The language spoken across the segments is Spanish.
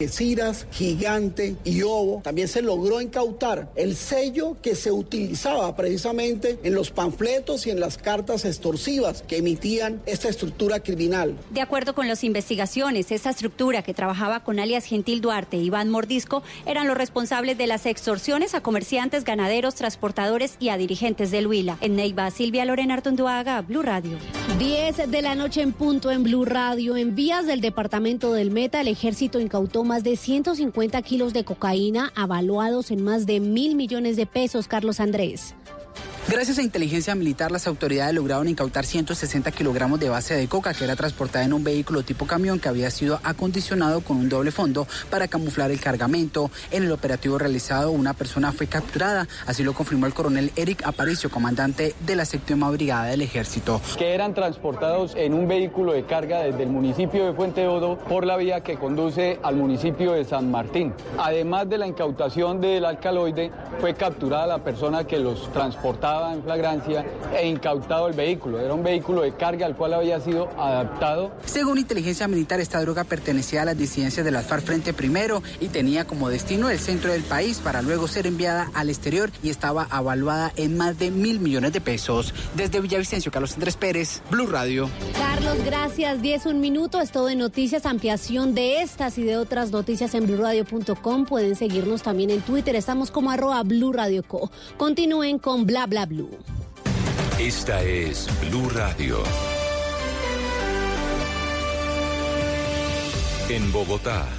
Algeciras, Gigante y Ovo. También se logró incautar el sello que se utilizaba precisamente en los panfletos y en las cartas extorsivas que emitían esta estructura criminal. De acuerdo con las investigaciones, esa estructura que trabajaba con alias Gentil Duarte y Iván Mordisco eran los responsables de las extorsiones a comerciantes, ganaderos, transportadores y a dirigentes del Huila. En Neiva, Silvia Lorena Artonduaga, Blue Radio. 10 de la noche en punto en Blue Radio. En vías del departamento del Meta, el ejército incautó más de 150 kilos de cocaína, avaluados en más de mil millones de pesos, Carlos Andrés. Gracias a inteligencia militar, las autoridades lograron incautar 160 kilogramos de base de coca que era transportada en un vehículo tipo camión que había sido acondicionado con un doble fondo para camuflar el cargamento. En el operativo realizado, una persona fue capturada, así lo confirmó el coronel Eric Aparicio, comandante de la séptima brigada del ejército. Que eran transportados en un vehículo de carga desde el municipio de Fuente Odo por la vía que conduce al municipio de San Martín. Además de la incautación del alcaloide, fue capturada la persona que los transportaba en flagrancia e incautado el vehículo. Era un vehículo de carga al cual había sido adaptado. Según inteligencia militar, esta droga pertenecía a las disidencias de las FARC Frente Primero y tenía como destino el centro del país para luego ser enviada al exterior y estaba avaluada en más de mil millones de pesos. Desde Villavicencio, Carlos Andrés Pérez, Blue Radio. Carlos, gracias. 10 un minuto. Es todo de noticias. Ampliación de estas y de otras noticias en BlueRadio.com. Pueden seguirnos también en Twitter. Estamos como arroba Blue Radio Co. Continúen con bla bla Esta es Blue Radio. En Bogotá,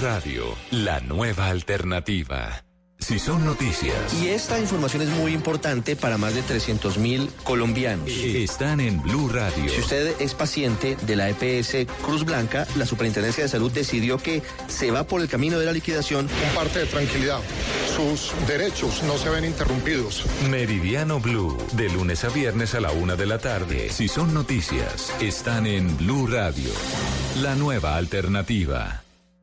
Radio, la nueva alternativa. Si son noticias. Y esta información es muy importante para más de 300 mil colombianos. Están en Blue Radio. Si usted es paciente de la EPS Cruz Blanca, la Superintendencia de Salud decidió que se va por el camino de la liquidación. Un parte de tranquilidad. Sus derechos no se ven interrumpidos. Meridiano Blue, de lunes a viernes a la una de la tarde. Si son noticias, están en Blue Radio. La nueva alternativa.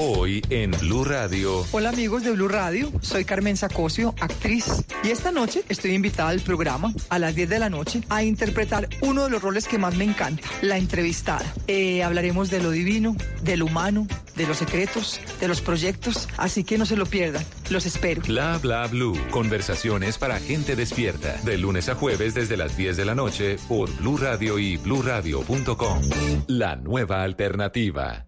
Hoy en Blue Radio. Hola amigos de Blue Radio, soy Carmen Sacocio, actriz. Y esta noche estoy invitada al programa a las 10 de la noche a interpretar uno de los roles que más me encanta, la entrevistada. Eh, hablaremos de lo divino, de lo humano, de los secretos, de los proyectos, así que no se lo pierdan. Los espero. Bla bla blue. Conversaciones para gente despierta. De lunes a jueves desde las 10 de la noche por Blue Radio y bluradio.com. La nueva alternativa.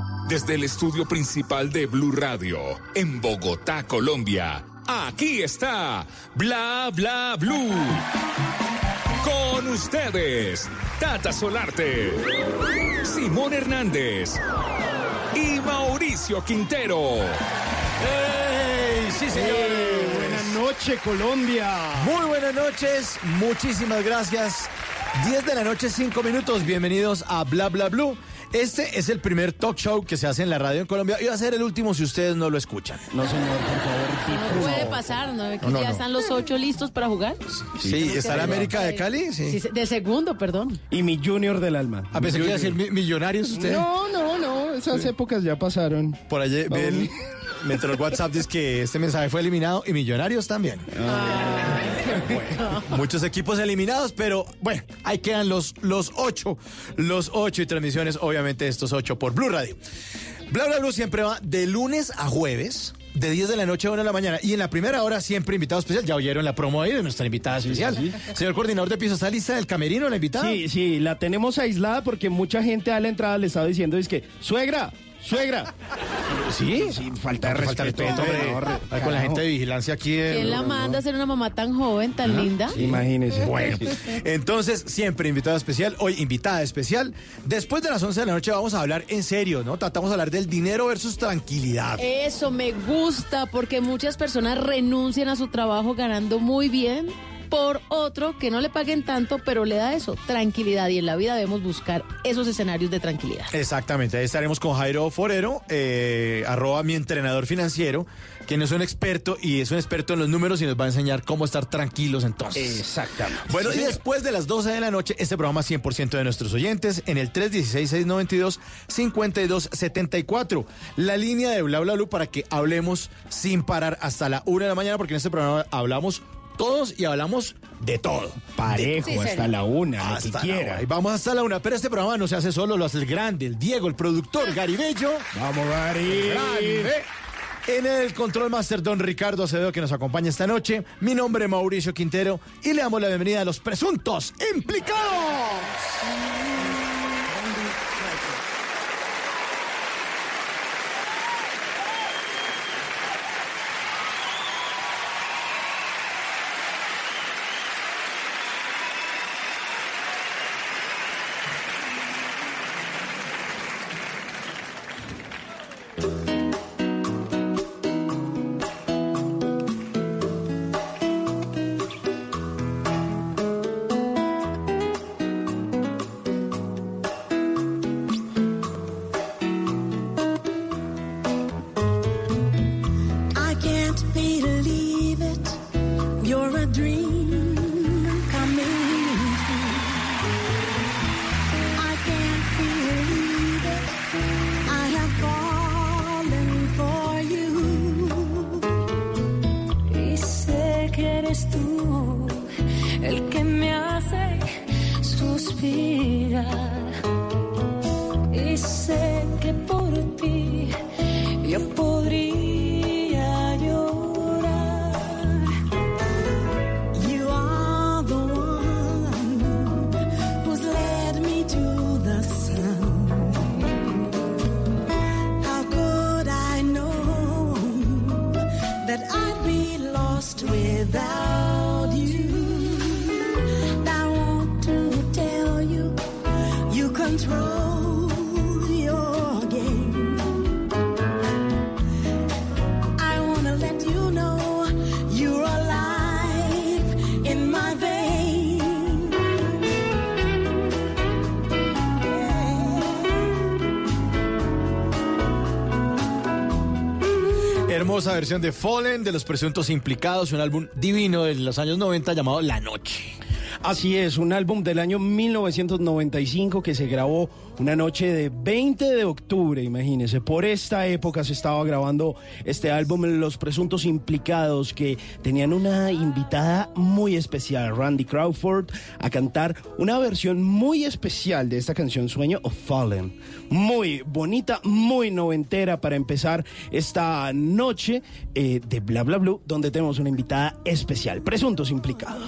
Desde el estudio principal de Blue Radio, en Bogotá, Colombia. Aquí está Bla Bla Blue. Con ustedes, Tata Solarte, Simón Hernández y Mauricio Quintero. ¡Ey! Sí, señores. buenas noches, Colombia. Muy buenas noches, muchísimas gracias. 10 de la noche, 5 minutos. Bienvenidos a Bla Bla Blue. Este es el primer talk show que se hace en la radio en Colombia y va a ser el último si ustedes no lo escuchan. No, señor, por favor. No puede pasar, ¿no? Que No, no, ya no. están los ocho listos para jugar. Sí, está la América de Cali, sí. Sí, de segundo, perdón. Y mi junior del alma. A pesar a decir mi- millonarios usted. No, no, no. Esas épocas ya pasaron. Por allí, me entró el WhatsApp, dice que este mensaje fue eliminado y millonarios también. Muchos equipos eliminados, pero bueno, ahí quedan los, los ocho, los ocho y transmisiones, obviamente estos ocho por Blue Radio. Bla Bla Blue siempre va de lunes a jueves. De 10 de la noche a 1 de la mañana. Y en la primera hora siempre invitado especial. Ya oyeron la promo ahí de nuestra invitada especial. Señor coordinador de piso, ¿está lista del camerino la invitada? Sí, sí, la tenemos aislada porque mucha gente a la entrada le estaba diciendo, es que, suegra, suegra. Sí, sí, falta de respeto, respeto, hombre. hombre. No, re- Ahí con la gente de vigilancia aquí. ¿Quién la manda a ser una mamá tan joven, tan linda? Imagínese. Bueno, entonces siempre invitado especial, hoy invitada especial. Después de las 11 de la noche vamos a hablar en serio, ¿no? Tratamos de hablar del dinero versus tranquilidad. Eso me gusta porque muchas personas renuncian a su trabajo ganando muy bien por otro que no le paguen tanto, pero le da eso, tranquilidad. Y en la vida debemos buscar esos escenarios de tranquilidad. Exactamente, ahí estaremos con Jairo Forero, eh, arroba mi entrenador financiero, quien es un experto y es un experto en los números y nos va a enseñar cómo estar tranquilos entonces. Exactamente. Bueno, Sí, y señor. después de las 12 de la noche, este programa 100% de nuestros oyentes en el 316-692-5274. La línea de Bla Bla Blue para que hablemos sin parar hasta la 1 de la mañana, porque en este programa hablamos todos y hablamos de todo. Parejo, Sí, hasta la una, lo que Hasta la quiera. Y vamos hasta la una. Pero este programa no se hace solo, lo hace el grande, el Diego, el productor, Gary Bello. Vamos, Gary. Grande. En el control master, don Ricardo Acevedo, que nos acompaña esta noche. Mi nombre es Mauricio Quintero y le damos la bienvenida a los presuntos implicados. De Fallen de los presuntos implicados, un álbum divino de los años 90 llamado La Noche. Así es, un álbum del año 1995 que se grabó una noche de 20 de octubre, imagínense. Por esta época se estaba grabando este álbum Los Presuntos Implicados que tenían una invitada muy especial, Randy Crawford, a cantar una versión muy especial de esta canción Sueño of Fallen. Muy bonita, muy noventera para empezar esta noche eh, de Bla Bla Blue, donde tenemos una invitada especial. Presuntos Implicados.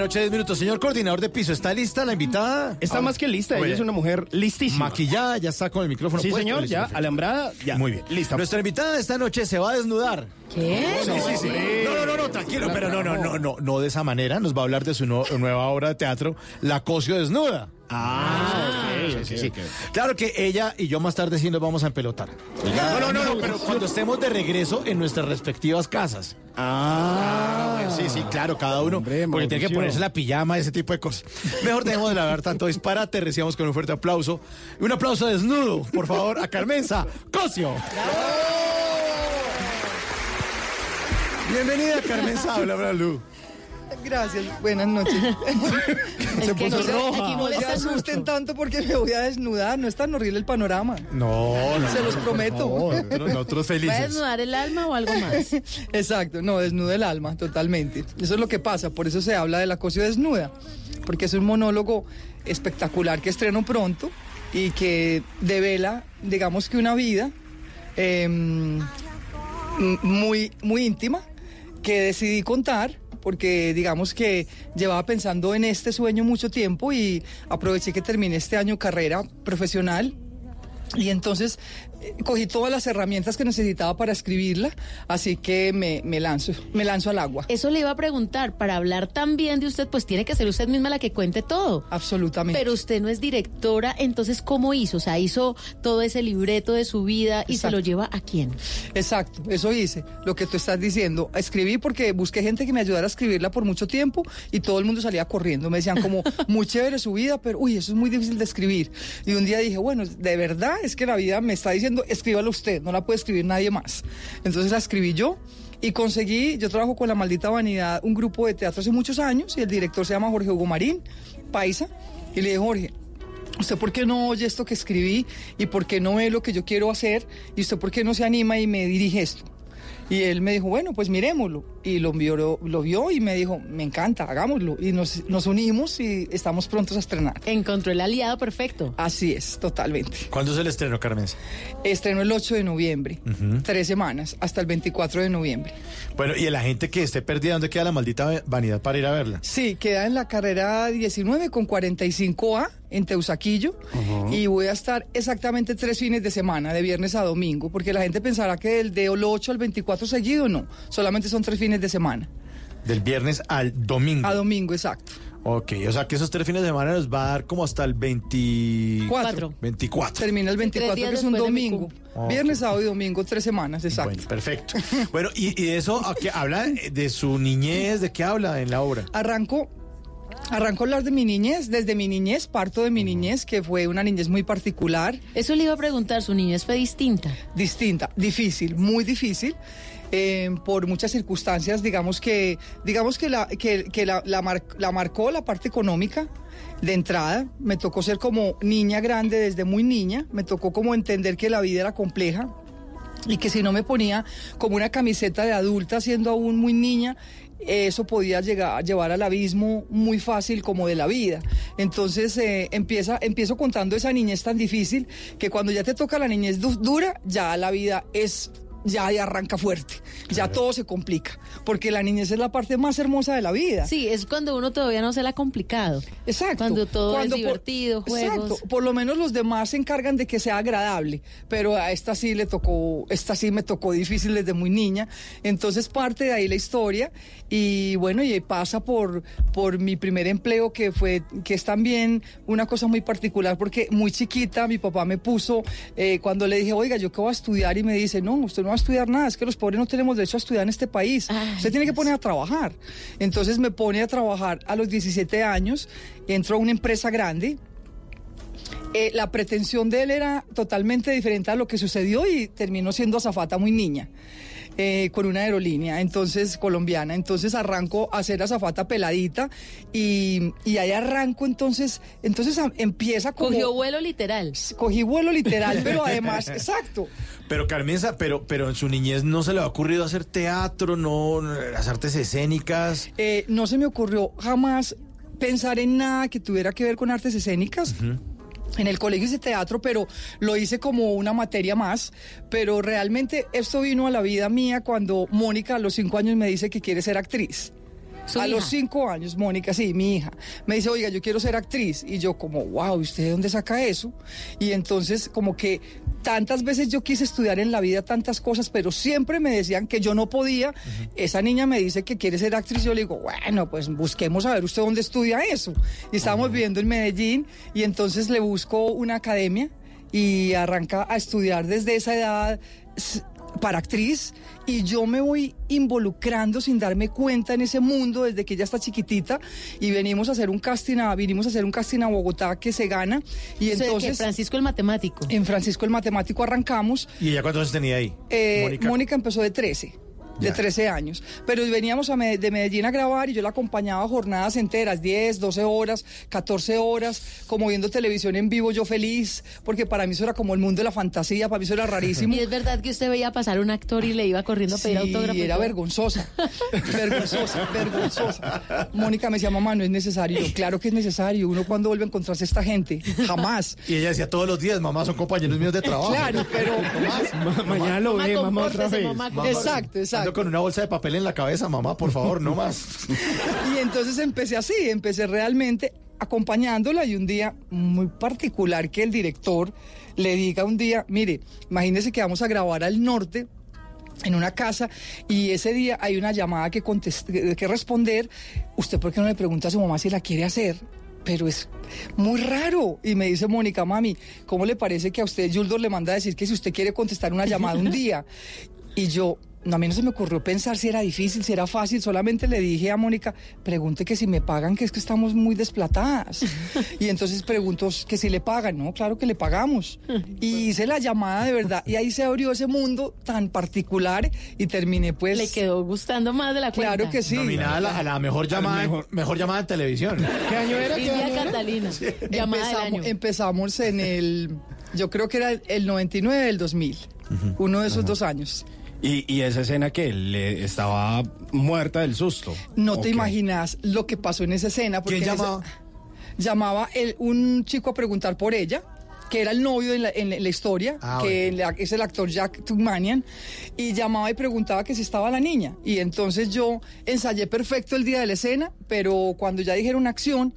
Noche, 10 minutos. Señor coordinador de piso, ¿está lista la invitada? Está más que lista, ella es una mujer listísima. Maquillada, ya está con el micrófono Sí, puesto, señor, ya, perfecto. alambrada, ya. Muy bien. Lista. Nuestra invitada esta noche se va a desnudar. ¿Qué? Sí, sí, sí. No, no, no, no, tranquilo, pero no, no, no, no, no de esa manera. Nos va a hablar de su no- nueva obra de teatro, La Cosio Desnuda. Ah, sí, sí, sí. Claro que ella y yo más tarde sí nos vamos a empelotar. No, no, no, no, pero cuando estemos de regreso en nuestras respectivas casas. Ah, sí, sí, claro, cada uno. porque tiene que ponerse la pijama, ese tipo de cosas. Mejor dejemos de hablar tanto disparate, recibamos con un fuerte aplauso. Un aplauso desnudo, por favor, a Carmenza Cosio. Bienvenida, Carmenza, habla, habla, Lu. Gracias, buenas noches. No se- aquí No se molestan asusten mucho. tanto porque me voy a desnudar, no es tan horrible el panorama. No, no. Se los prometo. Nosotros, nosotros ¿Va a felices. desnudar el alma o algo más? Exacto, no, desnuda el alma, totalmente. Eso es lo que pasa, por eso se habla de la cosio desnuda, porque es un monólogo espectacular que estreno pronto y que devela, digamos que una vida em, muy, muy íntima que decidí contar porque digamos que llevaba pensando en este sueño mucho tiempo y aproveché que terminé este año carrera profesional. Y entonces cogí todas las herramientas que necesitaba para escribirla, así que me, me lanzo, me lanzo al agua. Eso le iba a preguntar, para hablar tan bien de usted, pues tiene que ser usted misma la que cuente todo. Absolutamente. Pero usted no es directora, entonces ¿cómo hizo? O sea, hizo todo ese libreto de su vida y se lo lleva a quién? Exacto, eso hice, lo que tú estás diciendo. Escribí porque busqué gente que me ayudara a escribirla por mucho tiempo y todo el mundo salía corriendo. Me decían como, muy chévere su vida, pero uy, eso es muy difícil de escribir. Y un día dije, bueno, de verdad es que la vida me está diciendo, escríbala usted, no la puede escribir nadie más. Entonces la escribí yo. Y conseguí, yo trabajo con La Maldita Vanidad, un grupo de teatro hace muchos años, y el director se llama Jorge Hugo Marín, paisa, y le dije, Jorge, ¿Usted por qué no oye esto que escribí y por qué no ve lo que yo quiero hacer? ¿Y usted por qué no se anima y me dirige esto? Y él me dijo, bueno, pues miremoslo. Y lo vio, lo vio y me dijo, me encanta, hagámoslo. Y nos, nos unimos y estamos prontos a estrenar. Encontró el aliado perfecto. Así es, totalmente. ¿Cuándo es el estreno, Carmenza? Estreno el 8 de noviembre, tres semanas, hasta el 24 de noviembre. Bueno, y la gente que esté perdida, ¿dónde queda la maldita vanidad para ir a verla? Sí, queda en la carrera 19 con 45A en Teusaquillo y voy a estar exactamente tres fines de semana, de viernes a domingo, porque la gente pensará que el de 8 al 24 seguido, no, solamente son tres fines de semana. Del viernes al domingo. A domingo, exacto. Ok, o sea que esos tres fines de semana nos va a dar como hasta el 24. 24. Termina el 24, que es un domingo. Viernes, sábado y domingo, tres semanas, exacto. Bueno, perfecto. Bueno, y, y de eso, ¿a qué habla de su niñez? ¿De qué habla en la obra? Arranco, arranco a hablar de mi niñez, desde mi niñez, parto de mi niñez, que fue una niñez muy particular. Eso le iba a preguntar, ¿su niñez fue distinta? Distinta, difícil, muy difícil. Eh, por muchas circunstancias, digamos que, digamos que, la, que, que la, la mar- la marcó la parte económica de entrada. Me tocó ser como niña grande desde muy niña. Me tocó como entender que la vida era compleja y que si no me ponía como una camiseta de adulta siendo aún muy niña, eso podía llegar, llevar al abismo muy fácil como de la vida. Entonces eh, empieza, empiezo contando esa niñez tan difícil que cuando ya te toca la niñez du- dura, ya la vida es ya ahí arranca fuerte, ya todo se complica, porque la niñez es la parte más hermosa de la vida. Sí, es cuando uno todavía no se la ha complicado. Exacto. Cuando todo Cuando es por- divertido, juegos. Exacto. Por lo menos los demás se encargan de que sea agradable, pero a esta sí le tocó, esta sí me tocó difícil desde muy niña. Entonces parte de ahí la historia y bueno, y pasa por, por mi primer empleo que fue, que es también una cosa muy particular porque muy chiquita mi papá me puso, eh, cuando le dije, oiga, yo qué voy a estudiar y me dice, no, usted no va a estudiar nada, es que los pobres no tenemos derecho a estudiar en este país. Usted tiene que poner a trabajar. Entonces me pone a trabajar a los 17 años, entro a una empresa grande, eh, la pretensión de él era totalmente diferente a lo que sucedió y terminó siendo azafata muy niña. Eh, con una aerolínea, entonces colombiana. Entonces arranco a hacer azafata peladita y, y ahí arranco, entonces, entonces a- empieza como. Cogió vuelo literal. Cogí vuelo literal, pero además, exacto. Pero Carmenza, pero, pero en su niñez no se le ha ocurrido hacer teatro, no, las artes escénicas. Eh, no se me ocurrió jamás pensar en nada que tuviera que ver con artes escénicas. En el colegio hice teatro, pero lo hice como una materia más. Pero realmente esto vino a la vida mía cuando Mónica a los cinco años me dice que quiere ser actriz. ¿Su a hija? los cinco años, Mónica, sí, mi hija, me dice, oiga, yo quiero ser actriz. Y yo como, wow, ¿y usted de dónde saca eso? Y entonces como que tantas veces yo quise estudiar en la vida tantas cosas, pero siempre me decían que yo no podía. Esa niña me dice que quiere ser actriz. Yo le digo, bueno, pues busquemos a ver usted dónde estudia eso. Y estábamos viviendo en Medellín y entonces le busco una academia y arranca a estudiar desde esa edad para actriz y yo me voy involucrando sin darme cuenta en ese mundo desde que ella está chiquitita y venimos a hacer un casting a, vinimos a hacer un casting a Bogotá que se gana y entonces Francisco el matemático. en Francisco el matemático arrancamos ¿Y ella cuántos años tenía ahí? eh, Mónica. empezó de 13. De Ya. 13 años. Pero veníamos a de Medellín a grabar y yo la acompañaba jornadas enteras, 10, 12 horas, 14 horas, como viendo televisión en vivo, yo feliz, porque para mí eso era como el mundo de la fantasía, para mí eso era rarísimo. Y es verdad que usted veía pasar un actor y le iba corriendo a pedir Sí, autógrafo. y era todo? vergonzosa, vergonzosa, vergonzosa. Mónica me decía, mamá, no es necesario. Yo, claro que es necesario. Uno cuando vuelve a encontrarse a esta gente, jamás. Y ella decía todos los días, mamá, son compañeros míos de trabajo. Claro, pero Mamá, mañana lo mamá, ve, mamá, otra vez. mamá, Exacto, exacto. Con una bolsa de papel en la cabeza, mamá, por favor, no más. Y entonces empecé así, empecé realmente acompañándola y un día muy particular que el director le diga un día, mire, imagínese que vamos a grabar al norte en una casa y ese día hay una llamada que, contest- que responder, ¿usted por qué no le pregunta a su mamá si la quiere hacer? Pero es muy raro. Y me dice Mónica, mami, ¿cómo le parece que a usted Yuldor le manda a decir que si usted quiere contestar una llamada un día? Y yo, a mí no se me ocurrió pensar si era difícil, si era fácil. Solamente le dije a Mónica, pregunte que si me pagan, que es que estamos muy desplatadas. Y entonces pregunto que si le pagan. No, claro que le pagamos. Y hice la llamada de verdad. Y ahí se abrió ese mundo tan particular y terminé pues... Le quedó gustando más de la cuenta. Claro que sí. Nominada a la, a la mejor llamada, mejor. llamada en televisión. ¿Qué año era? ¿Qué año era? Catalina. Llamada del Empezamos, año. empezamos en el, yo creo que era el- el 99 del 2000, uno de esos dos años. Y, y esa escena que le estaba muerta del susto. No te imaginas lo que pasó en esa escena. porque ¿Quién esa- llamaba? llamaba el- un chico a preguntar por ella que era el novio en la, en la- en la historia, Ah, que la- es el actor Jack Tugmanian, y llamaba y preguntaba que si estaba la niña. Y entonces yo ensayé perfecto el día de la escena, pero cuando ya dijeron acción,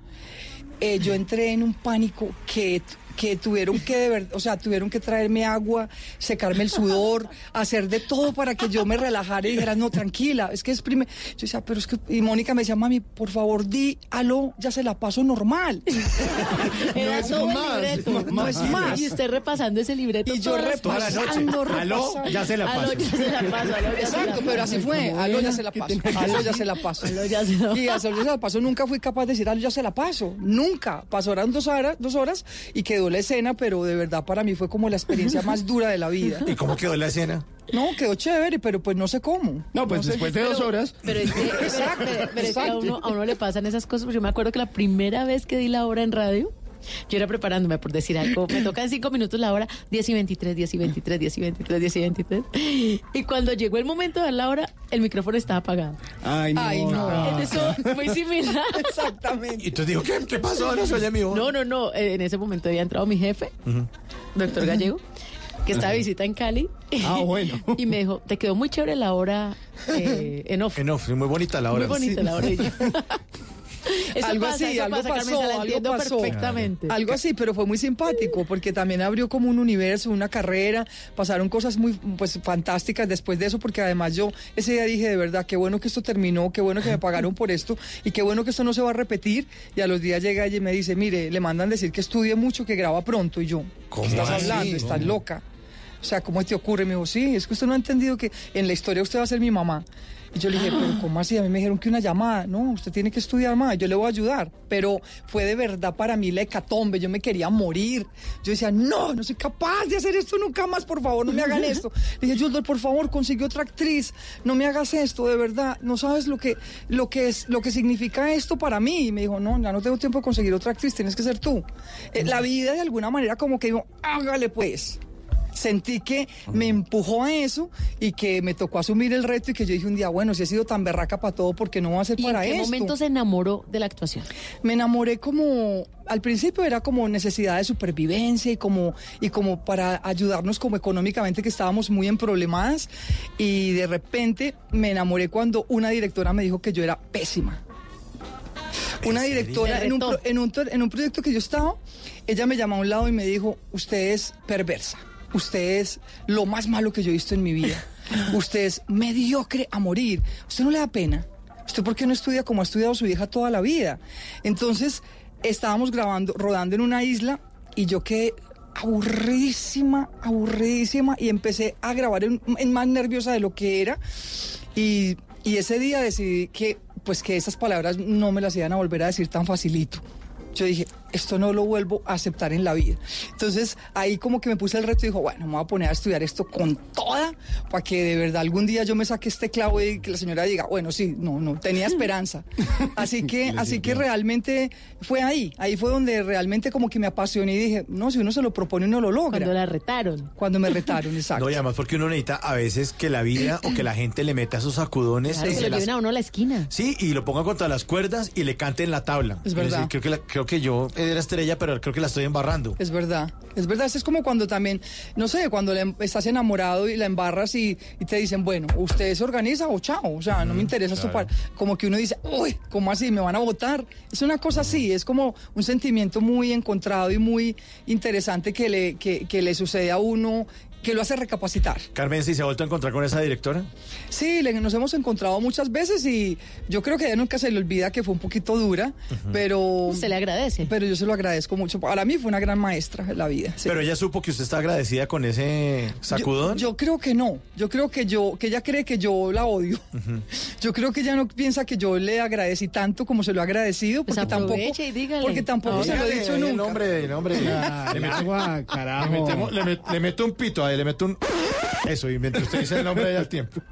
eh, yo entré en un pánico que que tuvieron que de verdad, o sea, tuvieron que traerme agua, secarme el sudor, hacer de todo para que yo me relajara y dijera, no, tranquila, es que es primer... Yo decía, pero es que... Y Mónica me decía, mami, por favor, di, aló, ya se la paso normal. Era es todo el más, libreto. no es más. Y usted repasando ese libreto Y yo todas las Toda la noche. repasando, Aló, repasando. ya se la Aló, paso. ya se la paso, aló, ya se la Exacto, paso. pero así fue. Aló, ya se la paso. Aló, ya se la paso. Aló, ya se la Y a Aló, ya se la paso. Nunca fui capaz de decir, aló, ya se la paso. Nunca. Pasaron dos horas, dos horas y quedó la escena, pero de verdad para mí fue como la experiencia más dura de la vida. ¿Y cómo quedó la escena? No, quedó chévere, pero pues no sé cómo. No, pues después de dos horas. Pero es que, pero- es que a, uno, a uno le pasan esas cosas. Yo me acuerdo que la primera vez que di la hora en radio, yo era preparándome por decir algo. Me toca en cinco minutos la hora, 10 y 23, 10 y 23, 10 y 23, 10 y 23. Y cuando llegó el momento de dar la hora, el micrófono estaba apagado. Ay, no. Ay, no. Es eso muy similar. Exactamente. Y entonces dijo, ¿qué, qué pasó? No se oye mi voz. No, no, no. eh, En ese momento había entrado mi jefe, doctor Gallego, que estaba de visita en Cali. Ah, bueno. Y me dijo, te quedó muy chévere la hora eh, en off. Que no, fue muy bonita la hora. Muy bonita la hora. Eso algo pasa, así, eso algo pasa, pasó, Carmen, algo pasó. perfectamente. Algo así, pero fue muy simpático porque también abrió como un universo, una carrera, pasaron cosas muy pues fantásticas después de eso porque además yo ese día dije de verdad, qué bueno que esto terminó, qué bueno que me pagaron por esto y qué bueno que esto no se va a repetir y a los días llega ella y me dice, mire, le mandan decir que estudie mucho, que graba pronto y yo, ¿qué ¿Cómo estás así? hablando? Estás loca. O sea, ¿cómo te ocurre? Me dijo, sí, es que usted no ha entendido que en la historia usted va a ser mi mamá. Y yo le dije, pero ¿cómo así? A mí me dijeron que una llamada. No, usted tiene que estudiar más, yo le voy a ayudar. Pero fue de verdad para mí la hecatombe, yo me quería morir. Yo decía, no, no soy capaz de hacer esto nunca más, por favor, no me hagan esto. Le dije, Yuldor, por favor, consigue otra actriz, no me hagas esto, de verdad, no sabes lo que, lo que, es, lo que significa esto para mí. Y me dijo, no, ya no tengo tiempo de conseguir otra actriz, tienes que ser tú. Eh, la vida de alguna manera como que dijo, hágale pues sentí que me empujó a eso y que me tocó asumir el reto y que yo dije un día, bueno, si he sido tan berraca para todo, ¿por qué no va a ser ¿Y para en qué esto? momento se enamoró de la actuación? Me enamoré como, al principio era como necesidad de supervivencia y como, y como para ayudarnos como económicamente que estábamos muy en problemadas y de repente me enamoré cuando una directora me dijo que yo era pésima. Una directora en un, en, un, en un proyecto que yo estaba, ella me llamó a un lado y me dijo, usted es perversa, usted es lo más malo que yo he visto en mi vida, usted es mediocre a morir, usted no le da pena, usted por qué no estudia como ha estudiado su hija toda la vida. Entonces estábamos grabando, rodando en una isla y yo quedé aburridísima, aburridísima y empecé a grabar en, más nerviosa de lo que era y, y ese día decidí que pues que esas palabras no me las iban a volver a decir tan facilito. Yo dije, esto no lo vuelvo a aceptar en la vida. Entonces ahí como que me puse el reto y dijo, bueno, me voy a poner a estudiar esto con toda para que de verdad algún día yo me saque este clavo y que la señora diga, bueno, sí, no, no, tenía esperanza. Así que, así que realmente fue ahí, ahí fue donde realmente como que me apasioné y dije, no, si uno se lo propone uno lo logra. Cuando la retaron. Cuando me retaron, exacto. No, y además porque uno necesita a veces que la vida o que la gente le meta esos sacudones Claro, y que se lo las- a uno a la esquina. Sí, y lo ponga contra las cuerdas y le cante en la tabla. Es Es verdad. decir, creo, que la- creo que yo era estrella, pero creo que la estoy embarrando. Es verdad, es verdad. Es como cuando también, no sé, cuando le- em, estás enamorado y la embarras y, y te dicen, bueno, usted se organiza o chao. O sea, no me interesa esto claro. para. Como que uno dice, uy, ¿cómo así? ¿Me van a votar? Es una cosa así, es como un sentimiento muy encontrado y muy interesante que le, que, que le sucede a uno, que lo hace recapacitar. Carmen, si se ha vuelto a encontrar con esa directora. Sí, le- nos hemos encontrado muchas veces y yo creo que a ella nunca se le olvida que fue un poquito dura, pero... Se le agradece. Pero yo se lo agradezco mucho. Para mí fue una gran maestra en la vida. sí. Pero ella supo que usted está agradecida con ese sacudón. Yo, yo creo que no. Yo creo que yo, que ella cree que yo la odio. Yo creo que ella no piensa que yo le agradecí tanto como se lo he agradecido, Pues porque tampoco, aproveche y dígale. porque tampoco No, se lo he dicho nunca. nombre, nombre. Ah, le, le, carajo. metemos- le met- le meto un pito le meto un... Eso, y mientras usted dice el nombre de al tiempo.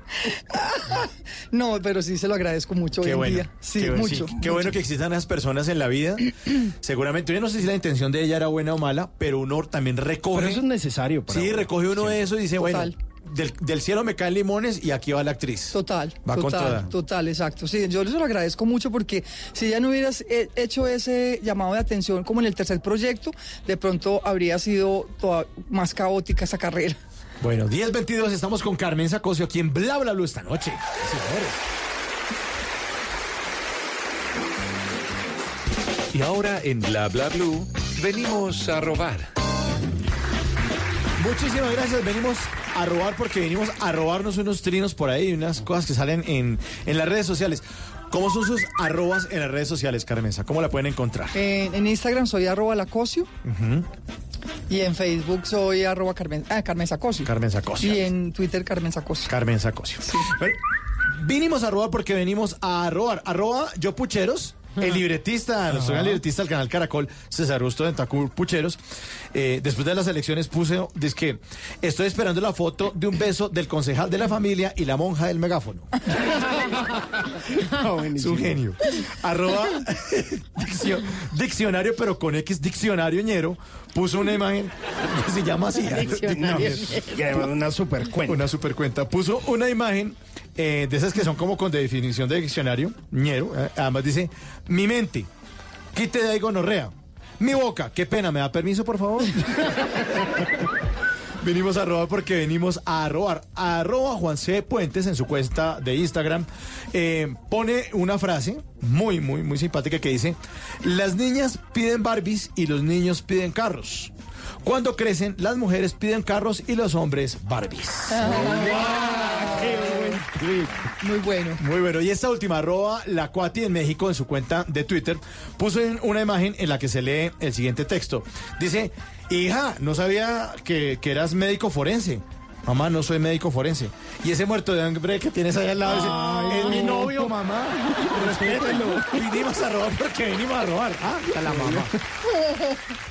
No, pero sí se lo agradezco mucho hoy Qué en bueno. día. Sí, qué, bueno, mucho. qué mucho. bueno que existan esas personas en la vida. Seguramente, yo no sé si la intención de ella era buena o mala, pero uno también recoge. Pero eso es necesario. para Sí, uno. recoge uno de eso y dice, Total. bueno, del, del cielo me caen limones y aquí va la actriz. Total, Va con total, toda. total, exacto. Sí, yo se lo agradezco mucho porque si ya no hubieras he- hecho ese llamado de atención como en el tercer proyecto, de pronto habría sido toda más caótica esa carrera. Bueno, 10.22, estamos con Carmen Sacosio aquí en Bla Bla Blue esta noche. Señores. Y ahora en Bla Bla Blue venimos a robar. Muchísimas gracias. Venimos a robar porque venimos a robarnos unos trinos por ahí, unas cosas que salen en, en las redes sociales. ¿Cómo son sus arrobas en las redes sociales, Carmenza? ¿Cómo la pueden encontrar? En, en Instagram soy arroba lacosio Ujú. y en Facebook soy arroba Carmen, ah, Carmen Sacosio. Carmen Sacosio. Y en Twitter Carmen Sacosio. Carmen Sacosio. Bueno, vinimos a robar porque venimos a robar. Arroba yo pucheros. El libretista, nuestro gran libretista del canal Caracol, César Rusto de Tacur Pucheros, eh, después de las elecciones puse, dice que estoy esperando la foto de un beso del concejal de la familia y la monja del megáfono. Ah, Es un genio. Arroba diccio- diccionario, pero con X diccionario ñero, puso una imagen que se llama así. Diccionario No, Una super cuenta. una super cuenta. Puso una imagen eh, de esas que son como con definición de diccionario, ñero. eh, además dice, mi mente, quite de ahí gonorrea. Mi boca, qué pena, ¿me da permiso, por favor? Venimos a robar porque venimos a robar. Arroba Juan C. Puentes en su cuenta de Instagram. eh, pone una frase muy, muy, muy simpática que dice: Las niñas piden Barbies y los niños piden carros. Cuando crecen, las mujeres piden carros y los hombres Barbies. Muy bueno. Muy bueno. Y esta última, arroba la Cuati en México, en su cuenta de Twitter, puso una imagen en la que se lee el siguiente texto. Dice, hija, no sabía que, que eras médico forense. Mamá, no soy médico forense. Y ese muerto de hambre que tienes ahí al lado dice, es mi novio, mamá. Respételo. Vinimos a robar porque vinimos a robar. Ah, está la mamá.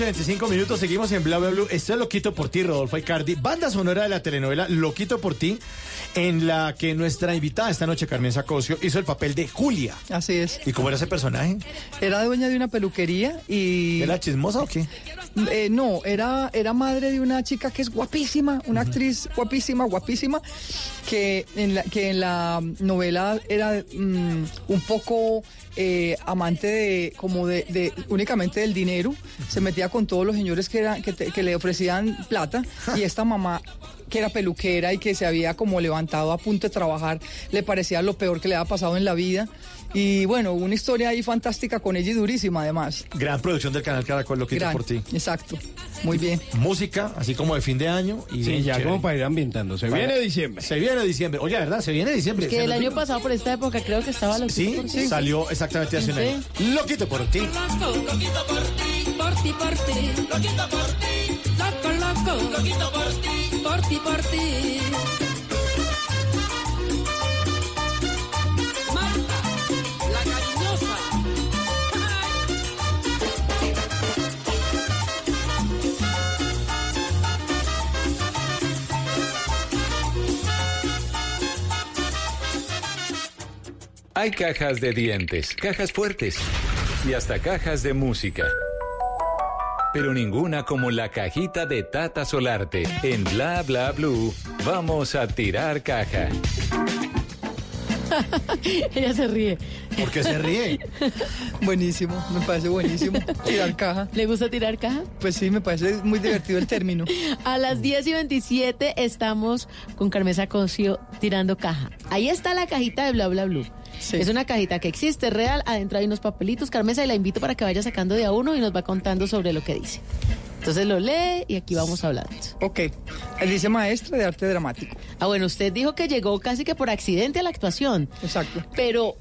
10 de la noche, 25 minutos, seguimos en Bla Bla Blue. Esto es Loquito por ti, Rodolfo Icardi. Banda sonora de la telenovela Loquito por ti, en la que nuestra invitada esta noche, Carmen Sacocio, hizo el papel de Julia. Así es. ¿Y cómo era ese personaje? Era dueña de una peluquería y... ¿Era chismosa o qué? Eh, no, era, era madre de una chica que es guapísima, una actriz guapísima, guapísima, que en la, que en la novela era mm, un poco eh, amante de, como de, de- únicamente del dinero, se metía con todos los señores que, era, que, te- que le ofrecían plata y esta mamá que era peluquera y que se había como levantado a punto de trabajar, le parecía lo peor que le había pasado en la vida. Y bueno, una historia ahí fantástica con ella y durísima además. Gran producción del canal Caracol, Loquito Gran, por ti. Exacto, muy bien. Música, así como de fin de año. Y Sí, ya chévere. como para ir ambientando. Se Para- viene diciembre. Se viene diciembre. Oye, ¿verdad? Se viene diciembre. Que Se el año vino- pasado por esta época creo que estaba Loquito Sí, por ti. salió exactamente hace un año. Loquito por ti. Loquito por ti, por ti, por ti, loquito por ti, loco, loco, loquito por ti, por ti, por ti. Marta, la cariñosa. Hay cajas de dientes, cajas fuertes y hasta cajas de música. Pero ninguna como la cajita de Tata Solarte. En Bla Bla Blue, vamos a tirar caja. Ella se ríe. ¿Por qué se ríe? Buenísimo, me parece buenísimo. Tirar caja. ¿Le gusta tirar caja? Pues sí, me parece muy divertido el término. A las 10 y 27 estamos con Carmesa Cosio tirando caja. Ahí está la cajita de Bla Bla Blue. Es una cajita que existe, real. Adentro hay unos papelitos. Carmesa, y la invito para que vaya sacando de a uno y nos va contando sobre lo que dice. Entonces lo lee y aquí vamos hablando. Ok. Él dice maestra de arte dramático. Ah, bueno, usted dijo que llegó casi que por accidente a la actuación. Exacto. Pero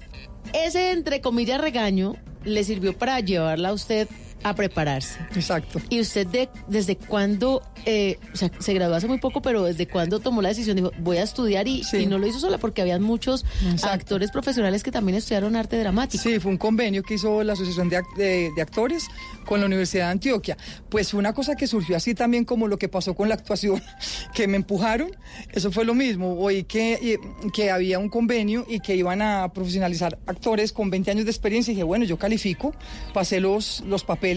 ese, entre comillas, regaño le sirvió para llevarla a usted a prepararse. Exacto. ¿Y usted de, desde cuándo, eh, o sea, se graduó hace muy poco, pero desde cuándo tomó la decisión? Dijo, voy a estudiar y, y no lo hizo sola porque habían muchos actores profesionales que también estudiaron arte dramático. Sí, fue un convenio que hizo la Asociación de, de- de Actores con la Universidad de Antioquia. Pues fue una cosa que surgió así también como lo que pasó con la actuación, que me empujaron. Eso fue lo mismo. Oí que, eh, que había un convenio y que iban a profesionalizar actores con 20 años de experiencia. Y dije, bueno, yo califico, pasé los, los papeles,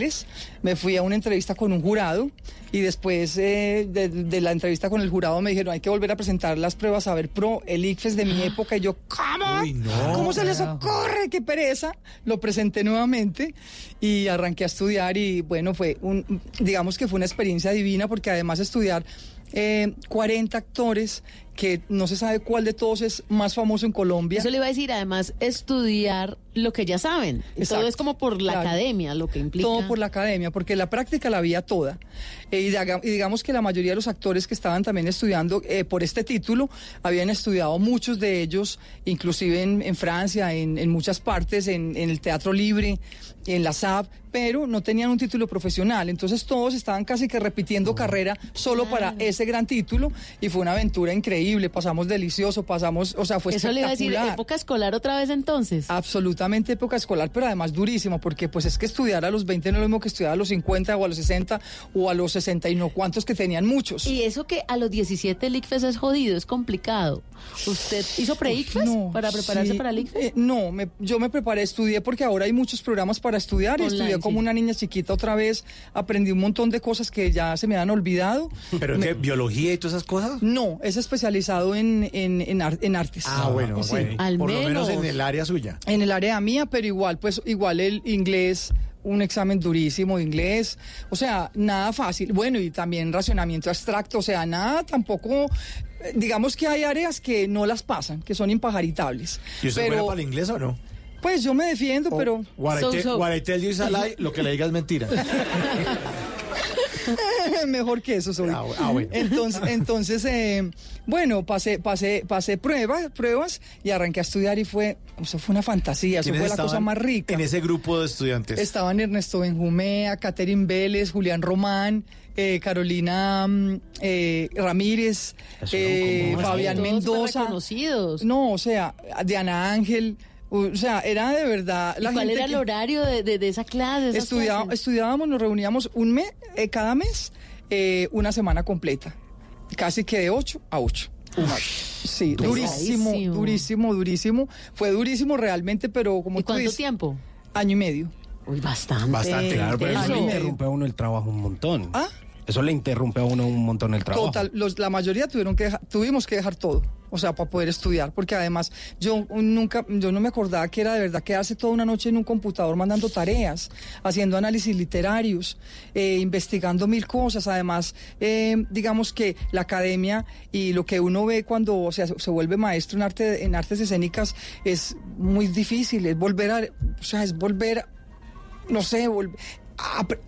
me fui a una entrevista con un jurado y después eh, de, de la entrevista con el jurado me dijeron, hay que volver a presentar las pruebas a ver pro, el ICFES de mi época. Y yo, ¿cómo? no. ¿Cómo se les ocurre? ¡Qué pereza! Lo presenté nuevamente y arranqué a estudiar y bueno, fue un, digamos que fue una experiencia divina porque además estudiar eh, 40 actores que no se sabe cuál de todos es más famoso en Colombia. Eso le iba a decir, además, estudiar lo que ya saben. Todo es como por la Claro. academia, lo que implica. Todo por la academia, porque la práctica la había toda. Eh, y, digamos que la mayoría de los actores que estaban también estudiando eh, por este título habían estudiado muchos de ellos, inclusive en, en Francia, en, en muchas partes, en, en el Teatro Libre, en la SAP, pero no tenían un título profesional. Entonces todos estaban casi que repitiendo carrera solo para ese gran título y fue una aventura increíble. Increíble, pasamos delicioso, pasamos, o sea, fue Eso le iba a decir, espectacular. época escolar otra vez entonces. Absolutamente época escolar, pero además durísimo, porque pues es que estudiar a los 20 no es lo mismo que estudiar a los 50 o a los 60 o a los 60 y no cuantos que tenían muchos. Y eso que a los 17 el ICFES es jodido, es complicado. ¿Usted hizo pre-ICFES para prepararse Sí, para el ICFES? eh, no, me- yo me preparé, estudié porque ahora hay muchos programas para estudiar y estudié como sí. una niña chiquita otra vez, aprendí un montón de cosas que ya se me han olvidado. ¿Pero Me- qué? ¿Biología y todas esas cosas? No, es especializado en, en, en, ar- en artes. Ah, bueno, Sí. bueno. por lo menos en el área suya. En el área mía, pero igual, pues igual el inglés, un examen durísimo de inglés, o sea, nada fácil. Bueno, y también racionamiento abstracto, o sea, nada tampoco, eh, digamos que hay áreas que no las pasan, que son impajaritables. ¿Y usted pero, para el inglés o no? Pues yo me defiendo, pero... What, I te- what I tell you is a lie, lo que le diga es mentira. Mejor que eso soy. ah, bueno. Entonces, entonces eh, bueno, pasé, pasé, pasé pruebas, pruebas y arranqué a estudiar y fue, eso fue una fantasía, eso ¿Quiénes fue la cosa más rica. En ese grupo de estudiantes. Estaban Ernesto Benjumea, Catherine Vélez, Julián Román, eh, Carolina mm, eh, Ramírez, eh, Fabián Todos Mendoza. No, o sea, Diana Ángel. O sea, era de verdad. ¿Y La cuál gente era el horario de, de- de esa clase? de clases? estudiábamos, nos reuníamos un mes, eh, cada mes, eh, una semana completa. Casi que de 8 a 8. Sí, durísimo, durísimo, durísimo. Fue durísimo realmente, pero como ¿Y tú cuánto dices, tiempo? Año y medio. Uy, bastante. Bastante, claro, pero eso y interrumpe a uno el trabajo un montón. ¿Ah? Eso le interrumpe a uno un montón el trabajo. Total, los- la mayoría tuvieron que dejar- tuvimos que dejar todo, o sea, para poder estudiar, porque además yo nunca, yo no me acordaba que era de verdad quedarse toda una noche en un computador mandando tareas, haciendo análisis literarios, eh, investigando mil cosas. Además, eh, digamos que la academia y lo que uno ve cuando o se vuelve maestro en arte, en artes escénicas es muy difícil, es volver a, o sea, es volver no sé,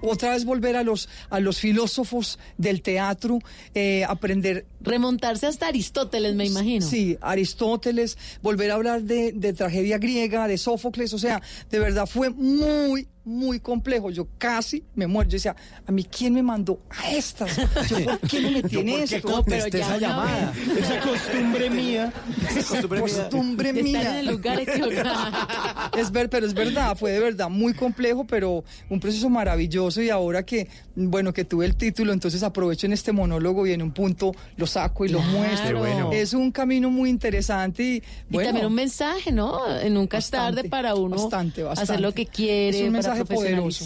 otra vez volver a los, a los filósofos del teatro, eh, aprender... Remontarse hasta Aristóteles, me imagino. Sí, Aristóteles, volver a hablar de, de tragedia griega, de Sófocles, o sea, de verdad fue muy, muy complejo. Yo casi me muero. Yo decía, ¿a mí quién me mandó a estas? ¿Yo por qué me metí en ¿Yo por qué esto? contesté esa llamada? Esa costumbre mía. Esa costumbre mía. costumbre Estar mía. en el lugar. Es ver, pero es verdad, fue de verdad muy complejo, pero un proceso maravilloso y ahora que, bueno, que tuve el título, entonces aprovecho en este monólogo y en un punto lo saco y lo Claro. muestro. Bueno. Es un camino muy interesante y, Y también un mensaje, ¿no? Nunca es tarde para uno bastante, bastante. hacer lo que quiere, es un para mensaje poderoso.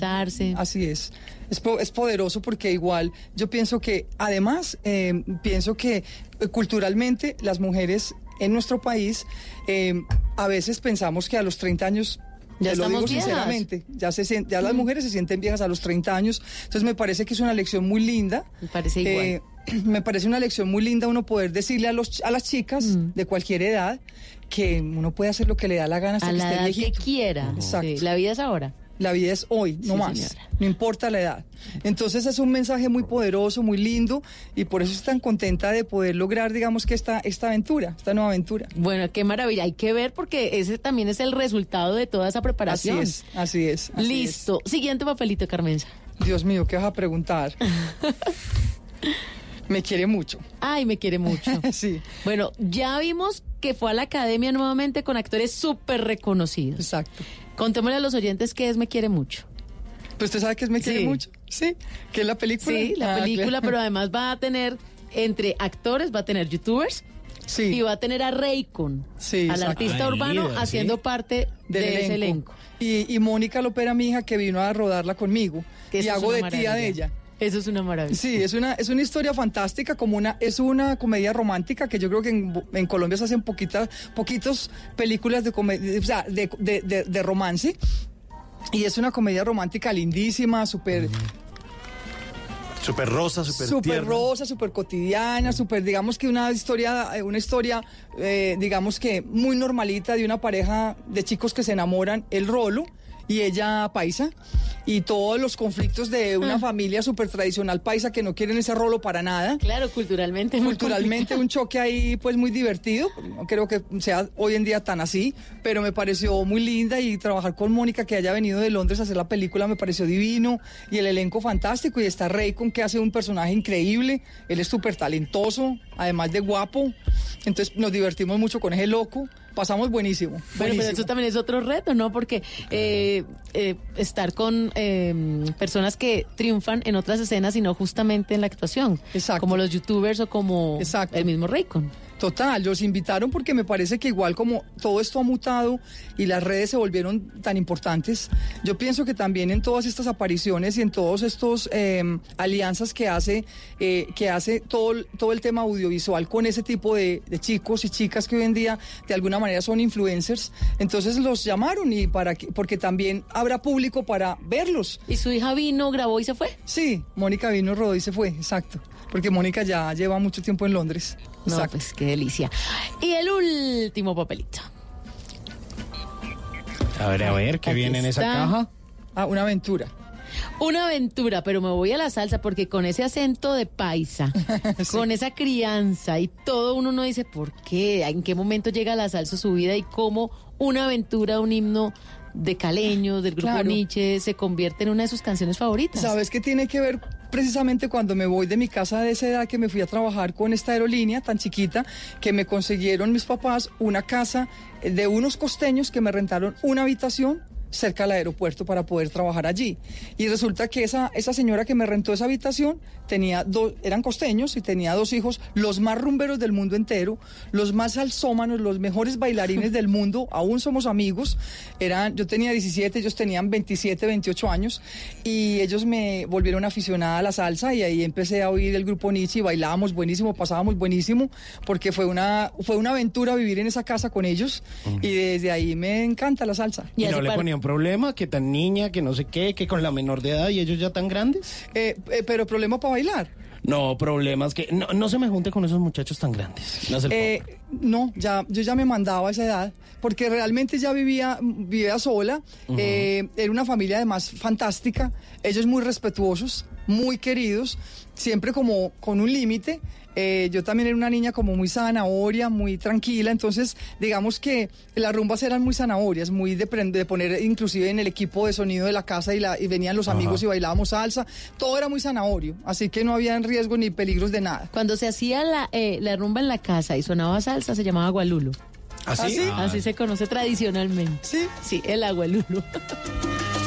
Así es. Es, po- es poderoso porque igual yo pienso que, además, eh, pienso que eh, culturalmente las mujeres en nuestro país eh, a veces pensamos que a los 30 años Ya lo digo viejas. sinceramente, ya, se, ya las mujeres se sienten viejas a los 30 años, entonces me parece que es una lección muy linda. Me parece igual. Me parece una lección muy linda uno poder decirle a, los, a las chicas Mm. de cualquier edad que uno puede hacer lo que le da la gana hasta a que la esté edad que quiera. Exacto. Sí, la vida es ahora. La vida es hoy, no Sí, más. señora. No importa la edad. Entonces es un mensaje muy poderoso, muy lindo y por eso estoy tan contenta de poder lograr, digamos, que esta, esta aventura, esta nueva aventura. Bueno, qué maravilla. Hay que ver porque ese también es el resultado de toda esa Así preparación. es, así es. así Listo. Siguiente papelito, Carmenza. es. Dios mío, ¿qué vas a preguntar? Me quiere mucho. Ay, me quiere mucho. sí. Bueno, ya vimos que fue a la academia nuevamente con actores súper reconocidos. Exacto. Contémosle a los oyentes qué es Me quiere mucho. Pues usted sabe que es Me quiere Sí. mucho. Sí, que es la película. Sí, la Ah, película, claro. pero además va a tener entre actores, va a tener youtubers Sí. y va a tener a Raycon, Sí, al exacto. artista urbano, líder, haciendo sí. parte del de ese elenco. elenco. Y, y Mónica Lopera, mi hija, que vino a rodarla conmigo. Que y hago de tía de ella. Eso es una maravilla. Sí, es una, es una historia fantástica, como una, es una comedia romántica que yo creo que en, en Colombia se hacen poquitas, poquitos películas de comedia, o sea, de, de- de- de romance. Y es una comedia romántica lindísima, súper Súper rosa, súper súper tierna. rosa, súper cotidiana, súper, digamos que una historia, eh, una historia, eh, digamos que muy normalita de una pareja de chicos que se enamoran, el rolo, y ella paisa. Y todos los conflictos de una Ah. familia súper tradicional paisa que no quieren ese rolo para nada. Claro, culturalmente. Culturalmente un choque ahí pues muy divertido. No creo que sea hoy en día tan así, pero me pareció muy linda y trabajar con Mónica que haya venido de Londres a hacer la película me pareció divino y el elenco fantástico y está Raycon que hace un personaje increíble. Él es súper talentoso, además de guapo. Entonces nos divertimos mucho con ese loco. Pasamos buenísimo. Bueno, pero eso también es otro reto, ¿no? Porque eh, eh, estar con eh, personas que triunfan en otras escenas y no justamente en la actuación. Exacto. Como los youtubers o como el mismo Raycon. Total, los invitaron porque me parece que igual como todo esto ha mutado y las redes se volvieron tan importantes, yo pienso que también en todas estas apariciones y en todos estos eh, alianzas que hace, eh, que hace todo, el- todo el tema audiovisual con ese tipo de, de chicos y chicas que hoy en día de alguna manera son influencers, entonces los llamaron y para que, porque también habrá público para verlos. ¿Y su hija vino, grabó y se fue? Sí, Mónica vino, rodó y se fue, exacto. Porque Mónica ya lleva mucho tiempo en Londres. No, Exacto. pues qué delicia. Y el último papelito. A ver, a ver, ¿qué Aquí viene en esa caja? Ah, una aventura. Una aventura, pero me voy a la salsa porque con ese acento de paisa, con esa crianza y todo uno no dice por qué, en qué momento llega la salsa a su vida y cómo una aventura, un himno de caleños, del grupo Claro. Nietzsche, se convierte en una de sus canciones favoritas. ¿Sabes qué tiene que ver precisamente cuando me voy de mi casa de esa edad que me fui a trabajar con esta aerolínea tan chiquita que me consiguieron mis papás una casa de unos costeños que me rentaron una habitación cerca del aeropuerto para poder trabajar allí. Y resulta que esa, esa señora que me rentó esa habitación tenía dos, eran costeños y tenía dos hijos, los más rumberos del mundo entero, los más salsómanos, los mejores bailarines del mundo, aún somos amigos. Eran, yo tenía 17, ellos tenían 27, 28 años y ellos me volvieron aficionada a la salsa y ahí empecé a oír el grupo Nietzsche y bailábamos buenísimo, pasábamos buenísimo porque fue una fue una aventura vivir en esa casa con ellos y desde ahí me encanta la salsa. ¿Y, no le ponían problema? ¿Que tan niña, que no sé qué, que con la menor de edad y ellos ya tan grandes? Eh, eh, pero problema para bailar. No, problemas que... No, no se me junte con esos muchachos tan grandes. No Eh, no, ya, yo ya me mandaba a esa edad, porque realmente ya vivía, vivía sola, eh, era una familia además fantástica, ellos muy respetuosos, muy queridos, siempre como con un límite. Eh, yo también era una niña como muy zanahoria, muy tranquila, entonces digamos que las rumbas eran muy zanahorias, muy de, poner inclusive en el equipo de sonido de la casa y, la, y venían los Ajá. amigos y bailábamos salsa, todo era muy zanahorio, así que no había riesgo ni peligros de nada. Cuando se hacía la, eh, la rumba en la casa y sonaba salsa, se llamaba agualulo. ¿Ah, sí? Ah. Así se conoce tradicionalmente. Sí. Sí, el agualulo.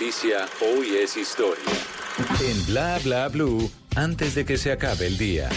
noticia, hoy es historia. En Bla Bla Blue, antes de que se acabe el día.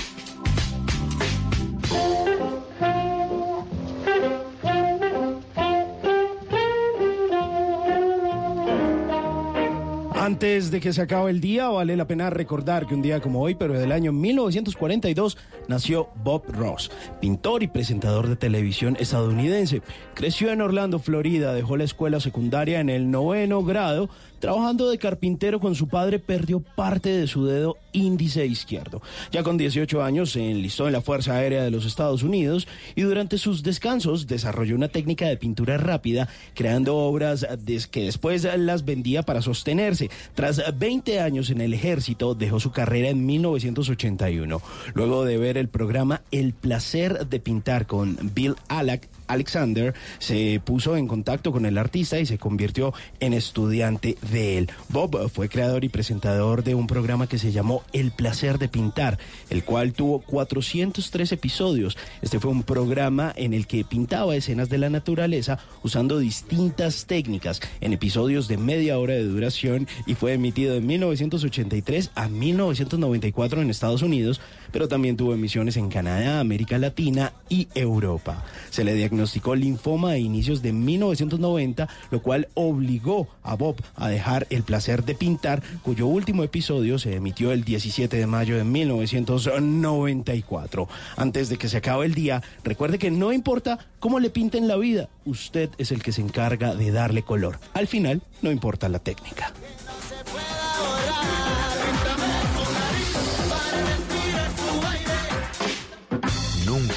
Antes de que se acabe el día, vale la pena recordar que un día como hoy, pero del año 1942, nació Bob Ross, pintor y presentador de televisión estadounidense. Creció en Orlando, Florida, dejó la escuela secundaria en el noveno grado, Trabajando de carpintero con su padre, perdió parte de su dedo índice izquierdo. Ya con 18 años se enlistó en la Fuerza Aérea de los Estados Unidos y durante sus descansos desarrolló una técnica de pintura rápida, creando obras que después las vendía para sostenerse. Tras 20 años en el ejército, dejó su carrera en 1981. Luego de ver el programa El placer de pintar con Bill Alec, Alexander se puso en contacto con el artista y se convirtió en estudiante de él. Bob fue creador y presentador de un programa que se llamó El placer de pintar, el cual tuvo 403 episodios. Este fue un programa en el que pintaba escenas de la naturaleza usando distintas técnicas en episodios de media hora de duración y fue emitido de 1983 a 1994 en Estados Unidos, pero también tuvo emisiones en Canadá, América Latina y Europa. Se le diagnosticó linfoma a inicios de 1990, lo cual obligó a Bob a dejar el placer de pintar, cuyo último episodio se emitió el 17 de mayo de 1994. Antes de que se acabe el día, recuerde que no importa cómo le pinten la vida, usted es el que se encarga de darle color. Al final, no importa la técnica.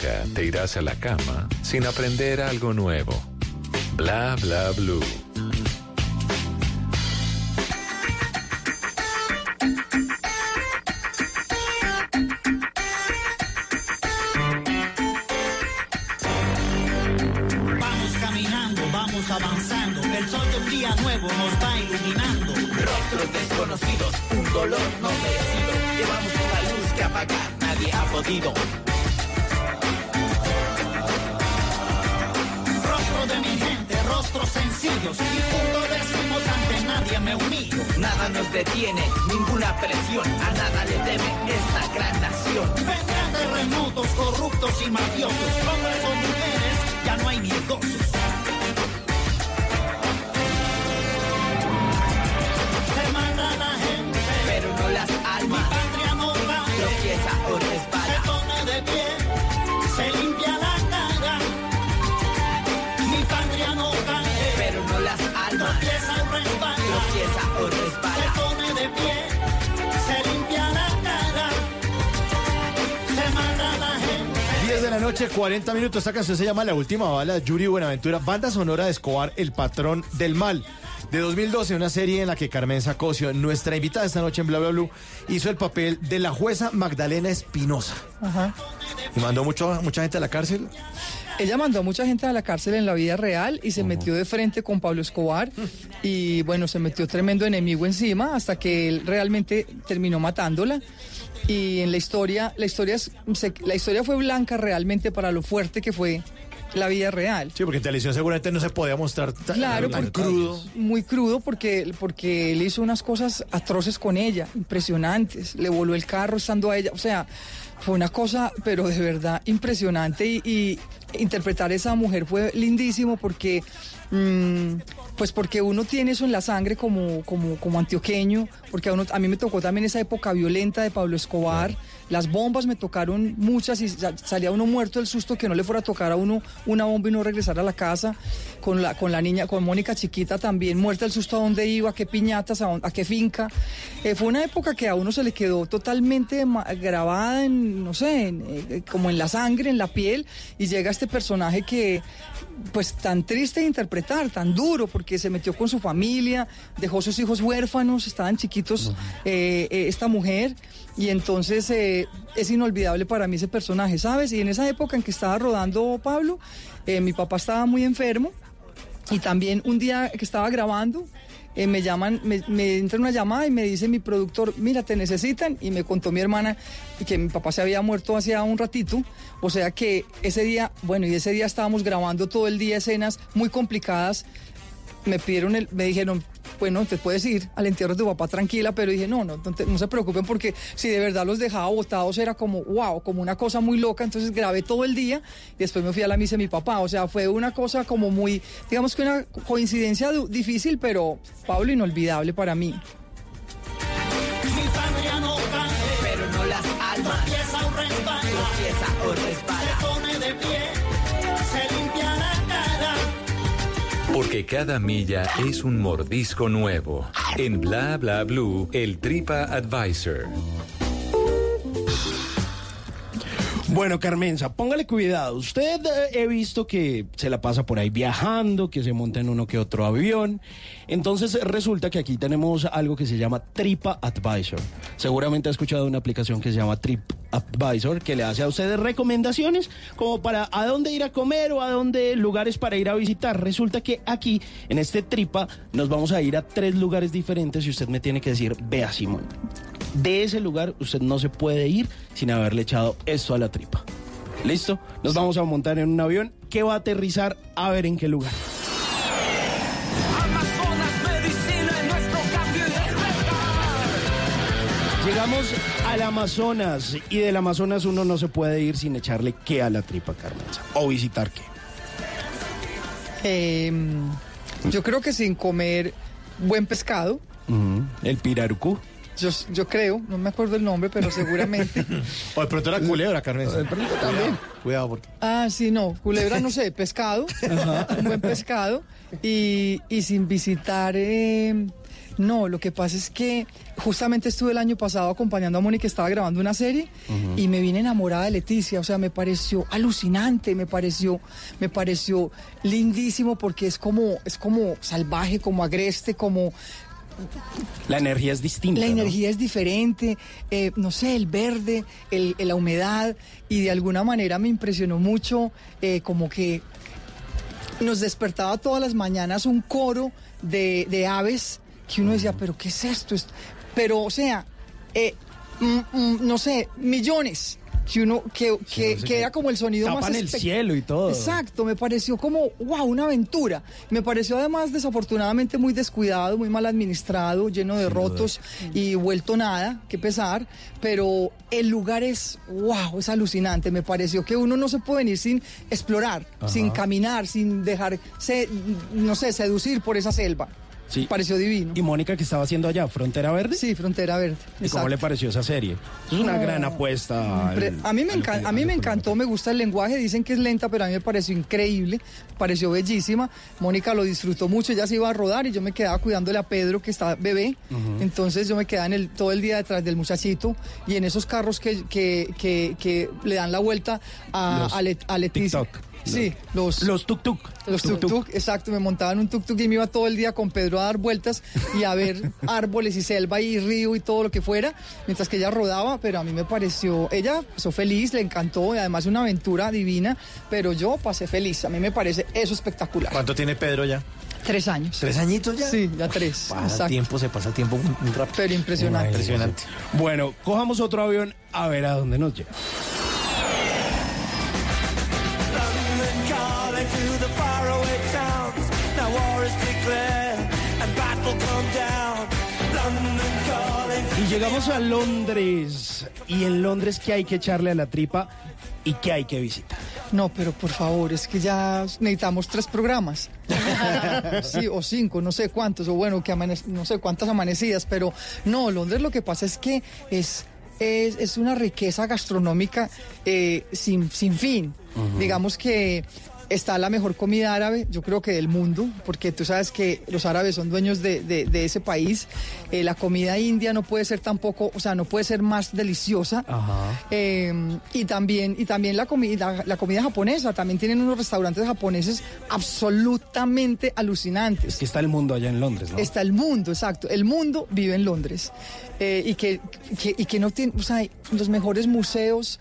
Te irás a la cama sin aprender algo nuevo. Bla bla blue. Vamos caminando, vamos avanzando. El sol de un día nuevo nos va iluminando. Rostros desconocidos, un dolor no merecido. Llevamos una luz que apagar nadie ha podido. De mi gente, rostros sencillos. Y punto decimos ante nadie me uní. Nada nos detiene, ninguna presión. A nada le teme esta gran nación. Vendrán terremotos corruptos y mafiosos. Hombres o mujeres, ya no hay ni noche, 40 minutos. Esta canción se llama La Última Bala, Yuri Buenaventura, banda sonora de Escobar, El Patrón del Mal. De 2012, una serie en la que Carmen Sacocio, nuestra invitada esta noche en Bla Bla Blue, hizo el papel de la jueza Magdalena Espinosa. Ajá. Y mandó mucho, mucha gente a la cárcel. Ella mandó a mucha gente a la cárcel en la vida real y se metió de frente con Pablo Escobar y bueno, se metió tremendo enemigo encima hasta que él realmente terminó matándola. Y en la historia, la historia, se- la historia fue blanca realmente para lo fuerte que fue la vida real. Sí, porque en televisión seguramente no se podía mostrar tan, Claro, tan crudo. Muy crudo porque, porque él hizo unas cosas atroces con ella, impresionantes. Le voló el carro estando a ella. O sea, fue una cosa, pero de verdad impresionante. Y, y interpretar a esa mujer fue lindísimo porque, mm, pues porque uno tiene eso en la sangre como, como, como antioqueño. Porque a, uno, a mí me tocó también esa época violenta de Pablo Escobar. Las bombas me tocaron muchas y sa- salía uno muerto del susto que no le fuera a tocar a uno una bomba y no regresar a la casa. Con la, con la niña, con Mónica chiquita también, muerta del susto a dónde iba, a qué piñatas, a, dónde- a qué finca. Eh, fue una época que a uno se le quedó totalmente grabada en, no sé, en, eh, como en la sangre, en la piel, y llega este personaje que, pues tan triste de interpretar, tan duro, porque se metió con su familia, dejó sus hijos huérfanos, estaban chiquitos eh, esta mujer, y entonces eh, es inolvidable para mí ese personaje, ¿sabes? Y en esa época en que estaba rodando Pablo, eh, mi papá estaba muy enfermo, y también un día que estaba grabando, eh, me llaman, me, entra una llamada y me dice mi productor, mira, te necesitan. Y me contó mi hermana que mi papá se había muerto hacía un ratito. O sea que ese día, bueno, y ese día estábamos grabando todo el día escenas muy complicadas. Me pidieron, el, me dijeron, bueno, te puedes ir al entierro de tu papá tranquila, pero dije, no, no, no, se preocupen porque si de verdad los dejaba botados era como, wow, como una cosa muy loca, entonces grabé todo el día y después me fui a la misa de mi papá, o sea, fue una cosa como muy, digamos que una coincidencia difícil, pero Pablo inolvidable para mí. Porque cada milla es un mordisco nuevo. En Bla Bla Blue, el Tripa Advisor. Bueno, Carmenza, póngale cuidado. Usted eh, he visto que se la pasa por ahí viajando, que se monta en uno que otro avión. Entonces resulta que aquí tenemos algo que se llama Tripa Advisor. Seguramente ha escuchado una aplicación que se llama Trip Advisor que le hace a ustedes recomendaciones como para a dónde ir a comer o a dónde lugares para ir a visitar. Resulta que aquí en este Tripa nos vamos a ir a tres lugares diferentes y usted me tiene que decir, vea Simón, de ese lugar usted no se puede ir sin haberle echado esto a la tripa. ¿Listo? Nos vamos a montar en un avión que va a aterrizar a ver en qué lugar. medicina en nuestro cambio y Llegamos al Amazonas y del Amazonas uno no se puede ir sin echarle qué a la tripa, Carmenza. O visitar qué. Em, yo creo que sin comer buen pescado. El pirarucú. Yo, yo creo, no me acuerdo el nombre, pero seguramente. O de pronto era culebra, Carmenza. también. Cuidado, porque. Ah, sí, no, culebra, no sé, pescado, un buen pescado, y, y sin visitar, eh, no, lo que pasa es que justamente estuve el año pasado acompañando a Mónica que estaba grabando una serie y me vine enamorada de Leticia, o sea, me pareció alucinante, me pareció, me pareció lindísimo porque es como, es como salvaje, como agreste, como La energía es distinta. la ¿no? energía es diferente, eh, no sé, el verde, el, la humedad, y de alguna manera me impresionó mucho, eh, como que nos despertaba todas las mañanas un coro de, de aves que uno decía, pero ¿qué es esto? Es- Pero, o sea, eh, mm, mm, no sé, millones. Que uno, que, que, no sé que qué. era como el sonido más Tapan el espec- cielo y todo. Exacto, me pareció como, wow, una aventura. Me pareció además desafortunadamente muy descuidado, muy mal administrado, lleno de rotos y vuelto nada, qué pesar. Pero el lugar es, wow, es alucinante. Me pareció que uno no se puede venir sin explorar, Ajá. sin caminar, sin dejarse, no sé, seducir por esa selva. Sí. Pareció divino. ¿Y Mónica que estaba haciendo allá? ¿Frontera Verde? Sí, Frontera Verde. ¿Y cómo le pareció esa serie? Es una No. gran apuesta. Al- A mí, me lo que- encan- a mí me encantó, me gusta el lenguaje, dicen que es lenta, pero a mí me pareció increíble, pareció bellísima. Mónica lo disfrutó mucho, ella se iba a rodar y yo me quedaba cuidándole a Pedro, que está bebé. Entonces yo me quedaba en el, todo el día detrás del muchachito y en esos carros que, que, que- le dan la vuelta a, a, Let- a Leticia. TikTok. Sí, los, Los tuk-tuk. los Tuk-tuk. exacto, me montaba en un tuk-tuk y me iba todo el día con Pedro a dar vueltas y a ver árboles y selva y río y todo lo que fuera, mientras que ella rodaba, pero a mí me pareció, ella pasó feliz, le encantó y además una aventura divina, pero yo pasé feliz, a mí me parece eso espectacular. ¿Cuánto tiene Pedro ya? Tres años. ¿Tres añitos ya? Sí, ya tres. Pasa exacto. tiempo, se pasa el tiempo muy, muy rápido. Pero impresionante. Impresionante. Bueno, cojamos otro avión a ver a dónde nos lleva. The faraway towns. Now war is declared and battle come down. London calling. Y llegamos a Londres. Y en Londres, ¿qué hay que echarle a la tripa y qué hay que visitar? No, pero por favor, es que ya necesitamos tres programas. sí, o cinco, no sé cuántos, o bueno, que amane- no sé cuántas amanecidas, pero no, Londres lo que pasa es que es, es, es una riqueza gastronómica eh, sin, sin fin. Digamos que está la mejor comida árabe, yo creo que del mundo, porque tú sabes que los árabes son dueños de, de- de ese país. Eh, la comida india no puede ser tampoco, o sea, no puede ser más deliciosa. Eh, y también y también la comida la comida japonesa también tienen unos restaurantes japoneses absolutamente alucinantes Es que está el mundo allá en Londres, ¿no? está el mundo exacto el mundo vive en Londres Eh, y que, que- y que no tiene o sea los mejores museos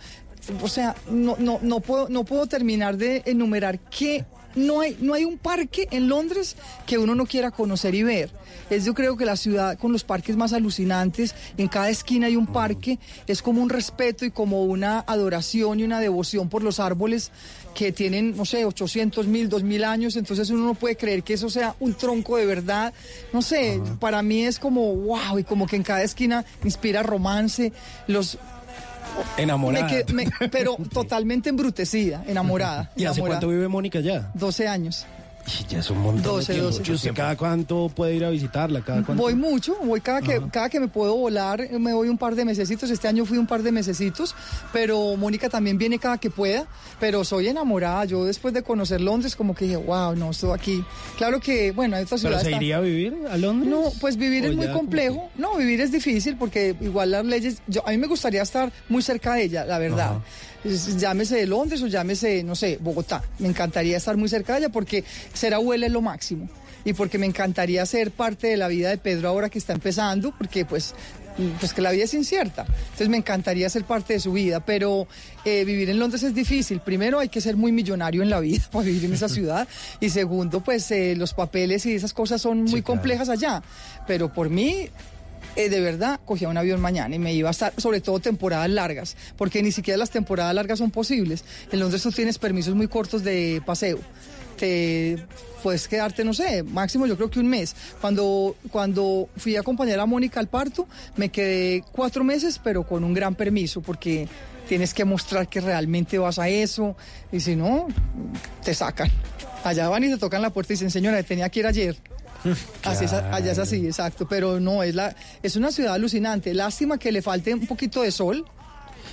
o sea no no no puedo no puedo terminar de enumerar que no hay, no hay un parque en Londres que uno no quiera conocer y ver. Es yo creo que la ciudad con los parques más alucinantes, en cada esquina hay un parque, es como un respeto y como una adoración y una devoción por los árboles que tienen, no sé, 800 mil, 2000 años, entonces uno no puede creer que eso sea un tronco de verdad. No sé, para mí es como wow y como que en cada esquina inspira romance, los Enamorada. me quedé- me- pero totalmente embrutecida, enamorada. ¿Y hace cuánto vive Mónica ya? 12 años. Ya es un montón 12, de tiempo. 12. ¿Y usted cada cuánto puede ir a visitarla? ¿Cada cuánto? Voy mucho, voy cada que, cada que me puedo volar, me voy un par de mesecitos. Este año fui un par de mesecitos, pero Mónica también viene cada que pueda. Pero soy enamorada. Yo después de conocer Londres, como que dije, wow, no, estoy aquí. Claro que, bueno, hay otras ¿Pero ciudades. se iría a vivir a Londres? No, pues vivir ¿O es muy complejo. No, vivir es difícil porque igual las leyes. Yo, a mí me gustaría estar muy cerca de ella, la verdad. Es- Llámese de Londres o llámese, no sé, Bogotá. Me encantaría estar muy cerca de ella porque ser abuela es lo máximo. Y porque me encantaría ser parte de la vida de Pedro ahora que está empezando, porque pues, pues que la vida es incierta. Entonces me encantaría ser parte de su vida, pero eh, vivir en Londres es difícil. Primero hay que ser muy millonario en la vida para vivir en esa ciudad. Y segundo, pues eh, los papeles y esas cosas son muy complejas allá. Pero por mí, eh, de verdad cogía un avión mañana y me iba a estar, sobre todo temporadas largas, porque ni siquiera las temporadas largas son posibles. En Londres tú tienes permisos muy cortos de paseo. Te puedes quedarte, no sé, máximo yo creo que un mes. Cuando, cuando fui a acompañar a Mónica al parto, me quedé cuatro meses, pero con un gran permiso, porque tienes que mostrar que realmente vas a eso, y si no, te sacan. Allá van y te tocan la puerta y dicen, señora, tenía que ir ayer. Así es, allá es así, exacto. Pero no, es, la, es una ciudad alucinante. Lástima que le falte un poquito de sol.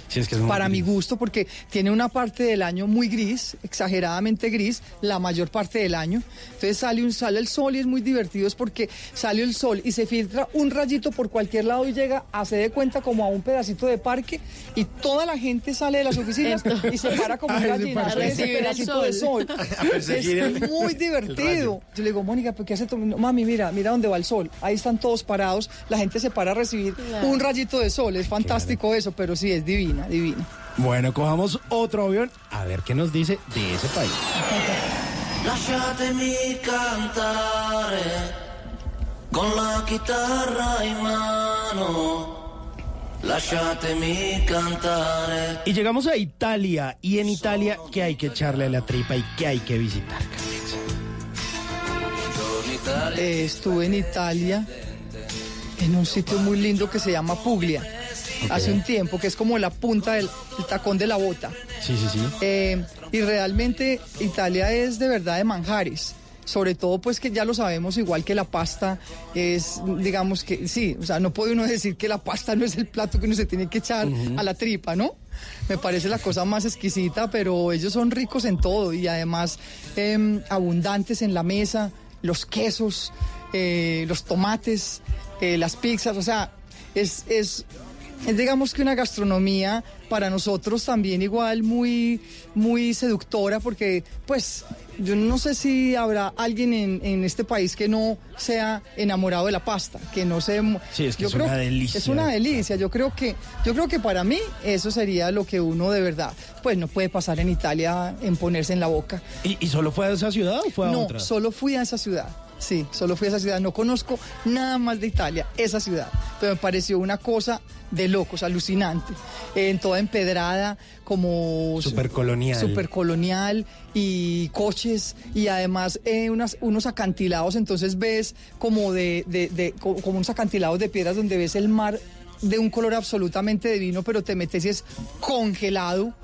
Sí, es que es muy para mi gusto, porque tiene una parte del año muy gris, exageradamente gris, la mayor parte del año. Entonces sale, un, sale el sol y es muy divertido, es porque sale el sol y se filtra un rayito por cualquier lado y llega a se de cuenta como a un pedacito de parque y toda la gente sale de las oficinas y se para como un ese gallina parque. a ver ese el pedacito de sol. sol. A perseguir es el- muy divertido. Yo le digo, Mónica, ¿por qué hace todo? Mami, mira, mira dónde va el sol. Ahí están todos parados. La gente se para a recibir Claro. un rayito de sol. Es fantástico eso, pero sí, es divina, divina. Bueno, cojamos otro avión a ver qué nos dice de ese país. Lasciatemi cantare con la chitarra in mano. Lasciatemi cantare. Y llegamos a Italia. Y en Italia, ¿qué hay que echarle a la tripa y qué hay que visitar? Eh, estuve en Italia, en un sitio muy lindo que se llama Puglia, hace un tiempo, que es como la punta del el tacón de la bota. Sí, sí, sí. Eh, y realmente Italia es de verdad de manjares. Sobre todo, pues que ya lo sabemos, igual que la pasta es, digamos que sí, o sea, no puede uno decir que la pasta no es el plato que uno se tiene que echar a la tripa, ¿no? Me parece la cosa más exquisita, pero ellos son ricos en todo y además em, abundantes en la mesa, los quesos, eh, los tomates, eh, las pizzas, o sea, es, es, es digamos que una gastronomía para nosotros también igual muy, muy seductora porque pues yo no sé si habrá alguien en, en este país que no sea enamorado de la pasta, que no se... Sí, es que yo es creo- una delicia. Es una delicia, yo creo que yo creo que para mí eso sería lo que uno de verdad pues no puede pasar en Italia en ponerse en la boca. ¿Y, y solo fue a esa ciudad o fue a No, otra? solo fui a esa ciudad. Sí, solo fui a esa ciudad. No conozco nada más de Italia, esa ciudad. Pero me pareció una cosa de locos, alucinante. En toda empedrada, como... Supercolonial. Supercolonial y coches y además eh, unas, unos acantilados. Entonces ves como de, de- de- co- como unos acantilados de piedras donde ves el mar de un color absolutamente divino, pero te metes y es congelado.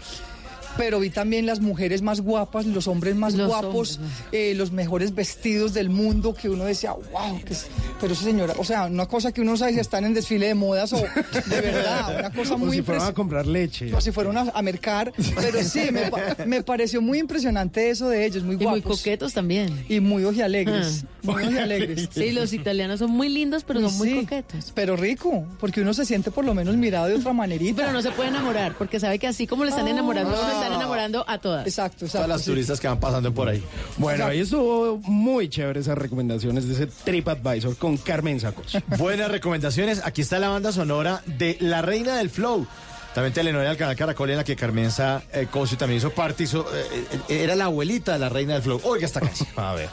Pero vi también las mujeres más guapas, los hombres más Los guapos, hombres, eh, los mejores vestidos del mundo que uno decía, wow, que es- pero esa señora, o sea, una cosa que uno sabe si están en desfile de modas o de verdad, una cosa O muy si fueron a comprar leche. o si fueron a, a mercar, pero sí, me, pa- me pareció muy impresionante eso de ellos, muy Y muy guapos. coquetos también. Y muy ojialegres, muy ojialegres. Sí, los italianos son muy lindos, pero son muy coquetos. Pero rico, porque uno se siente por lo menos mirado de otra manerita. Pero no se puede enamorar, porque sabe que así como le están enamorando, a están enamorando a todas. Exacto, exacto. Todas las sí. turistas que van pasando por ahí. Bueno, ahí estuvo muy chévere esas recomendaciones de ese TripAdvisor con Carmen Sacos. Buenas recomendaciones. Aquí está la banda sonora de La Reina del Flow. También telenovela del canal Caracol en la que Carmenza eh, Cosio también hizo parte. hizo, eh, eh, era la abuelita de la Reina del Flow. Oiga esta canción. A ver.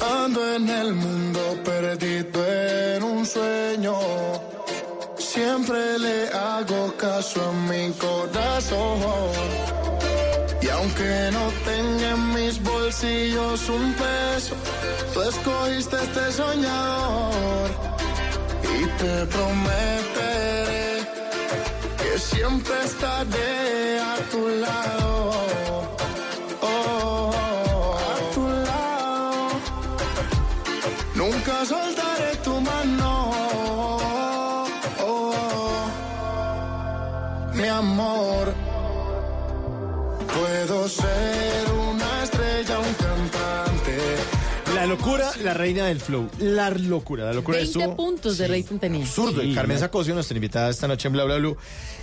Ando en el mundo perdido en un sueño. Siempre le hago caso a mi corazón. Y aunque no tenga en mis bolsillos un peso, tú escogiste este soñador. Y te prometeré que siempre estaré a tu lado. Amor. Puedo ser locura, la reina del flow. La locura, la locura 20 estuvo puntos de rating tenía. absurdo. Y Sí, Carmenza no. Cosio, nuestra invitada esta noche en Bla Bla Blue,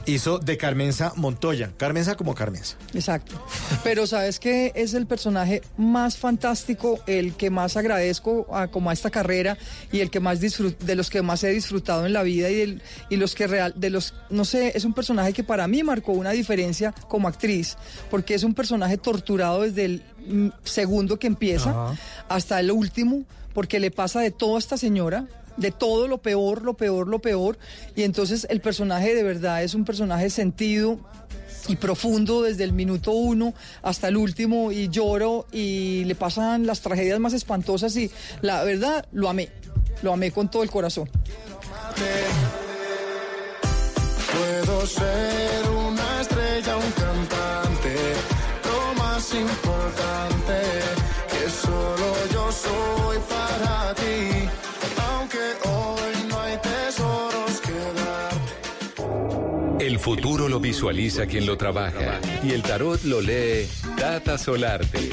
hizo de Carmenza Montoya. Carmenza como Carmenza. Exacto. Pero sabes que es el personaje más fantástico, el que más agradezco a, como a esta carrera y el que más disfrut- de los que más he disfrutado en la vida y, del- y los que real, de los, no sé, es un personaje que para mí marcó una diferencia como actriz, porque es un personaje torturado desde el segundo que empieza Ajá. hasta el último, porque le pasa de todo a esta señora, de todo lo peor, lo peor, lo peor, y entonces el personaje de verdad es un personaje sentido y profundo desde el minuto uno hasta el último y lloro y le pasan las tragedias más espantosas y la verdad lo amé, lo amé con todo el corazón. Puedo ser más importante que solo yo soy para ti. Aunque hoy no hay tesoros que darte. El futuro lo visualiza quien lo trabaja y el tarot lo lee Tata Solarte.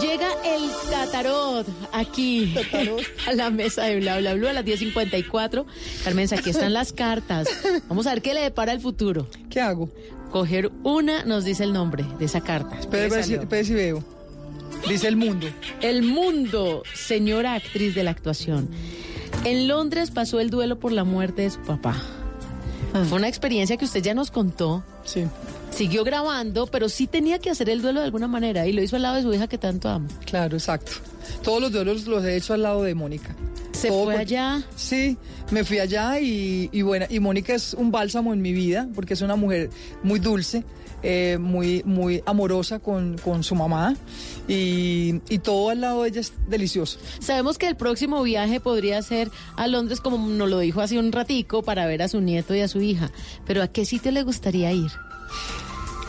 Llega el Tatarot aquí a la mesa de Bla Bla Blue a las 10.54. Carmenza, aquí están las cartas. Vamos a ver qué le depara el futuro. ¿Qué hago? Coger una nos dice el nombre de esa carta. Espera, veo. Dice el mundo. El mundo, señora actriz de la actuación. En Londres pasó el duelo por la muerte de su papá. Fue una experiencia que usted ya nos contó. Sí. Siguió grabando, pero sí tenía que hacer el duelo de alguna manera y lo hizo al lado de su hija que tanto ama. Claro, exacto. Todos los duelos los he hecho al lado de Mónica. ¿Se Todo fue por- allá? Sí, me fui allá y, y bueno, y Mónica es un bálsamo en mi vida porque es una mujer muy dulce, eh, muy, muy amorosa con, con su mamá y, y todo al lado de ella es delicioso. Sabemos que el próximo viaje podría ser a Londres, como nos lo dijo hace un ratico, para ver a su nieto y a su hija. Pero ¿a qué sitio le gustaría ir?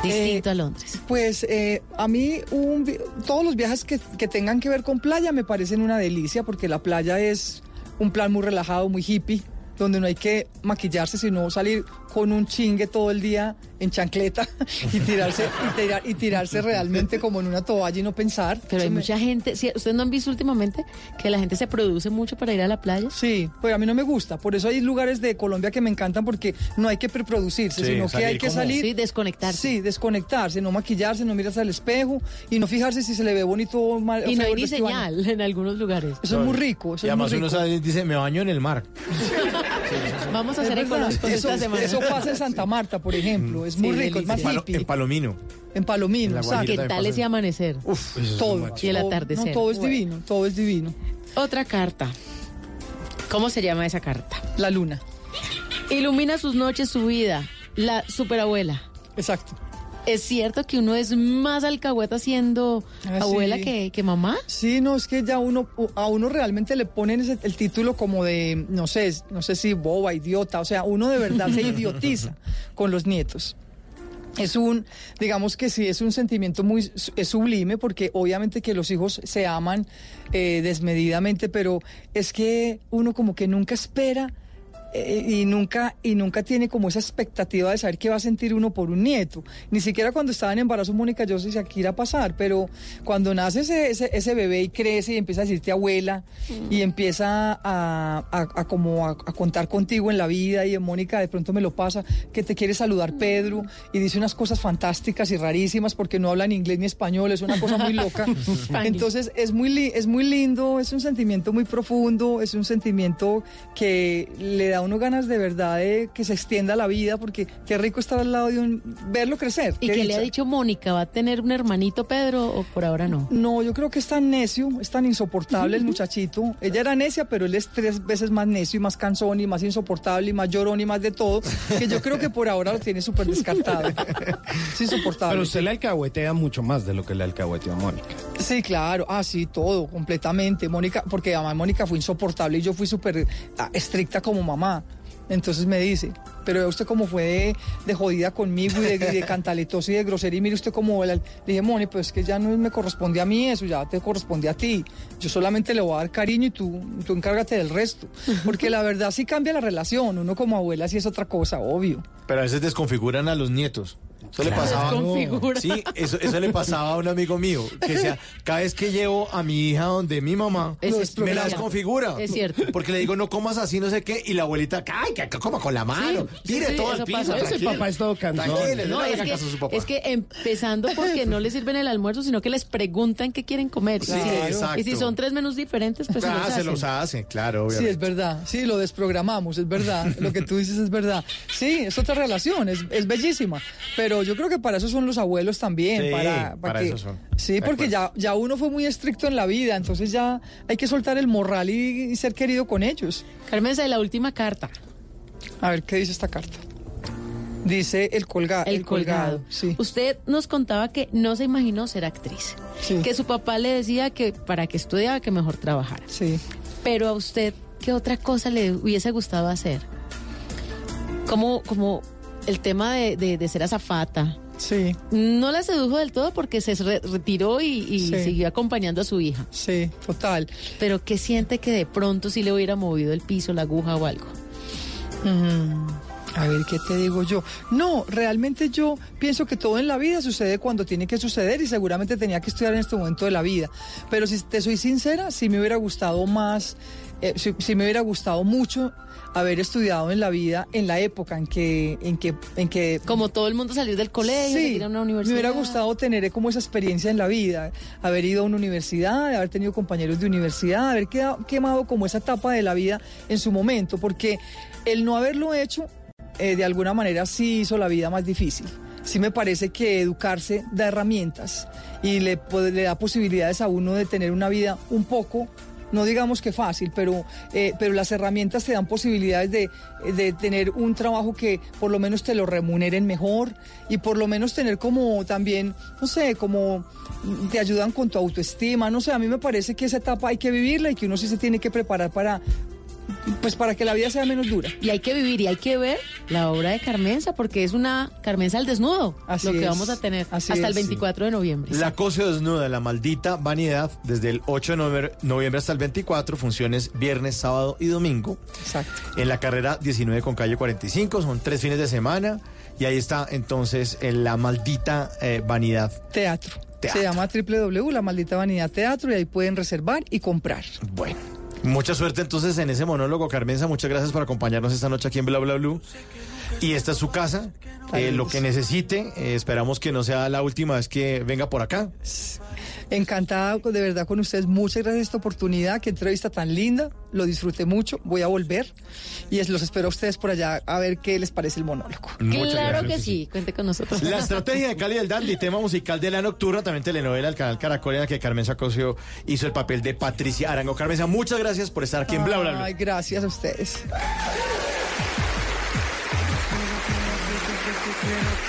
Distinto Eh, a Londres. Pues eh, a mí un todos los viajes que, que tengan que ver con playa me parecen una delicia porque la playa es un plan muy relajado, muy hippie, donde no hay que maquillarse, sino salir con un chingue todo el día en chancleta y tirarse y, tirar- y tirarse realmente como en una toalla y no pensar. Pero hay me- mucha gente, ¿sí? ¿ustedes no han visto últimamente que la gente se produce mucho para ir a la playa? Sí, pues a mí no me gusta. Por eso hay lugares de Colombia que me encantan porque no hay que preproducirse, Sí, sino que hay que como- salir. Sí, desconectarse. Sí, desconectarse, no maquillarse, no mirarse al espejo y no fijarse si se le ve bonito o mal. o Y no hay ni señal en algunos lugares. Eso es muy rico, eso y es además uno rico. y dice, me baño en el mar. Vamos a hacer ecológicos eso, esta semana. eso pasa en Santa Marta, por ejemplo. Es muy Sí, rico, es más hippie. en Palomino. En Palomino, exacto. ¿Qué tal ese amanecer? Uf, eso es Todo. Y el atardecer. no, todo es Bueno. divino, todo es divino. Otra carta. ¿Cómo se llama esa carta? La luna. Ilumina sus noches, su vida. La superabuela. Exacto. ¿Es cierto que uno es más alcahueta siendo Ah, abuela sí. que, que mamá? Sí, no, es que ya uno, a uno realmente le ponen ese- el título como de, no sé, no sé si boba, idiota, o sea, uno de verdad se idiotiza con los nietos. Es un, digamos que sí, es un sentimiento muy es sublime porque obviamente que los hijos se aman eh, desmedidamente, pero es que uno como que nunca espera y nunca y nunca tiene como esa expectativa de saber qué va a sentir uno por un nieto. Ni siquiera cuando estaba en embarazo Mónica yo sé qué irá a pasar, pero cuando nace ese, ese, ese bebé y crece y empieza a decirte abuela y empieza a, a- a como a, a contar contigo en la vida y en Mónica de pronto me lo pasa que te quiere saludar Pedro y dice unas cosas fantásticas y rarísimas porque no habla ni inglés ni español, es una cosa muy loca. Entonces es muy, li- es muy lindo, es un sentimiento muy profundo, es un sentimiento que le da uno ganas de verdad de que se extienda la vida porque qué rico estar al lado de un, verlo crecer. ¿Y qué qué le ha dicho Mónica? ¿Va a tener un hermanito Pedro o por ahora no? No, yo creo que es tan necio, es tan insoportable el muchachito. Ella era necia, pero él es tres veces más necio y más cansón y más insoportable y más llorón y más de todo, que yo creo que por ahora lo tiene súper descartado. Es insoportable. Pero usted le alcahuetea mucho más de lo que le alcahueteó a Mónica. Sí, claro. Ah, sí, todo, completamente. Mónica, porque además Mónica fue insoportable y yo fui súper ah, estricta como mamá. Entonces me dice, pero vea usted cómo fue de, de jodida conmigo y de, y de cantaletosa y de grosera. Y mire usted cómo le dije, Moni, pues es que ya no me corresponde a mí eso, ya te corresponde a ti. Yo solamente le voy a dar cariño y tú, tú encárgate del resto. Porque la verdad sí cambia la relación. Uno como abuela sí es otra cosa, obvio. Pero a veces desconfiguran a los nietos. Eso le Claro. pasaba. Sí, eso, eso le pasaba a un amigo mío. Que decía, cada vez que llevo a mi hija donde mi mamá, me la desconfigura. Es cierto. Porque le digo, no comas así, no sé qué. Y la abuelita, ay, que coma con la mano. Sí, tire sí, todo al piso. pasa. Ese tranquilo. papá es todo No, no le es que, caso a su papá. es que empezando porque no les sirven el almuerzo, sino que les preguntan qué quieren comer. Sí, y, si, exacto. y si son tres menús diferentes, pues Ah, se se los los hacen. hace, claro, Sí, obviamente. es verdad. Sí, lo desprogramamos, es verdad. Lo que tú dices es verdad. Sí, es otra relación, es, es bellísima. Pero yo creo que para eso son los abuelos también. Sí, para, para que- eso son. Sí, De porque ya, ya uno fue muy estricto en la vida, entonces ya hay que soltar el morral y, y ser querido con ellos. Carmen, de la última carta. A ver, ¿qué dice esta carta? Dice el, colga El, colgado. Usted nos contaba que no se imaginó ser actriz. Que su papá le decía que para que estudiara que mejor trabajara. Sí. Pero a usted, ¿qué otra cosa le hubiese gustado hacer? Como, como el tema de, de- de ser azafata. Sí. No la sedujo del todo porque se re- retiró y, y Sí. siguió acompañando a su hija. Sí, total. Pero ¿qué siente que de pronto sí le hubiera movido el piso, la aguja o algo? Mm, A ver, ¿qué te digo yo? No, realmente yo pienso que todo en la vida sucede cuando tiene que suceder y seguramente tenía que estudiar en este momento de la vida. Pero si te soy sincera, sí me hubiera gustado más, eh, sí, sí me hubiera gustado mucho haber estudiado en la vida en la época en que... En que, en que Como todo el mundo salir del colegio, Sí, seguir a una me universidad. hubiera gustado tener como esa experiencia en la vida, haber ido a una universidad, haber tenido compañeros de universidad, haber quedado- quemado como esa etapa de la vida en su momento, porque el no haberlo hecho, eh, de alguna manera sí hizo la vida más difícil. Sí me parece que educarse da herramientas y le, le da posibilidades a uno de tener una vida un poco no digamos que fácil, pero, eh, pero las herramientas te dan posibilidades de, de tener un trabajo que por lo menos te lo remuneren mejor y por lo menos tener como también, no sé, como te ayudan con tu autoestima, no sé, a mí me parece que esa etapa hay que vivirla y que uno sí se tiene que preparar para, pues para que la vida sea menos dura. Y hay que vivir y hay que ver la obra de Carmenza, porque es una Carmenza al desnudo, Así lo que es, vamos a tener así hasta el es. 24 de noviembre. La cosa desnuda, la maldita vanidad, desde el 8 de noviembre, noviembre hasta el 24, funciones viernes, sábado y domingo. Exacto. En la carrera 19 con calle 45, son tres fines de semana. Y ahí está entonces en la maldita eh, vanidad. Teatro. Teatro. Se llama www, La Maldita Vanidad Teatro, y ahí pueden reservar y comprar. Bueno. Mucha suerte entonces en ese monólogo, Carmenza. Muchas gracias por acompañarnos esta noche aquí en Bla Bla Blue. Y esta es su casa. Eh, lo que necesite. eh, esperamos que no sea la última vez que venga por acá. Encantada de verdad con ustedes. Muchas gracias por esta oportunidad. Qué entrevista tan linda. Lo disfruté mucho. Voy a volver. Y es- los espero a ustedes por allá a ver qué les parece el monólogo. claro que sí, cuente con nosotros. La estrategia de Cali del Dandy, tema musical de la nocturna, también telenovela del canal Caracol en la que Carmen Sacocio hizo el papel de Patricia Arango. Carmenza, muchas gracias por estar aquí en Bla Bla Bla. Ay, gracias a ustedes.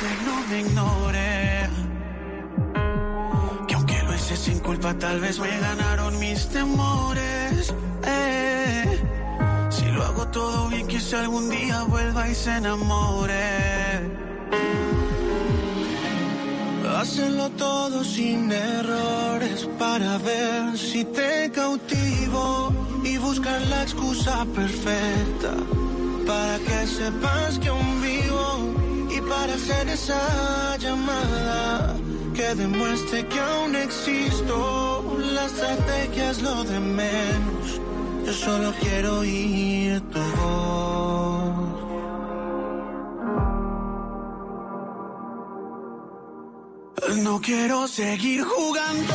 que no me ignore. Sin culpa, tal vez me ganaron mis temores. Eh, si lo hago todo bien, quizá algún día vuelva y se enamore. Hacerlo todo sin errores para ver si te cautivo y buscar la excusa perfecta para que sepas que aún vivo y para hacer esa llamada que demuestre que aún existo. La estrategia es lo de menos. Yo solo quiero oír tu voz. No quiero seguir jugando.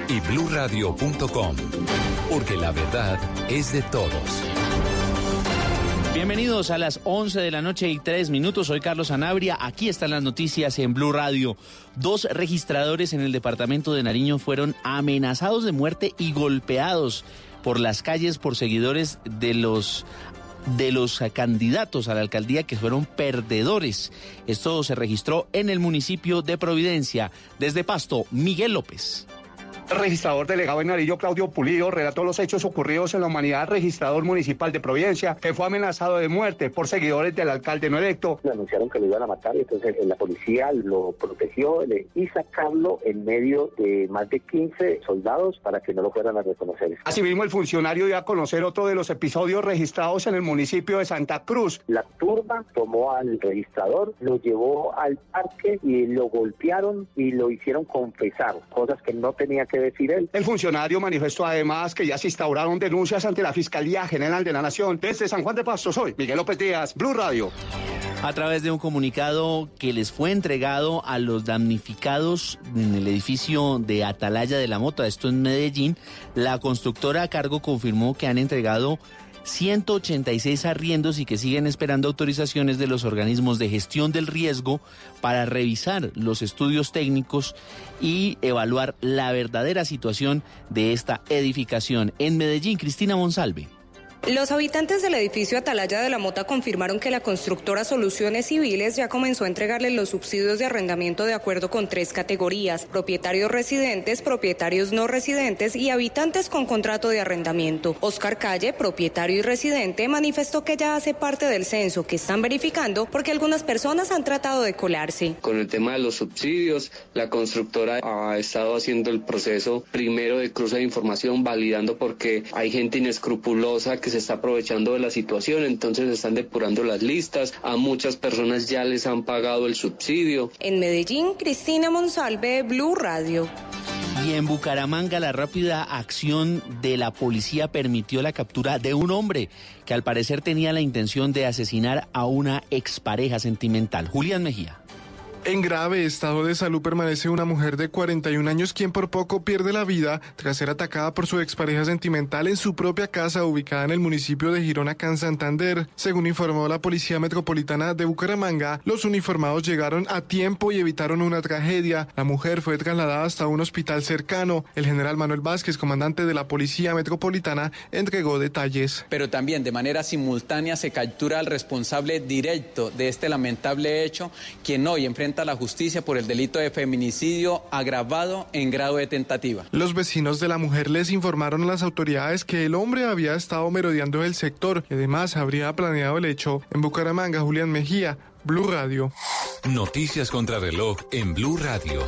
y bluradio.com, porque la verdad es de todos. Bienvenidos a las 11 de la noche y 3 minutos. Soy Carlos Anabria. Aquí están las noticias en Blue Radio. Dos registradores en el departamento de Nariño fueron amenazados de muerte y golpeados por las calles por seguidores de los de los candidatos a la alcaldía que fueron perdedores. Esto se registró en el municipio de Providencia. Desde Pasto, Miguel López. Registrador delegado en Narillo, Claudio Pulido, relató los hechos ocurridos en la humanidad registrador municipal de Providencia, que fue amenazado de muerte por seguidores del alcalde no electo. Le anunciaron que lo iban a matar y entonces la policía lo protegió y sacarlo en medio de más de 15 soldados para que no lo fueran a reconocer. Asimismo, el funcionario dio a conocer otro de los episodios registrados en el municipio de Santa Cruz. La turba tomó al registrador, lo llevó al parque y lo golpearon y lo hicieron confesar, cosas que no tenía que decir él. El funcionario manifestó además que ya se instauraron denuncias ante la Fiscalía General de la Nación. Desde San Juan de Pasto soy Miguel López Díaz, Blue Radio. A través de un comunicado que les fue entregado a los damnificados en el edificio de Atalaya de la Mota, esto en Medellín, la constructora a cargo confirmó que han entregado 186 arriendos y que siguen esperando autorizaciones de los organismos de gestión del riesgo para revisar los estudios técnicos y evaluar la verdadera situación de esta edificación. En Medellín, Cristina Monsalve. Los habitantes del edificio Atalaya de la Mota confirmaron que la constructora Soluciones Civiles ya comenzó a entregarle los subsidios de arrendamiento de acuerdo con tres categorías, propietarios residentes, propietarios no residentes y habitantes con contrato de arrendamiento. Oscar Calle, propietario y residente, manifestó que ya hace parte del censo que están verificando porque algunas personas han tratado de colarse. Con el tema de los subsidios, la constructora ha estado haciendo el proceso primero de cruce de información, validando porque hay gente inescrupulosa que se está aprovechando de la situación, entonces están depurando las listas, a muchas personas ya les han pagado el subsidio. En Medellín, Cristina Monsalve, Blue Radio. Y en Bucaramanga la rápida acción de la policía permitió la captura de un hombre que al parecer tenía la intención de asesinar a una expareja sentimental. Julián Mejía. En grave estado de salud permanece una mujer de 41 años quien por poco pierde la vida tras ser atacada por su expareja sentimental en su propia casa ubicada en el municipio de Girona, Can Santander. Según informó la Policía Metropolitana de Bucaramanga, los uniformados llegaron a tiempo y evitaron una tragedia. La mujer fue trasladada hasta un hospital cercano. El general Manuel Vázquez, comandante de la Policía Metropolitana, entregó detalles. Pero también de manera simultánea se captura al responsable directo de este lamentable hecho, quien hoy enfrenta a la justicia por el delito de feminicidio agravado en grado de tentativa. Los vecinos de la mujer les informaron a las autoridades que el hombre había estado merodeando el sector y además habría planeado el hecho. En Bucaramanga, Julián Mejía, Blue Radio. Noticias contra reloj en Blue Radio.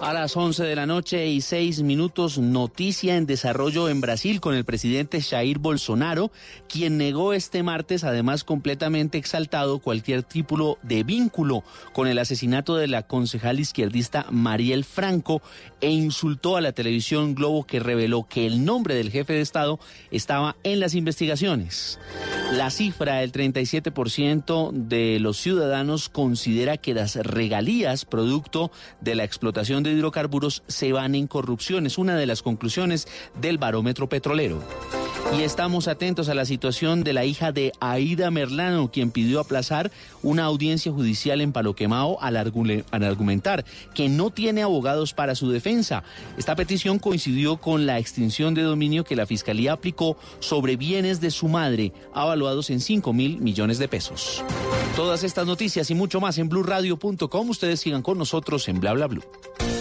A las 11 de la noche y 6 minutos, noticia en desarrollo en Brasil con el presidente Jair Bolsonaro, quien negó este martes, además completamente exaltado, cualquier tipo de vínculo con el asesinato de la concejal izquierdista Mariel Franco e insultó a la televisión Globo que reveló que el nombre del jefe de Estado estaba en las investigaciones. La cifra del 37% de los ciudadanos considera que las regalías producto de la explotación de hidrocarburos se van en corrupción. Es una de las conclusiones del barómetro petrolero. Y estamos atentos a la situación de la hija de Aida Merlano, quien pidió aplazar una audiencia judicial en Paloquemao al, al, argumentar que no tiene abogados para su defensa. Esta petición coincidió con la extinción de dominio que la Fiscalía aplicó sobre bienes de su madre, avaluados en 5 mil millones de pesos. Todas estas noticias y mucho más en blurradio.com. Ustedes sigan con nosotros en Bla Bla Blue.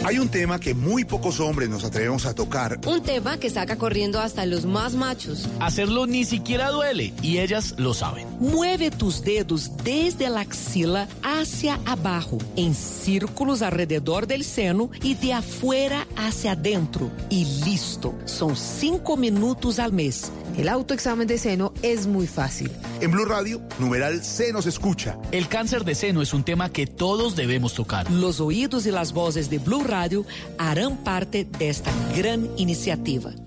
Hay un tema que muy pocos hombres nos atrevemos a tocar. Un tema que saca corriendo hasta los más machos. Hacerlo ni siquiera duele y ellas lo saben. Mueve tus dedos desde la axila hacia abajo, en círculos alrededor del seno y de afuera hacia adentro. Y listo. Son cinco minutos al mes. El autoexamen de seno es muy fácil. En Blue Radio, numeral se nos escucha. El cáncer de seno es un tema que todos debemos tocar. Los oídos y las voces de Blue Radio harán parte de esta gran iniciativa.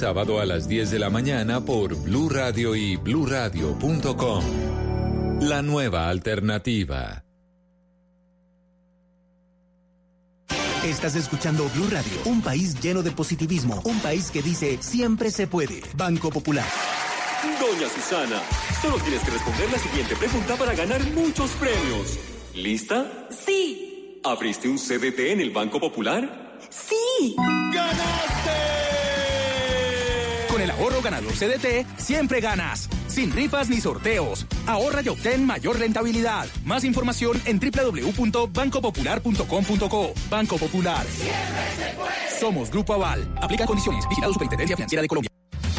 sábado a las 10 de la mañana por Blue Radio y bluradio.com. La nueva alternativa. Estás escuchando Blue Radio, un país lleno de positivismo, un país que dice siempre se puede. Banco Popular. Doña Susana, solo tienes que responder la siguiente pregunta para ganar muchos premios. ¿Lista? Sí. ¿Abriste un CDT en el Banco Popular? Sí. Con el ahorro ganador CDT, siempre ganas. Sin rifas ni sorteos. Ahorra y obtén mayor rentabilidad. Más información en www.bancopopular.com.co. Banco Popular. Somos Grupo Aval. Aplica condiciones. Vigilado Superintendencia Financiera de Colombia.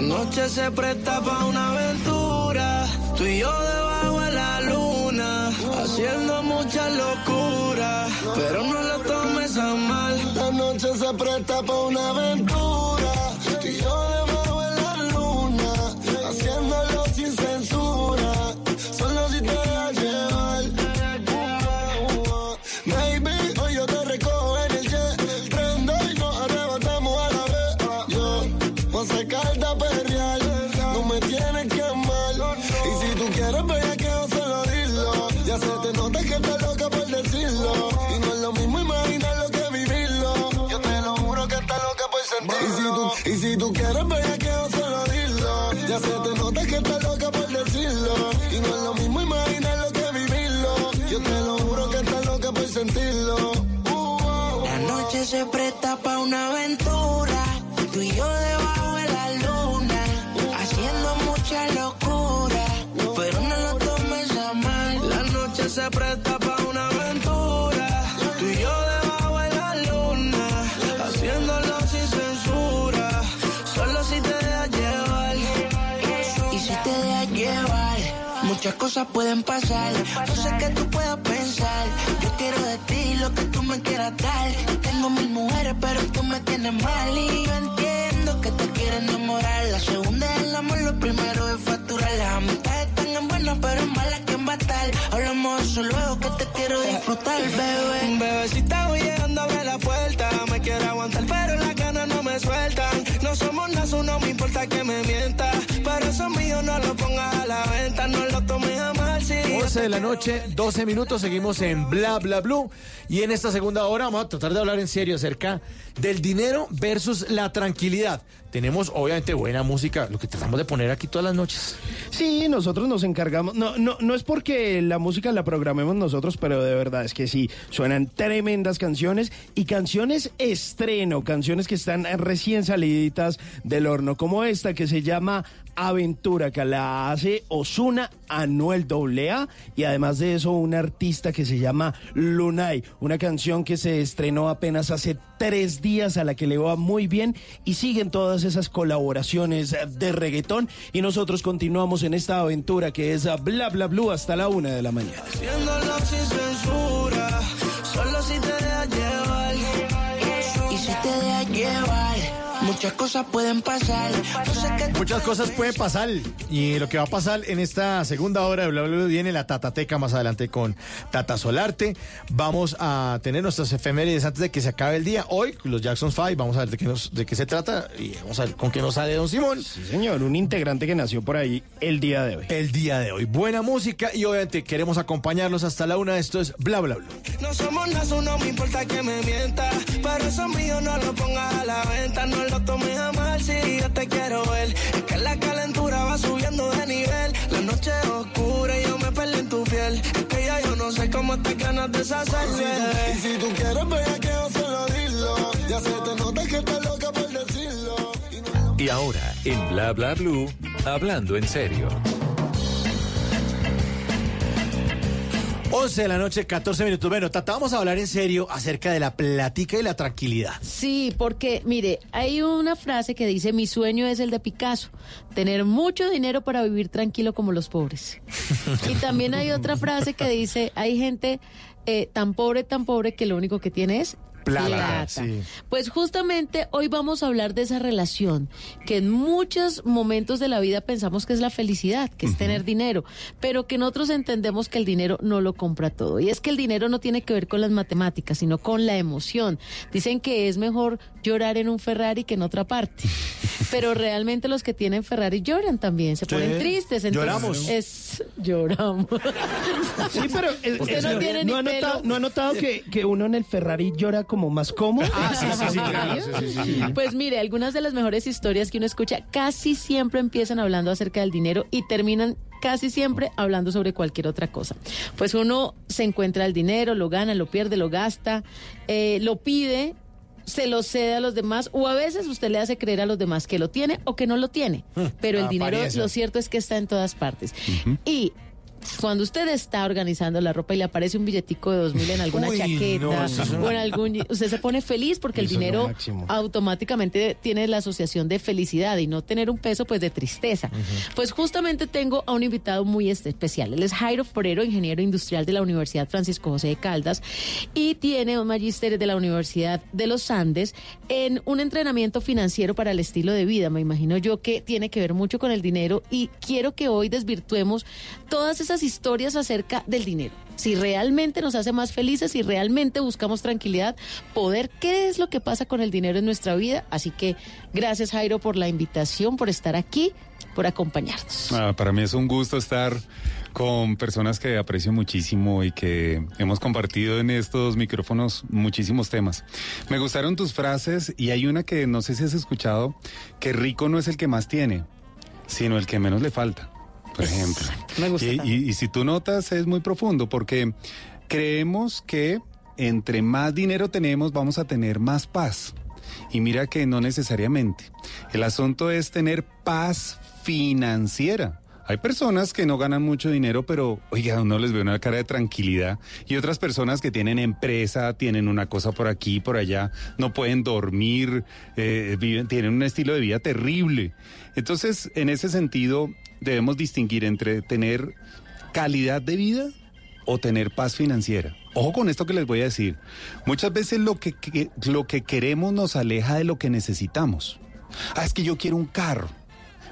La noche se presta para una aventura, tú y yo debajo de la luna, haciendo mucha locura, pero no lo tomes a mal. La noche se presta para una aventura, tú y yo debajo de la luna, haciéndolo sin censura, solo si te dejas llevar. Baby, hoy yo te recojo en el jet, prendo y nos arrebatamos a la vez. Yo voy presta para una aventura. Tú y yo de cosas pueden pasar. No sé qué tú puedas pensar. Yo quiero de ti lo que tú me quieras dar. Tengo mil mujeres, pero tú me tienes mal. Y yo entiendo que te quieres enamorar. La segunda es el amor, lo primero es facturar. Las amistades están en buenas, pero malas, ¿quién va a estar? Hablamos eso luego que te quiero disfrutar, bebé. Bebecita, voy llegando a ver la puerta. Me quiero aguantar, pero las ganas no me sueltan. No somos nada, no me importa que me mienta. Pero eso mío no lo pongas a la venta, no lo tomes a mal si yo 11 de la noche, 12 minutos, seguimos en Bla Bla Blue. Y en esta segunda hora vamos a tratar de hablar en serio acerca del dinero versus la tranquilidad. Tenemos obviamente buena música, lo que tratamos de poner aquí todas las noches. Sí, nosotros nos encargamos. No, no, no es porque la música la programemos nosotros, pero de verdad es que sí, suenan tremendas canciones y canciones estreno, canciones que están recién saliditas del horno, como esta que se llama Aventura, que la hace Osuna Anuel AA y además de eso un artista que se llama Lunay, una canción que se estrenó apenas hace tres días a la que le va muy bien y siguen todas esas colaboraciones de reggaetón y nosotros continuamos en esta aventura que es Bla Bla Blue hasta la una de la mañana. Haciéndolo sin censura, solo si te dejas llevar. Y si te dejas llevar, muchas cosas pueden pasar. Muchas cosas pueden pasar y lo que va a pasar en esta segunda hora de Bla Bla Bla viene la Tatateca más adelante con Tata Solarte. Vamos a tener nuestras efemérides antes de que se acabe el día. Hoy los Jackson Five, vamos a ver de qué, nos, de qué se trata y vamos a ver con qué nos sale Don Simón. Sí, señor, un integrante que nació por ahí el día de hoy. El día de hoy. Buena música y obviamente queremos acompañarlos hasta la una. Esto es Bla Bla Bla. No somos nada, no me importa que me mientas. Pero eso mío no lo pongas a la venta. No lo tomes a mal si yo te quiero ver. Es que la calentura va subiendo de nivel. La noche es oscura y yo me perdí en tu piel. Es que ya yo no sé cómo te ganas de deshacerme. Y si tú quieres ver que yo solo dilo. Ya se te nota que estás loca por decirlo. Y ahora, en Bla Bla Blue, hablando en serio. 11 de la noche, 14 minutos. Bueno, Tata, vamos a hablar en serio acerca de la platica y la tranquilidad. Sí, porque mire, hay una frase que dice, mi sueño es el de Picasso, tener mucho dinero para vivir tranquilo como los pobres. y también hay otra frase que dice, hay gente eh, tan pobre, tan pobre que lo único que tiene es Plata, sí. Pues justamente hoy vamos a hablar de esa relación que en muchos momentos de la vida pensamos que es la felicidad, que es tener dinero, pero que nosotros entendemos que el dinero no lo compra todo. Y es que el dinero no tiene que ver con las matemáticas, sino con la emoción. Dicen que es mejor llorar en un Ferrari que en otra parte. Pero realmente los que tienen Ferrari lloran también, se ponen Sí. tristes. Entonces Lloramos. Es, lloramos. Sí, pero Usted no tiene ni ha notado, pelo. ¿no ha notado que, que uno en el Ferrari llora como más cómodo? Ah, sí, sí, sí, claro, sí, sí, sí. Pues mire, algunas de las mejores historias que uno escucha casi siempre empiezan hablando acerca del dinero y terminan casi siempre hablando sobre cualquier otra cosa. Pues uno se encuentra el dinero, lo gana, lo pierde, lo gasta, eh, lo pide, se lo cede a los demás o a veces usted le hace creer a los demás que lo tiene o que no lo tiene. Pero el dinero, lo cierto es que está en todas partes. Y cuando usted está organizando la ropa y le aparece un billetico de dos mil en alguna Uy, chaqueta no, es o en algún, usted se pone feliz porque el dinero automáticamente tiene la asociación de felicidad y no tener un peso pues de tristeza. Pues justamente tengo a un invitado muy especial. Él es Jairo Forero, ingeniero industrial de la Universidad Francisco José de Caldas y tiene un magíster de la Universidad de los Andes en un entrenamiento financiero para el estilo de vida. Me imagino yo que tiene que ver mucho con el dinero y quiero que hoy desvirtuemos todas esas historias acerca del dinero. Si realmente nos hace más felices, si realmente buscamos tranquilidad, poder, ¿qué es lo que pasa con el dinero en nuestra vida? Así que gracias Jairo por la invitación, por estar aquí, por acompañarnos. Ah, para mí es un gusto estar con personas que aprecio muchísimo y que hemos compartido en estos micrófonos muchísimos temas. Me gustaron tus frases y hay una que no sé si has escuchado, que rico no es el que más tiene, sino el que menos le falta, por ejemplo. Me gusta Y, también. y- y si tú notas es muy profundo porque creemos que entre más dinero tenemos vamos a tener más paz. Y mira que no necesariamente. El asunto es tener paz financiera. Hay personas que no ganan mucho dinero, pero, oiga, uno les ve una cara de tranquilidad. Y otras personas que tienen empresa, tienen una cosa por aquí, por allá, no pueden dormir, eh, viven, tienen un estilo de vida terrible. Entonces, en ese sentido, debemos distinguir entre tener calidad de vida o tener paz financiera. Ojo con esto que les voy a decir. Muchas veces lo que, lo que queremos nos aleja de lo que necesitamos. Ah, es que yo quiero un carro.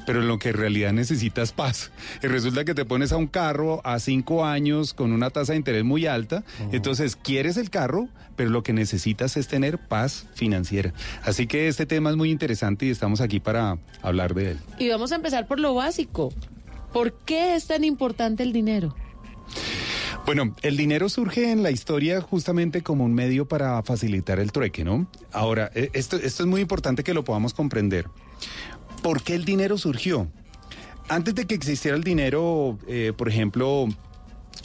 Pero lo que en realidad necesitas paz. Y resulta que te pones a un carro a cinco años con una tasa de interés muy alta. Entonces quieres el carro, pero lo que necesitas es tener paz financiera. Así que este tema es muy interesante y estamos aquí para hablar de él. Y vamos a empezar por lo básico. ¿Por qué es tan importante el dinero? Bueno, el dinero surge en la historia justamente como un medio para facilitar el trueque, ¿no? Ahora, eh, esto, esto es muy importante que lo podamos comprender. ¿Por qué el dinero surgió? Antes de que existiera el dinero, eh, por ejemplo,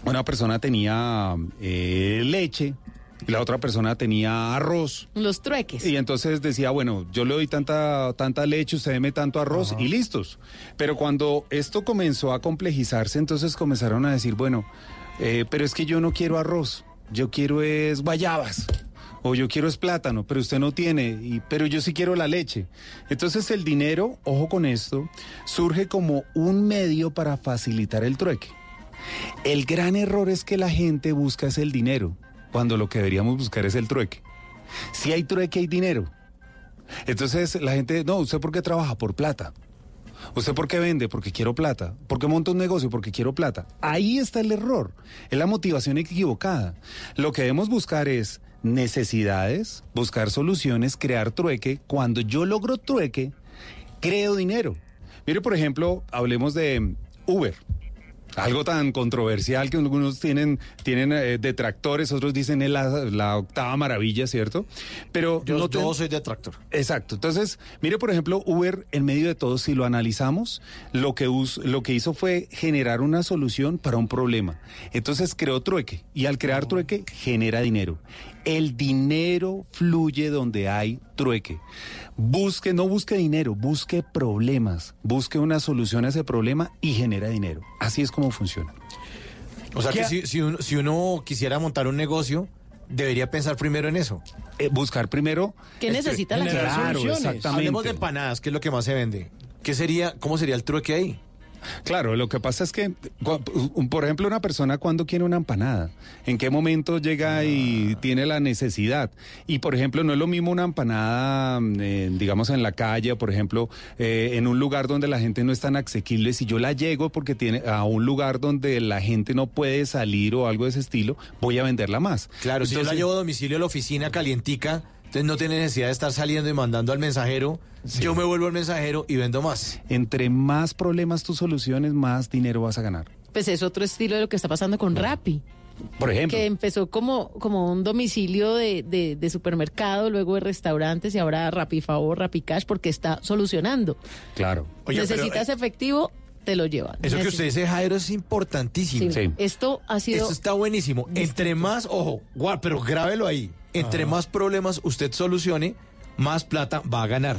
una persona tenía eh, leche y la otra persona tenía arroz. Los trueques. Y entonces decía, bueno, yo le doy tanta, tanta leche, usted deme tanto arroz y listos. Pero cuando esto comenzó a complejizarse, entonces comenzaron a decir, bueno, eh, pero es que yo no quiero arroz, yo quiero es guayabas. O yo quiero es plátano, pero usted no tiene, y, pero yo sí quiero la leche. Entonces el dinero, ojo con esto, surge como un medio para facilitar el trueque. El gran error es que la gente busca es el dinero, cuando lo que deberíamos buscar es el trueque. Si hay trueque, hay dinero. Entonces la gente, no, ¿usted por qué trabaja? Por plata. ¿Usted por qué vende? Porque quiero plata. ¿Por qué monta un negocio? Porque quiero plata. Ahí está el error. Es la motivación equivocada. Lo que debemos buscar es necesidades, buscar soluciones, crear trueque. Cuando yo logro trueque, creo dinero. Mire, por ejemplo, hablemos de Uber. Algo tan controversial que algunos tienen, tienen eh, detractores, otros dicen es la, la octava maravilla, ¿cierto? Pero Yo, no te- yo soy detractor. Exacto. Entonces, mire, por ejemplo, Uber, en medio de todo, si lo analizamos, lo que, us- lo que hizo fue generar una solución para un problema. Entonces creó trueque y al crear trueque genera dinero. El dinero fluye donde hay trueque. Busque, no busque dinero, busque problemas, busque una solución a ese problema y genera dinero. Así es como funciona. O sea que ¿Qué- si, si uno, si uno quisiera montar un negocio, debería pensar primero en eso. Eh, buscar primero. ¿Qué necesita la gente? Claro, exactamente. Hablemos de empanadas, que es lo que más se vende. ¿Qué sería, cómo sería el trueque ahí? Claro, lo que pasa es que, por ejemplo, una persona cuando quiere una empanada, ¿en qué momento llega y tiene la necesidad? Y, por ejemplo, no es lo mismo una empanada, eh, digamos, en la calle, por ejemplo, eh, en un lugar donde la gente no es tan asequible. Si yo la llego porque tiene a un lugar donde la gente no puede salir o algo de ese estilo, voy a venderla más. Claro, si yo la llevo a domicilio a la oficina calientica, entonces no tiene necesidad de estar saliendo y mandando al mensajero. Yo me vuelvo el mensajero y vendo más. Entre más problemas tú soluciones, más dinero vas a ganar. Pues es otro estilo de lo que está pasando con Rappi. Por ejemplo. Que empezó como, como un domicilio de, de- de supermercado, luego de restaurantes y ahora Rappi Favor, Rappi Cash, porque está solucionando. Claro. Necesitas efectivo, te lo llevan. Eso que usted dice, Jairo, es importantísimo. Sí. Esto ha sido... Esto está buenísimo. Entre más, ojo, guau, pero grábelo ahí. Entre más problemas usted solucione, más plata va a ganar.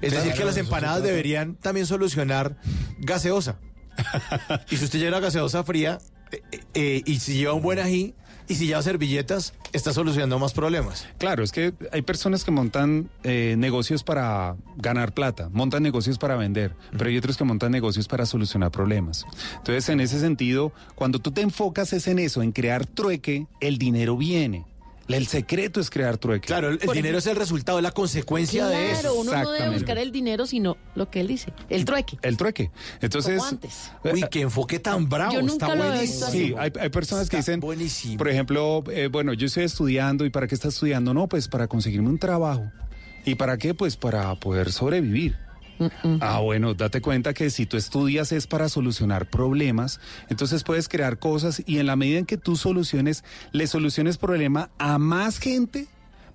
Es Claro, decir, que las empanadas deberían también solucionar gaseosa. y si usted lleva gaseosa fría eh, eh, y si lleva un buen ají y si lleva servilletas, está solucionando más problemas. Claro, es que hay personas que montan eh, negocios para ganar plata, montan negocios para vender, pero hay otros que montan negocios para solucionar problemas. Entonces, en ese sentido, cuando tú te enfocas es en eso, en crear trueque, el dinero viene. El secreto es crear trueque. Claro, el, el dinero es el resultado, es la consecuencia de eso. Claro, uno no debe buscar el dinero, sino lo que él dice, el trueque. El trueque. Entonces. Como antes. Uy, qué enfoque tan bravo. Yo nunca está lo he buenísimo. visto Sí, hay, hay personas que dicen, por ejemplo, eh, bueno, yo estoy estudiando y ¿para qué está estudiando? No, pues para conseguirme un trabajo. ¿Y para qué? Pues para poder sobrevivir. Ah, bueno, date cuenta que si tú estudias es para solucionar problemas, entonces puedes crear cosas y en la medida en que tú soluciones, le soluciones problema a más gente,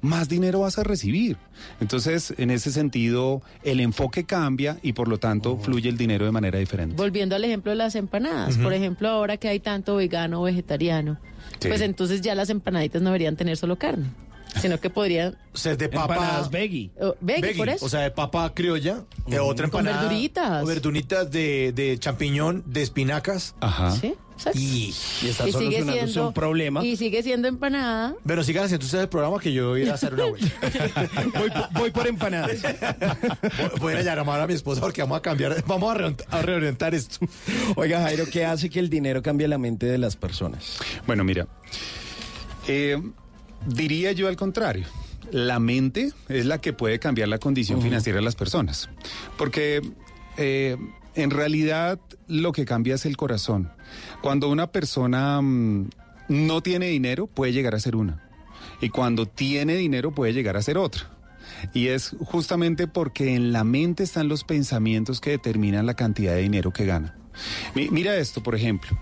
más dinero vas a recibir. Entonces, en ese sentido, el enfoque cambia y por lo tanto fluye el dinero de manera diferente. Volviendo al ejemplo de las empanadas, por ejemplo, ahora que hay tanto vegano o vegetariano, Sí. pues entonces ya las empanaditas no deberían tener solo carne, sino que podrían ser de papa. Empanadas veggie. Oh, veggie, por eso. O sea, de papa criolla, eh, otra Con empanada. verduritas. O verduritas de, de champiñón, de espinacas. Ajá. Sí, exacto. Y, y sigue siendo y sigue siendo empanada. Bueno, sigan haciendo ustedes el programa que yo voy a hacer una vuelta. voy, por empanadas. Voy- Voy a ir a llamar a mi esposa porque vamos a cambiar, vamos a, reont- a reorientar esto. Oiga, Jairo, ¿qué hace que el dinero cambie la mente de las personas? Bueno, mira, eh, diría yo al contrario. La mente es la que puede cambiar la condición financiera de las personas. Porque eh, en realidad lo que cambia es el corazón. Cuando una persona mm, no tiene dinero, puede llegar a ser una. Y cuando tiene dinero, puede llegar a ser otra. Y es justamente porque en la mente están los pensamientos que determinan la cantidad de dinero que gana. Mi- mira esto, por ejemplo.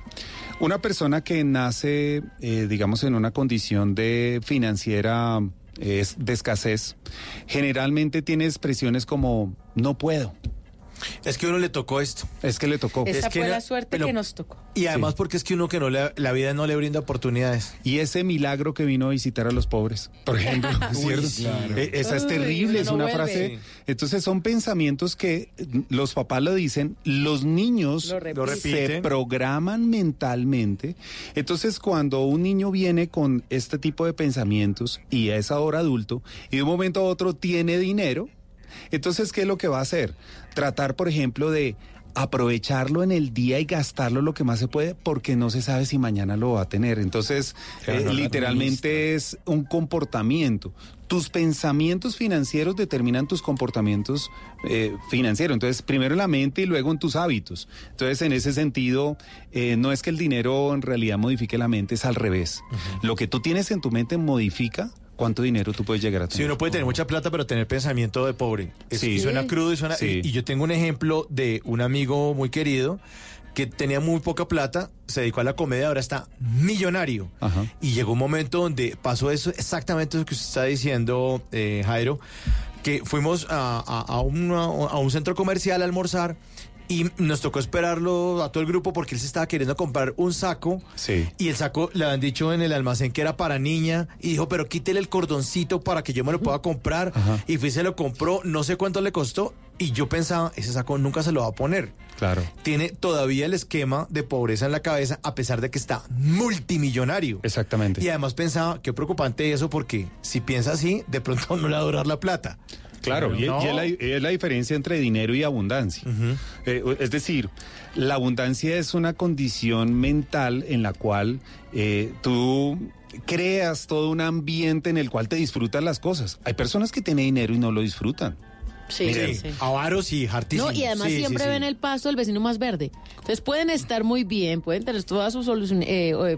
Una persona que nace, eh, digamos, en una condición de financiera eh, de escasez, generalmente tiene expresiones como no puedo. Es que a uno le tocó esto. Es que le tocó. Esa Es que fue la suerte pero- que nos tocó. Y además porque es que uno que no le, la vida no le brinda oportunidades. Y ese milagro que vino a visitar a los pobres, por ejemplo, ¿cierto? sí. Eh, Esa es Uy, terrible, es no una vuelve. frase. Sí. Entonces son pensamientos que mm, los papás lo dicen, los niños Lo repiten. Lo repiten. se programan mentalmente. Entonces cuando un niño viene con este tipo de pensamientos y es ahora adulto y de un momento a otro tiene dinero, entonces, ¿qué es lo que va a hacer? Tratar, por ejemplo, de aprovecharlo en el día y gastarlo lo que más se puede porque no se sabe si mañana lo va a tener. Entonces, eh, no, literalmente es un comportamiento. Tus pensamientos financieros determinan tus comportamientos eh, financieros. Entonces, primero en la mente y luego en tus hábitos. Entonces, en ese sentido, eh, no es que el dinero en realidad modifique la mente, es al revés. Lo que tú tienes en tu mente modifica cuánto dinero tú puedes llegar a tener. Sí, uno puede tener mucha plata, pero tener pensamiento de pobre. Es- Sí. Y suena crudo y suena. Sí. Y, y yo tengo un ejemplo de un amigo muy querido que tenía muy poca plata, se dedicó a la comedia, ahora está millonario. Ajá. Y llegó un momento donde pasó eso, exactamente eso que usted está diciendo, eh, Jairo, que fuimos a, a- a una- a un centro comercial a almorzar. Y nos tocó esperarlo a todo el grupo porque él se estaba queriendo comprar un saco. Sí. Y el saco le habían dicho en el almacén que era para niña. Y dijo, pero quítele el cordoncito para que yo me lo pueda comprar. Y fui y se lo compró, no sé cuánto le costó. Y yo pensaba, ese saco nunca se lo va a poner. Claro. Tiene todavía el esquema de pobreza en la cabeza, a pesar de que está multimillonario. Exactamente. Y además pensaba, qué preocupante eso, porque si piensa así, de pronto no le va a durar la plata. Claro, y, No. y es, la, es la diferencia entre dinero y abundancia. Eh, es decir, la abundancia es una condición mental en la cual eh, tú creas todo un ambiente en el cual te disfrutas las cosas. Hay personas que tienen dinero y no lo disfrutan. Sí, Miren, sí. avaros y hartísimos. No, y además Sí, siempre ven el pasto del vecino más verde. Entonces pueden estar muy bien, pueden tener todas sus eh, eh,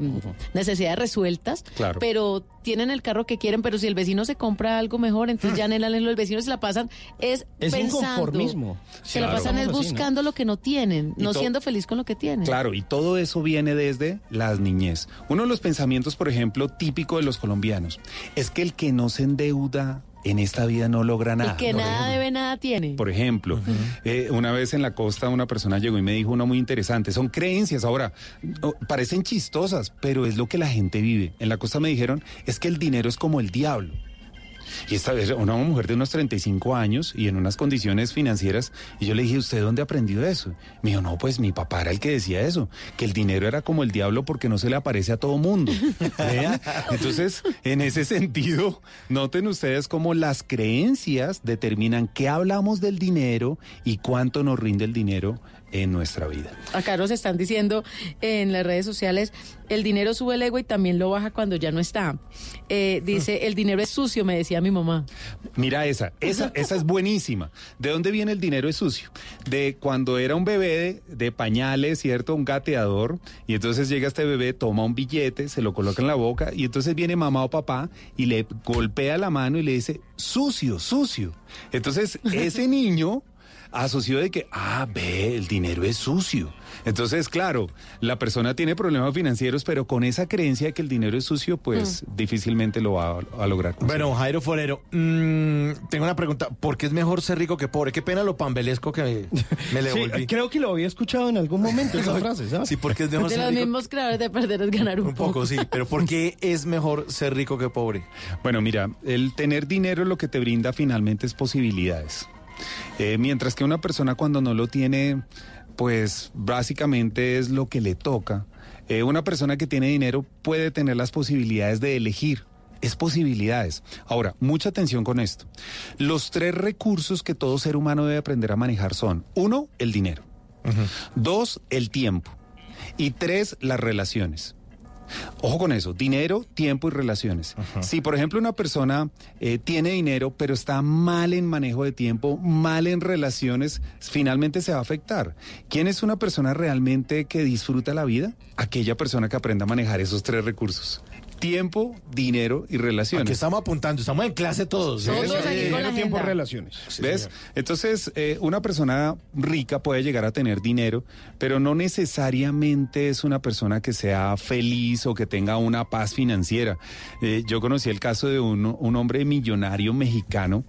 necesidades resueltas, Claro. pero tienen el carro que quieren, pero si el vecino se compra algo mejor, entonces ya anhelan lo, el vecino se la pasan es, Es pensando. inconformismo. Se la pasan es Estamos así, ¿no? buscando lo que no tienen, Y no siendo feliz con lo que tienen. Claro, y todo eso viene desde las niñez. Uno de los pensamientos, por ejemplo, típico de los colombianos, es que el que no se endeuda en esta vida no logra nada. El que Por nada ejemplo. debe, nada tiene. Por ejemplo, eh, una vez en la costa una persona llegó y me dijo una muy interesante. Son creencias ahora, parecen chistosas, pero es lo que la gente vive. En la costa me dijeron, es que el dinero es como el diablo. Y esta vez una mujer de unos 35 años y en unas condiciones financieras. Y yo le dije, ¿usted dónde aprendió eso? Me dijo, no, pues mi papá era el que decía eso, que el dinero era como el diablo porque no se le aparece a todo mundo. ¿Vean? Entonces, en ese sentido, noten ustedes cómo las creencias determinan qué hablamos del dinero y cuánto nos rinde el dinero en nuestra vida. Acá nos están diciendo en las redes sociales, el dinero sube el ego y también lo baja cuando ya no está. Eh, dice, el dinero es sucio, me decía mi mamá. Mira esa, esa, esa es buenísima. ¿De dónde viene el dinero es sucio? De cuando era un bebé de, de pañales, ¿cierto? Un gateador. Y entonces llega este bebé, toma un billete, se lo coloca en la boca y entonces viene mamá o papá y le golpea la mano y le dice, sucio, sucio. Entonces ese niño asoció de que, ah, ve, el dinero es sucio. Entonces, claro, la persona tiene problemas financieros, pero con esa creencia de que el dinero es sucio, pues difícilmente lo va a, a lograr. conseguir. Bueno, Jairo Forero, mm, tengo una pregunta. ¿Por qué es mejor ser rico que pobre? Qué pena lo pambelesco que me, me le Sí, volví. creo que lo había escuchado en algún momento esa frase, ¿sabes? Sí, porque es mejor De ser los rico. mismos creadores de perder es ganar un, Un poco, sí. Pero ¿por qué es mejor ser rico que pobre? Bueno, mira, el tener dinero lo que te brinda finalmente es posibilidades. Eh, mientras que una persona cuando no lo tiene, pues básicamente es lo que le toca. Eh, una persona que tiene dinero puede tener las posibilidades de elegir. Es posibilidades. Ahora, mucha atención con esto. Los tres recursos que todo ser humano debe aprender a manejar son, uno, el dinero. Dos, el tiempo. Y tres, las relaciones. Ojo con eso, dinero, tiempo y relaciones. Si por ejemplo una persona eh, tiene dinero pero está mal en manejo de tiempo, mal en relaciones, finalmente se va a afectar. ¿Quién es una persona realmente que disfruta la vida? Aquella persona que aprenda a manejar esos tres recursos. Tiempo, dinero y relaciones. Aquí estamos apuntando, estamos en clase todos. ¿sí? Todos aquí con la Dinero, tiempo, relaciones. ¿Ves? Entonces, eh, una persona rica puede llegar a tener dinero, pero no necesariamente es una persona que sea feliz o que tenga una paz financiera. Eh, yo conocí el caso de un, un hombre millonario mexicano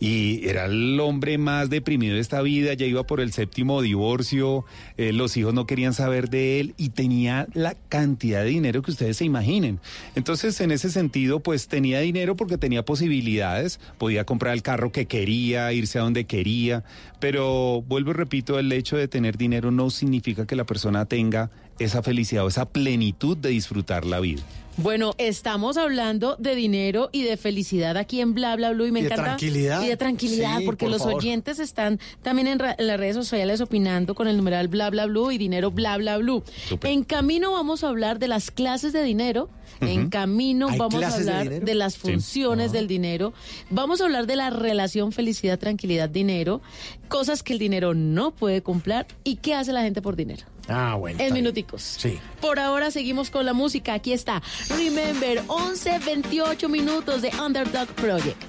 y era el hombre más deprimido de esta vida, ya iba por el séptimo divorcio, eh, los hijos no querían saber de él y tenía la cantidad de dinero que ustedes se imaginen. Entonces, en ese sentido, pues tenía dinero porque tenía posibilidades, podía comprar el carro que quería, irse a donde quería, pero vuelvo y repito, el hecho de tener dinero no significa que la persona tenga esa felicidad o esa plenitud de disfrutar la vida. Bueno, estamos hablando de dinero y de felicidad aquí en Bla Bla Blue y me Y de encanta. tranquilidad. Y de tranquilidad, Sí, porque por los favor. oyentes están también en, ra- en las redes sociales opinando con el numeral Bla Bla Blue y dinero Bla Bla Blue. En camino vamos a hablar de las clases de dinero. En camino ¿Hay vamos a de hablar de, las Sí. funciones del dinero. Vamos a hablar de la relación felicidad, tranquilidad, dinero. Cosas que el dinero no puede comprar y qué hace la gente por dinero. Ah, bueno. En minuticos. Sí. Por ahora seguimos con la música. Aquí está. Remember, 11, 28 minutos de Underdog Project.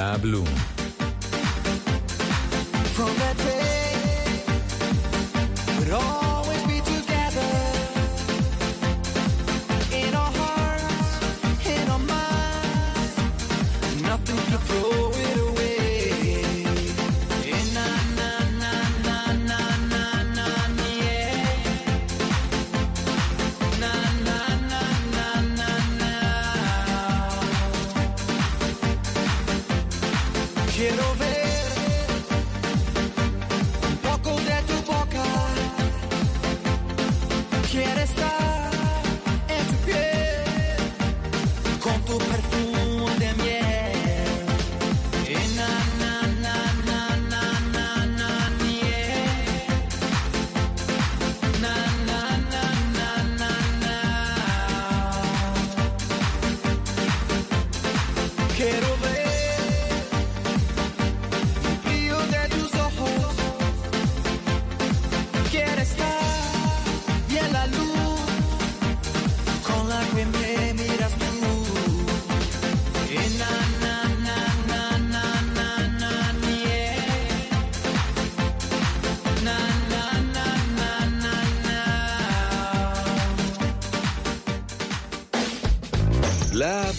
Bla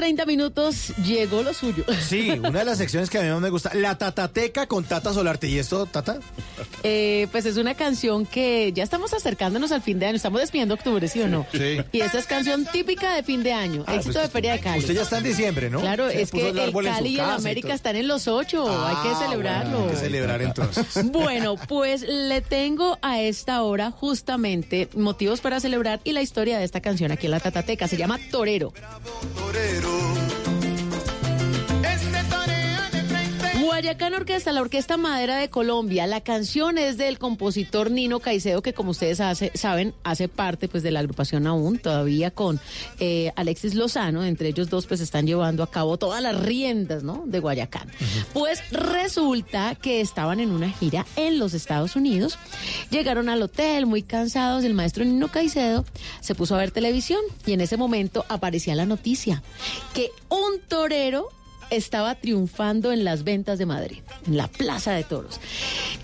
30 minutos llegó lo suyo. Sí, una de las secciones que a mí más me gusta, la Tatateca con Tata Solarte. ¿Y esto, Tata? Eh, pues es una canción que ya estamos acercándonos al fin de año, estamos despidiendo octubre, ¿sí o no? Sí. Y esta es canción típica de fin de año, ah, pues éxito de Feria de Cali. Usted ya está en diciembre, ¿no? Claro, es que el, Cali y el América están en los ocho, hay que ah, celebrarlo. Hay que celebrar entonces. bueno, pues le tengo a esta hora justamente motivos para celebrar y la historia de esta canción aquí en la Tatateca, se llama Torero. Torero sou Guayacán Orquesta, la Orquesta Madera de Colombia. La canción es del compositor Nino Caicedo, que como ustedes hace- saben, hace parte pues de la agrupación aún, todavía con eh, Alexis Lozano. Entre ellos dos pues están llevando a cabo todas las riendas, ¿no? De Guayacán. Pues resulta que estaban en una gira en los Estados Unidos. Llegaron al hotel muy cansados. El maestro Nino Caicedo se puso a ver televisión y en ese momento aparecía la noticia que un torero estaba triunfando en las ventas de Madrid, en la Plaza de Toros.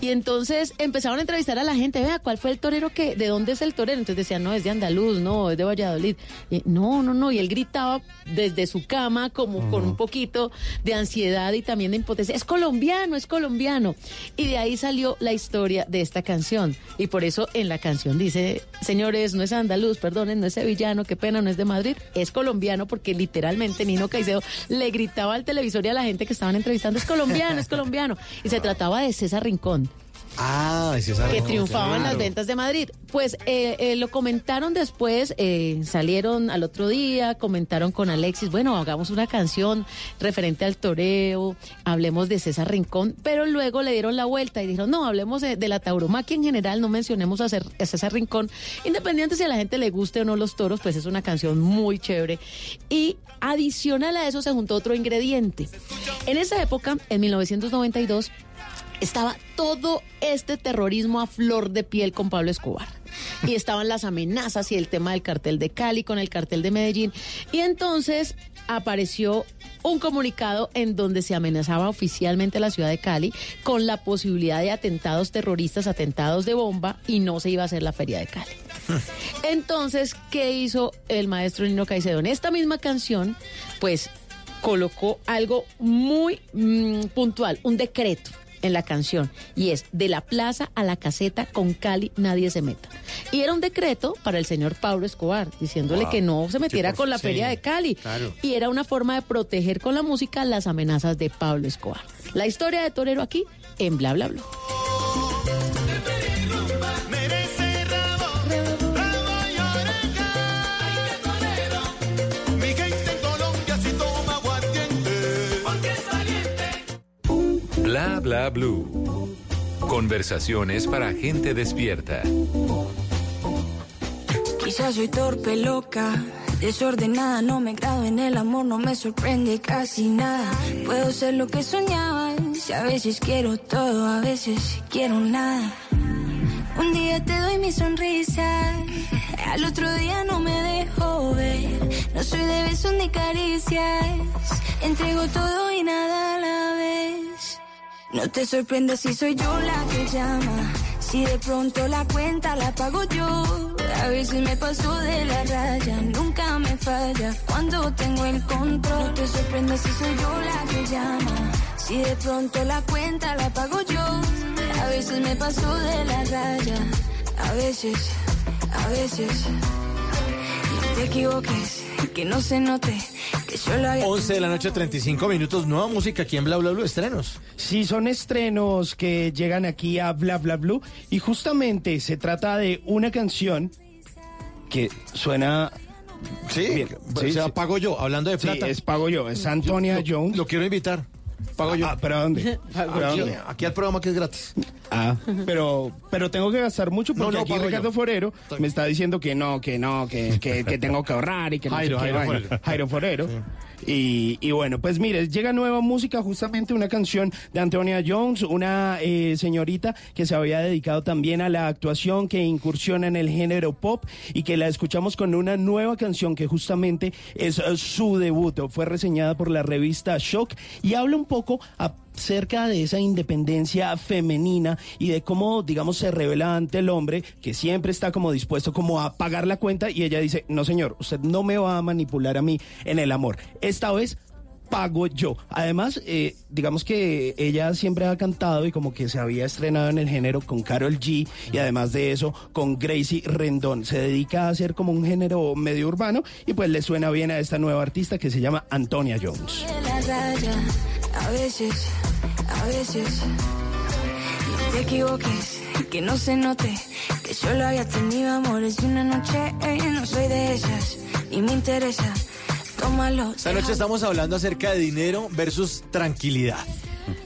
Y entonces empezaron a entrevistar a la gente, vea, ¿cuál fue el torero que, de dónde es el torero? Entonces decían, no, es de Andaluz, no, es de Valladolid. Y, no, no, no, y él gritaba desde su cama como con un poquito de ansiedad y también de impotencia, es colombiano, es colombiano. Y de ahí salió la historia de esta canción. Y por eso en la canción dice, señores, no es andaluz, perdonen, no es sevillano, qué pena, no es de Madrid, es colombiano porque literalmente Nino Caicedo le gritaba al televisor y a la gente que estaban entrevistando, es colombiano, es colombiano. Y se trataba de César Rincón. Ah, que triunfaban las ventas de Madrid. Pues eh, eh, lo comentaron después, eh, salieron al otro día, comentaron con Alexis, bueno, hagamos una canción referente al toreo, hablemos de César Rincón, pero luego le dieron la vuelta y dijeron, no, hablemos de, de la tauromaquia en general, no mencionemos a César Rincón, independiente si a la gente le guste o no los toros, pues es una canción muy chévere. Y adicional a eso se juntó otro ingrediente. En esa época, en 1992, estaba todo este terrorismo a flor de piel con Pablo Escobar. Y estaban las amenazas y el tema del cartel de Cali con el cartel de Medellín. Y entonces apareció un comunicado en donde se amenazaba oficialmente a la ciudad de Cali con la posibilidad de atentados terroristas, atentados de bomba, y no se iba a hacer la feria de Cali. Entonces, ¿qué hizo el maestro Nino Caicedo? En esta misma canción, pues colocó algo muy mm, puntual, un decreto en la canción y es de la plaza a la caseta con Cali nadie se meta. Y era un decreto para el señor Pablo Escobar diciéndole Wow. que no se metiera Sí, con la sí, feria de Cali. claro. Y era una forma de proteger con la música las amenazas de Pablo Escobar. La historia de Torero aquí en Bla Bla Bla. Bla blue. Conversaciones para gente despierta. Quizás soy torpe, loca, desordenada, no me grado en el amor, no me sorprende casi nada. Puedo ser lo que soñaba, si a veces quiero todo, a veces quiero nada. Un día te doy mi sonrisa, al otro día no me dejo ver. No soy de besos ni caricias, entrego todo y nada. No te sorprendas si soy yo la que llama. Si de pronto la cuenta la pago yo. A veces me paso de la raya, nunca me falla cuando tengo el control. No te sorprendas si soy yo la que llama. Si de pronto la cuenta la pago yo. A veces me paso de la raya, a veces, a veces. No te equivoques, que no se note que solo había 11 de la noche, 35 minutos. Nueva música aquí en Bla Bla Bla, estrenos. Sí, son estrenos que llegan aquí a Bla Bla Blue y justamente se trata de una canción que suena... Sí, o sea, pago yo, hablando de Sí, plata. es pago yo, es Antonia Yo- Jones. Lo quiero invitar. Pago yo. Ah, ¿pero a dónde? ¿Pero a Aquí, dónde? aquí al programa que es gratis. Ah, pero, pero tengo que gastar mucho porque No, no, aquí pago Ricardo yo. Forero me está diciendo que no, que no, que, que, que tengo que ahorrar y que no sé Jairo, qué Jairo vaina. Forero. Jairo Forero. Y, bueno, pues mire, llega nueva música, justamente una canción de Antonia Jones, una eh, señorita que se había dedicado también a la actuación, que incursiona en el género pop y que la escuchamos con una nueva canción que justamente es eh, su debut. Fue reseñada por la revista Shock y habla un poco acerca de esa independencia femenina y de cómo, digamos, se revela ante el hombre que siempre está como dispuesto como a pagar la cuenta y ella dice, no señor, usted no me va a manipular a mí en el amor. Esta vez pago yo. Además, eh, digamos que ella siempre ha cantado y como que se había estrenado en el género con Carol G y además de eso con Gracie Rendón. Se dedica a hacer como un género medio urbano y pues le suena bien a esta nueva artista que se llama Antonia Jones. a veces, a veces. No te equivoques, que no se note que solo había tenido amores de una noche. eh, no soy de esas, ni me interesa. Tómalo. Esta noche estamos hablando acerca de dinero versus tranquilidad.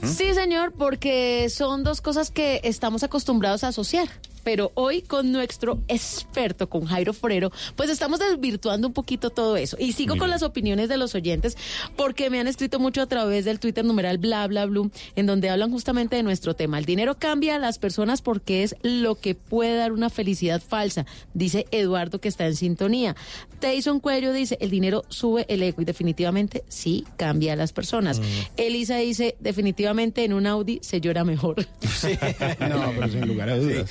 Sí, señor, porque son dos cosas que estamos acostumbrados a asociar. Pero hoy con nuestro experto, con Jairo Forero, pues estamos desvirtuando un poquito todo eso. Y sigo con las opiniones de los oyentes porque me han escrito mucho a través del Twitter numeral bla bla blue, en donde hablan justamente de nuestro tema. El dinero cambia a las personas porque es lo que puede dar una felicidad falsa, dice Eduardo que está en sintonía. Tyson Cuello dice, el dinero sube el ego y definitivamente sí cambia a las personas. Mm. Elisa dice, definitivamente en un Audi se llora mejor. No, pero sin lugar a dudas.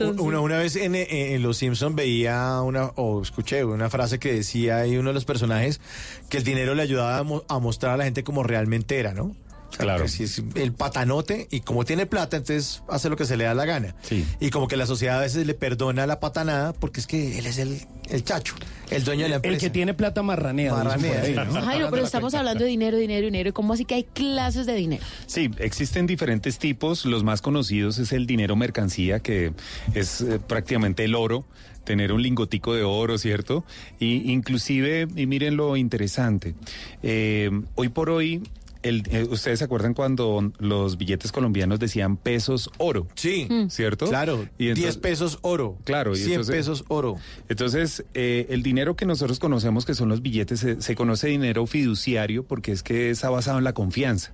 Una, una- una vez en, en Los Simpson veía una, o escuché una frase que decía ahí uno de los personajes que el dinero le ayudaba a, mo- a mostrar a la gente como realmente era, ¿no? Claro. es el patanote y como tiene plata, entonces hace lo que se le da la gana. Y como que la sociedad a veces le perdona la patanada porque es que él es el, el chacho, el dueño de la empresa. El que tiene plata marranea. Marranea, ahí, sí. ¿no? Jairo, pero estamos hablando de dinero, dinero, dinero. ¿Y cómo así que hay clases de dinero? Sí, existen diferentes tipos. Los más conocidos es el dinero mercancía, que es eh, prácticamente el oro tener un lingotico de oro, ¿cierto? Y inclusive, y miren lo interesante, eh, hoy por hoy, el, eh, ustedes se acuerdan cuando los billetes colombianos decían pesos oro. Sí, ¿cierto? claro, 10 pesos oro. Claro, y 100 entonces- pesos oro. Entonces, eh, el dinero que nosotros conocemos, que son los billetes, se, se conoce dinero fiduciario porque es que está basado en la confianza.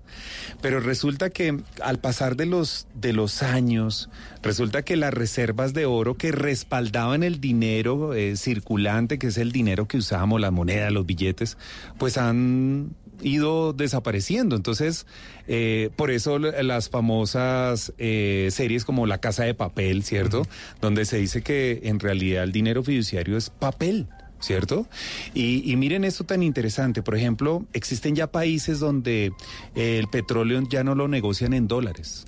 Pero resulta que al pasar de los, de los años, resulta que las reservas de oro que respaldaban el dinero eh, circulante, que es el dinero que usábamos, la moneda, los billetes, pues han ido desapareciendo. Entonces, eh, por eso las famosas eh, series como La Casa de Papel, ¿cierto? Donde se dice que en realidad el dinero fiduciario es papel. ¿Cierto? Y, y miren esto tan interesante. Por ejemplo, existen ya países donde eh, el petróleo ya no lo negocian en dólares.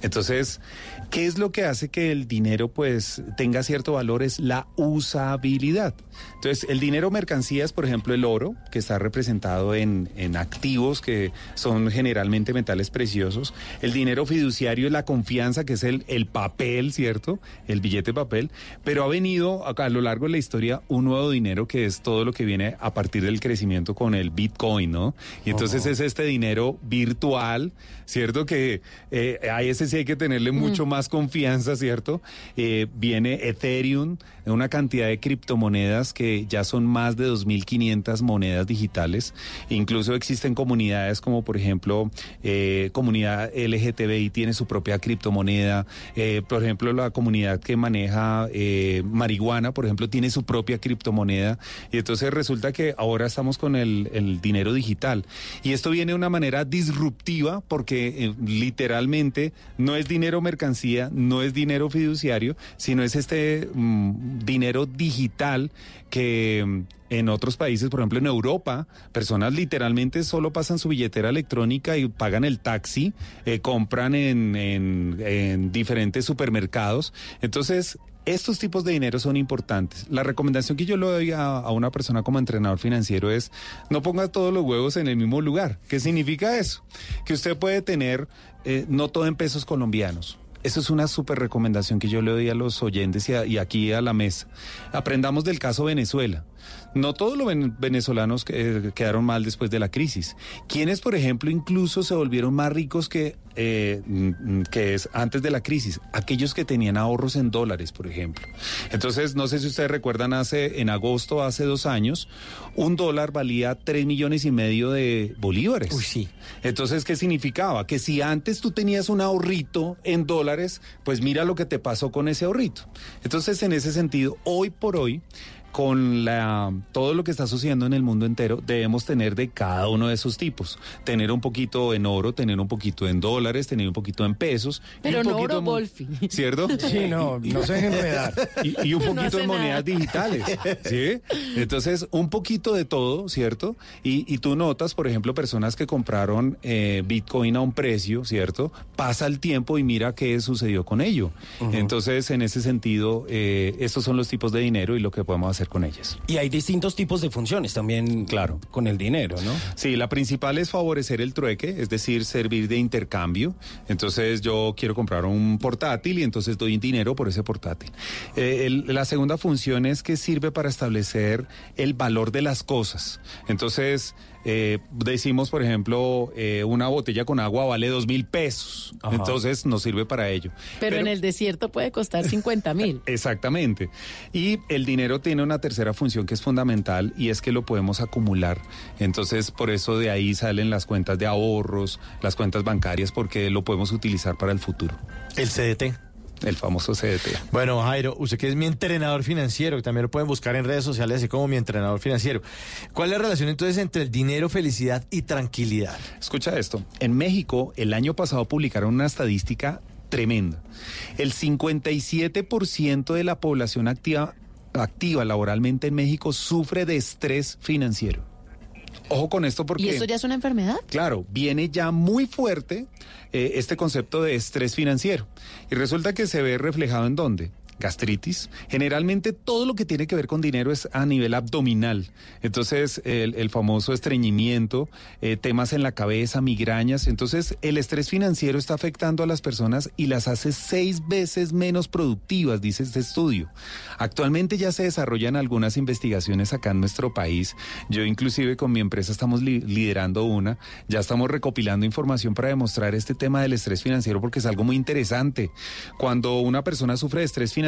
Entonces, ¿qué es lo que hace que el dinero pues tenga cierto valor? Es la usabilidad. Entonces, el dinero mercancías, por ejemplo, el oro, que está representado en, en activos que son generalmente metales preciosos. El dinero fiduciario es la confianza, que es el, el papel, ¿cierto? El billete de papel. Pero ha venido acá, a lo largo de la historia un nuevo dinero que es todo lo que viene a partir del crecimiento con el Bitcoin, ¿no? Y entonces es este dinero virtual, ¿cierto? Que eh, a ese sí hay que tenerle mucho más confianza, ¿cierto? Eh, viene Ethereum, una cantidad de criptomonedas que ya son más de 2.500 monedas digitales. Incluso existen comunidades como, por ejemplo, eh, comunidad LGTBI tiene su propia criptomoneda. Eh, por ejemplo, la comunidad que maneja eh, marihuana, por ejemplo, tiene su propia criptomoneda. Y entonces resulta que ahora estamos con el, el dinero digital. Y esto viene de una manera disruptiva porque literalmente no es dinero mercancía, no es dinero fiduciario, sino es este mm, dinero digital que mm, en otros países, por ejemplo en Europa, personas literalmente solo pasan su billetera electrónica y pagan el taxi, eh, compran en, en- en diferentes supermercados. Entonces, estos tipos de dinero son importantes. La recomendación que yo le doy a, a una persona como entrenador financiero es no ponga todos los huevos en el mismo lugar. ¿Qué significa eso? Que usted puede tener eh, no todo en pesos colombianos. Eso es una súper recomendación que yo le doy a los oyentes y, a- y aquí a la mesa. Aprendamos del caso Venezuela. No todos los ven- venezolanos eh, quedaron mal después de la crisis. Quienes, por ejemplo, incluso se volvieron más ricos que, eh, que es antes de la crisis? Aquellos que tenían ahorros en dólares, por ejemplo. Entonces, no sé si ustedes recuerdan, hace en agosto, hace dos años, un dólar valía tres millones y medio de bolívares. Uy, sí. Entonces, ¿qué significaba? Que si antes tú tenías un ahorrito en dólares, pues mira lo que te pasó con ese ahorrito. Entonces, en ese sentido, hoy por hoy, con la todo lo que está sucediendo en el mundo entero, debemos tener de cada uno de esos tipos. Tener un poquito en oro, tener un poquito en dólares, tener un poquito en pesos. y Pero un no poquito oro en mo- Wolfi. ¿Cierto? Sí, no, no se dejen enredar. Y, y un No poquito hace en monedas nada. digitales, ¿sí? Entonces, un poquito de todo, ¿cierto? Y, y tú notas, por ejemplo, personas que compraron eh, Bitcoin a un precio, ¿cierto? Pasa el tiempo y mira qué sucedió con ello. Entonces, en ese sentido, eh, estos son los tipos de dinero y lo que podemos hacer con ellos. Y hay distintos tipos de funciones también Claro. con el dinero, ¿no? Sí, la principal es favorecer el trueque, es decir, servir de intercambio. Entonces yo quiero comprar un portátil y entonces doy dinero por ese portátil. Eh, el- la segunda función es que sirve para establecer el valor de las cosas. Entonces, eh, decimos, por ejemplo, eh, una botella con agua vale dos mil pesos. Ajá. Entonces nos sirve para ello. Pero, en el desierto puede costar 50 mil. Exactamente. Y el dinero tiene una tercera función que es fundamental y es que lo podemos acumular. Entonces, por eso de ahí salen las cuentas de ahorros, las cuentas bancarias, porque lo podemos utilizar para el futuro. El CDT. El famoso CDT. Bueno, Jairo, usted que es mi entrenador financiero, que también lo pueden buscar en redes sociales así como mi entrenador financiero. ¿Cuál es la relación entonces entre el dinero, felicidad y tranquilidad? Escucha esto. En México, el año pasado publicaron una estadística tremenda. El 57% de la población activa, activa laboralmente en México sufre de estrés financiero. Ojo con esto porque... ¿Y eso ya es una enfermedad? Claro, viene ya muy fuerte eh, este concepto de estrés financiero. Y resulta que se ve reflejado en dónde? Gastritis. Generalmente todo lo que tiene que ver con dinero es a nivel abdominal. Entonces, el, el famoso estreñimiento, eh, temas en la cabeza, migrañas. Entonces, el estrés financiero está afectando a las personas y las hace seis veces menos productivas, dice este estudio. Actualmente ya se desarrollan algunas investigaciones acá en nuestro país. Yo inclusive con mi empresa estamos li- liderando una. Ya estamos recopilando información para demostrar este tema del estrés financiero porque es algo muy interesante. Cuando una persona sufre de estrés financiero,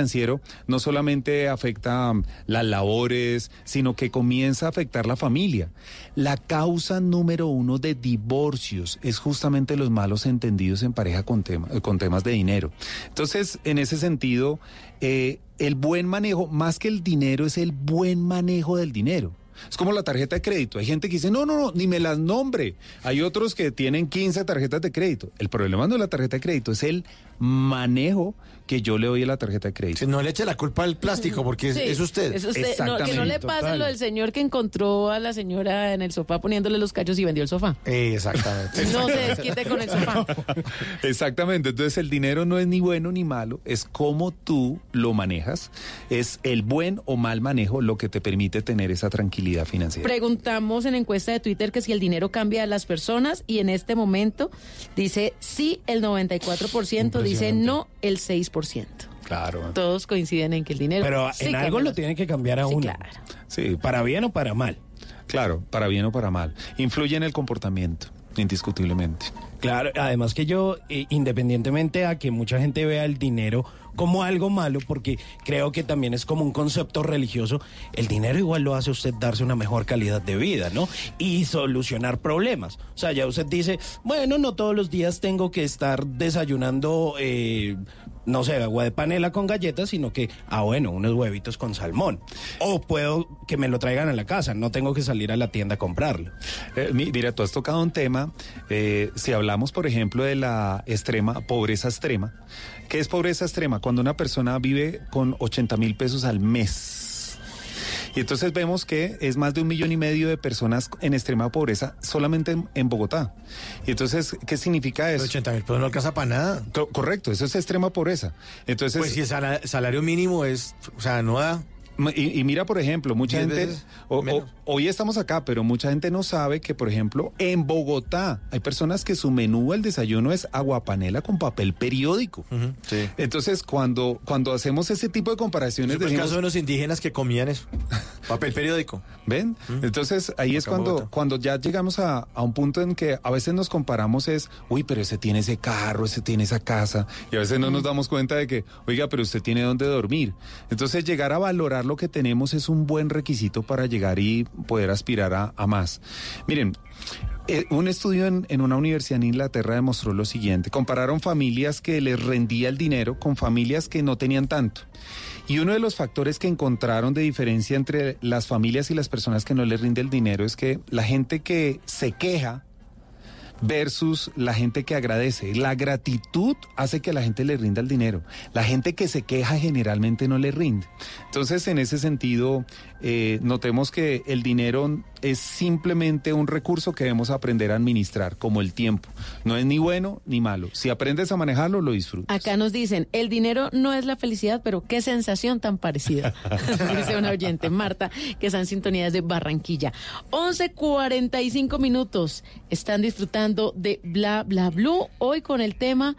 no solamente afecta um, las labores, sino que comienza a afectar la familia. La causa número uno de divorcios es justamente los malos entendidos en pareja con, con temas de dinero. Entonces, en ese sentido, eh, el buen manejo, más que el dinero, es el buen manejo del dinero. Es como la tarjeta de crédito. Hay gente que dice, no, no, no, ni me las nombre. Hay otros que tienen 15 tarjetas de crédito. El problema no es la tarjeta de crédito, es el manejo que yo le doy la tarjeta de crédito. No le eche la culpa al plástico porque es, Sí, es usted. es usted. No, que no le pase lo del señor que encontró a la señora en el sofá poniéndole los cachos y vendió el sofá. Exactamente. No se desquite con el sofá. Exactamente, entonces el dinero no es ni bueno ni malo, es cómo tú lo manejas, es el buen o mal manejo lo que te permite tener esa tranquilidad financiera. Preguntamos en encuesta de Twitter que si el dinero cambia a las personas y en este momento dice sí el 94%, dice no el 6%. Claro. Todos coinciden en que el dinero Pero sí en algo lo las- tiene que cambiar a Sí, uno. claro. Sí. Para bien o para mal. Claro, para bien o para mal. Influye en el comportamiento, indiscutiblemente. Claro, además que yo, eh, independientemente a que mucha gente vea el dinero como algo malo, porque creo que también es como un concepto religioso, el dinero igual lo hace a usted darse una mejor calidad de vida, ¿no? Y solucionar problemas. O sea, ya usted dice, bueno, no todos los días tengo que estar desayunando, eh, no sé, agua de panela con galletas, sino que, ah, bueno, unos huevitos con salmón. O puedo que me lo traigan a la casa, no tengo que salir a la tienda a comprarlo. Eh, mi- mira, tú has tocado un tema, eh, si hablamos, por ejemplo, de la extrema, pobreza extrema. ¿Qué es pobreza extrema? Cuando una persona vive con 80 mil pesos al mes. Y entonces vemos que es más de un millón y medio de personas en extrema pobreza solamente en, en Bogotá. Y entonces, ¿qué significa eso? 80 mil pesos no alcanza para nada. Co- Correcto, eso es extrema pobreza. Entonces, Pues si el sala- salario mínimo es, o sea, no da. Y, y mira, por ejemplo, mucha gente, o- o- hoy estamos acá, pero mucha gente no sabe que, por ejemplo, en Bogotá hay personas que su menú al desayuno es aguapanela con papel periódico. sí. Entonces, cuando, cuando hacemos ese tipo de comparaciones, Ese fue el decimos, caso de los indígenas que comían eso. Papel periódico. ¿Ven? Entonces ahí es Acá cuando, Bogotá. cuando ya llegamos a, a un punto en que a veces nos comparamos es, uy, pero ese tiene ese carro, ese tiene esa casa, y a veces no nos damos cuenta de que, oiga, pero usted tiene dónde dormir. Entonces llegar a valorar lo que tenemos es un buen requisito para llegar y poder aspirar a, a más. Miren, eh, un estudio en, en una universidad en Inglaterra demostró lo siguiente. Compararon familias que les rendía el dinero con familias que no tenían tanto. Y uno de los factores que encontraron de diferencia entre las familias y las personas que no les rinde el dinero es que la gente que se queja versus la gente que agradece. La gratitud hace que la gente le rinda el dinero. La gente que se queja generalmente no le rinde. Entonces, en ese sentido, eh, notemos que el dinero es simplemente un recurso que debemos aprender a administrar, como el tiempo. No es ni bueno ni malo. Si aprendes a manejarlo, lo disfrutas. Acá nos dicen, el dinero no es la felicidad, pero qué sensación tan parecida. Dice una oyente, Marta, que están sintonías de Barranquilla. 11.45 minutos. Están disfrutando de Bla Bla Blue. Hoy con el tema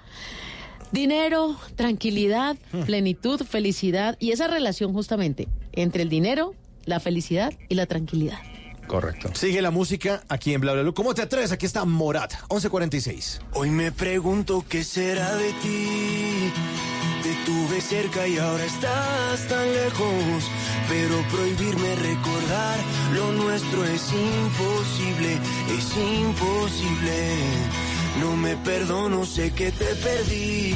dinero, tranquilidad, plenitud, felicidad y esa relación justamente entre el dinero, la felicidad y la tranquilidad. Correcto. Sigue la música aquí en Bla Bla Blue. ¿Cómo te atreves? Aquí está Morat, 1146. Hoy me pregunto qué será de ti. Te tuve cerca y ahora estás tan lejos. Pero prohibirme recordar lo nuestro es imposible, es imposible. No me perdono, sé que te perdí.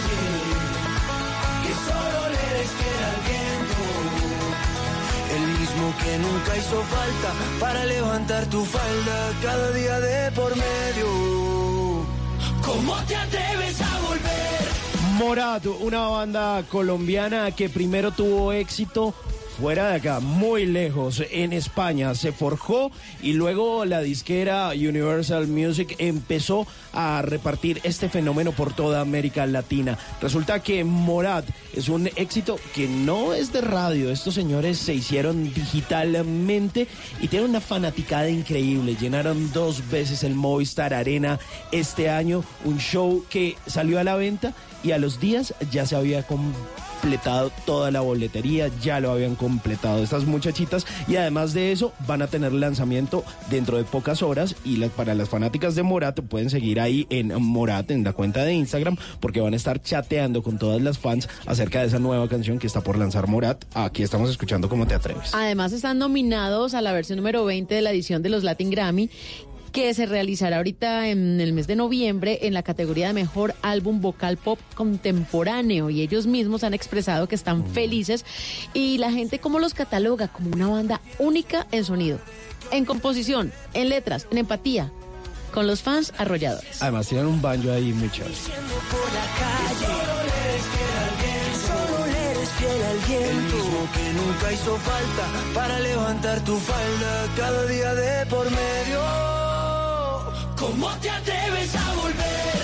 al viento. El mismo que nunca hizo falta para levantar tu falda cada día de por medio. ¿Cómo te atreves a volver? Morat, una banda colombiana que primero tuvo éxito fuera de acá, muy lejos, en España, se forjó y luego la disquera Universal Music empezó a repartir este fenómeno por toda América Latina. Resulta que Morat es un éxito que no es de radio, estos señores se hicieron digitalmente y tienen una fanaticada increíble, llenaron dos veces el Movistar Arena este año, un show que salió a la venta y a los días ya se había completado toda la boletería, ya lo habían completado estas muchachitas y además de eso van a tener lanzamiento dentro de pocas horas y las, para las fanáticas de Morat pueden seguir ahí en Morat en la cuenta de Instagram porque van a estar chateando con todas las fans acerca de esa nueva canción que está por lanzar Morat. Aquí estamos escuchando cómo te atreves. Además están nominados a la versión número 20 de la edición de los Latin Grammy que se realizará ahorita en el mes de noviembre en la categoría de mejor álbum vocal pop contemporáneo y ellos mismos han expresado que están felices y la gente como los cataloga como una banda única en sonido, en composición, en letras, en empatía, con los fans arrolladores. Además tienen un banjo ahí muy chévere. Solo le eres fiel al viento. El mismo que nunca hizo falta para levantar tu falda cada día de por medio. ¿Cómo te atreves a volver?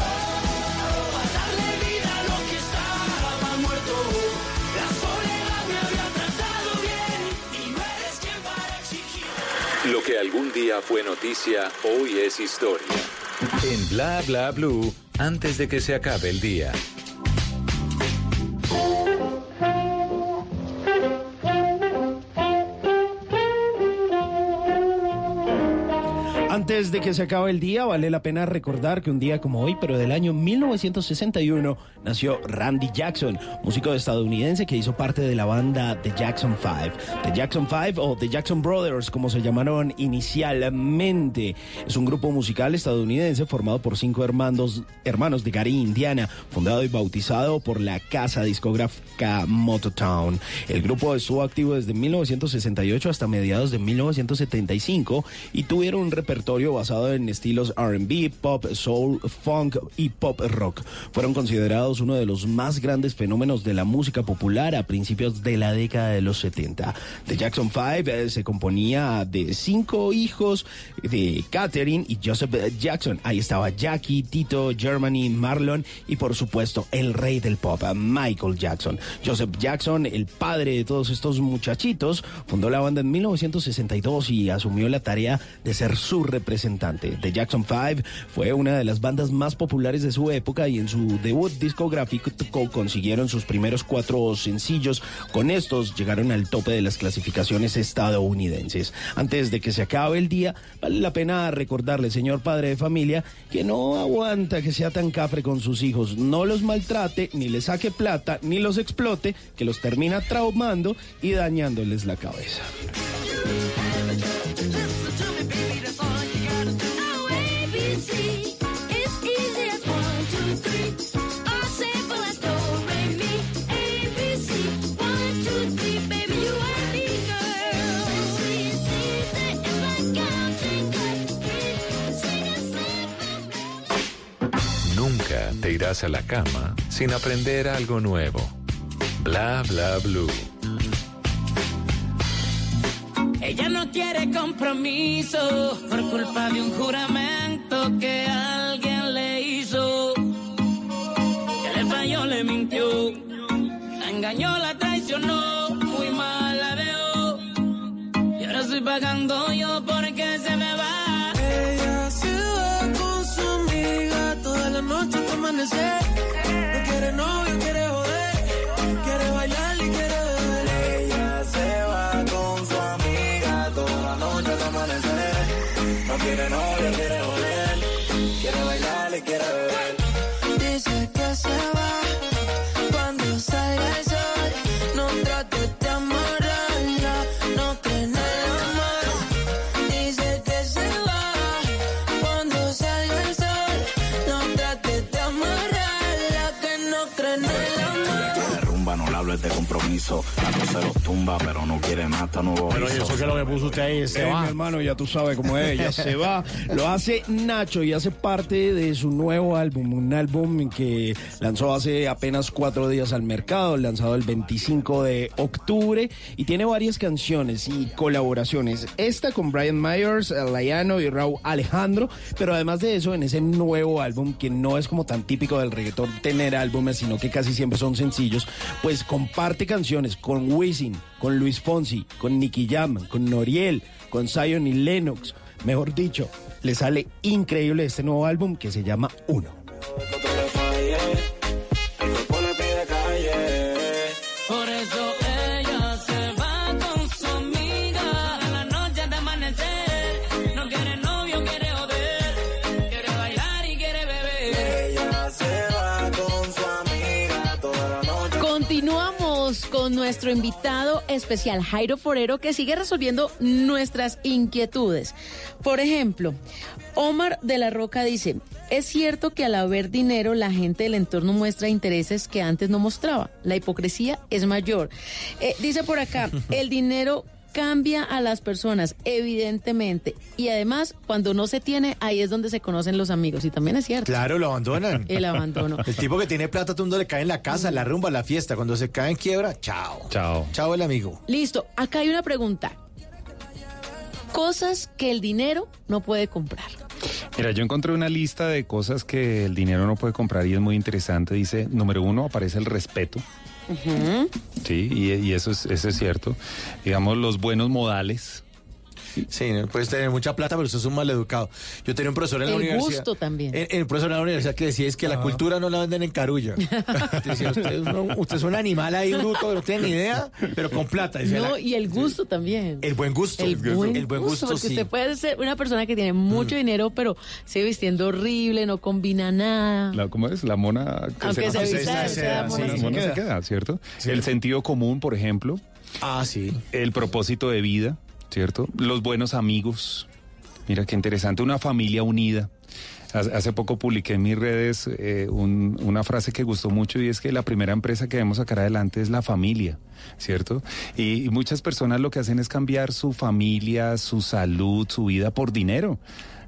A darle vida a lo que estaba muerto. La soledad me había tratado bien y no eres quien para exigir. Lo que algún día fue noticia, hoy es historia. En Bla Bla Blue, antes de que se acabe el día. Que se acabe el día, vale la pena recordar que un día como hoy, pero del año 1961, nació Randy Jackson, músico estadounidense que hizo parte de la banda The Jackson Five. The Jackson Five o The Jackson Brothers, como se llamaron inicialmente, es un grupo musical estadounidense formado por cinco hermanos, hermanos de Gary, Indiana, fundado y bautizado por la casa discográfica Motown. El grupo estuvo activo desde 1968 hasta mediados de 1975 y tuvieron un repertorio basado en estilos RB, pop, soul, funk y pop rock. Fueron considerados uno de los más grandes fenómenos de la música popular a principios de la década de los 70. The Jackson Five eh, se componía de cinco hijos de Catherine y Joseph Jackson. Ahí estaba Jackie, Tito, Germany, Marlon y por supuesto el rey del pop, Michael Jackson. Joseph Jackson, el padre de todos estos muchachitos, fundó la banda en 1962 y asumió la tarea de ser su representante. The Jackson Five fue una de las bandas más populares de su época y en su debut discográfico consiguieron sus primeros cuatro sencillos. Con estos llegaron al tope de las clasificaciones estadounidenses. Antes de que se acabe el día, vale la pena recordarle, señor padre de familia, que no aguanta que sea tan cafre con sus hijos. No los maltrate, ni les saque plata, ni los explote, que los termina traumando y dañándoles la cabeza. Te irás a la cama sin aprender algo nuevo. Bla bla blue. Ella no quiere compromiso por culpa de un juramento que alguien le hizo. Que le falló, le mintió. La engañó, la traicionó. Muy mal la dejó. Y ahora estoy pagando yo porque se me va. No quiere novio, quiere joder. Quiere bailar y quiere beber. Ella se va con su amiga toda la noche hasta amanecer. No quiere novio, quiere joder. Quiere bailar cosa los tumba, pero no quiere nada, está nuevo Pero eso que lo que puso usted ahí se va. mi hermano, ya tú sabes cómo es, ella se va. Lo hace Nacho y hace parte de su nuevo álbum, un álbum que lanzó hace apenas cuatro días al mercado, lanzado el 25 de octubre y tiene varias canciones y colaboraciones. Esta con Brian Myers, Layano y Raúl Alejandro, pero además de eso, en ese nuevo álbum que no es como tan típico del reggaetón tener álbumes, sino que casi siempre son sencillos, pues comparte canciones con Wisin, con Luis Fonsi, con Nicky Jam, con Noriel, con Zion y Lennox. Mejor dicho, le sale increíble este nuevo álbum que se llama Uno. Nuestro invitado especial, Jairo Forero, que sigue resolviendo nuestras inquietudes. Por ejemplo, Omar de la Roca dice, es cierto que al haber dinero la gente del entorno muestra intereses que antes no mostraba. La hipocresía es mayor. Eh, dice por acá, el dinero cambia a las personas, evidentemente. Y además, cuando no se tiene, ahí es donde se conocen los amigos. Y también es cierto. Claro, lo abandonan. El abandono. El tipo que tiene plata, todo el mundo le cae en la casa, en la rumba, en la fiesta. Cuando se cae en quiebra, chao. Chao. Chao el amigo. Listo, acá hay una pregunta. Cosas que el dinero no puede comprar. Mira, yo encontré una lista de cosas que el dinero no puede comprar y es muy interesante. Dice, número uno, aparece el respeto. Sí, y, y eso, es, eso es cierto. Digamos, los buenos modales. Sí, puedes tener mucha plata, pero usted es un maleducado. Yo tenía un profesor en la El universidad. gusto también. El, el profesor en la universidad que decía es que la cultura no la venden en carulla. Decía, usted, es un, usted es un animal ahí bruto, no tiene ni idea, pero con plata. Decía, No, la- y el gusto también. el buen gusto. El buen, el buen gusto, porque sí. Mm. usted puede ser una persona que tiene mucho dinero, pero sigue vistiendo horrible, no combina nada. La- ¿Cómo es? La mona que Aunque se se, vista se se queda. queda, ¿cierto? El sentido común, por ejemplo. Ah, sí. El propósito de vida, ¿cierto? Los buenos amigos. Mira qué interesante, una familia unida. Hace poco publiqué en mis redes eh, un- una frase que gustó mucho y es que la primera empresa que debemos sacar adelante es la familia, ¿cierto? Y, y muchas personas lo que hacen es cambiar su familia, su salud, su vida por dinero.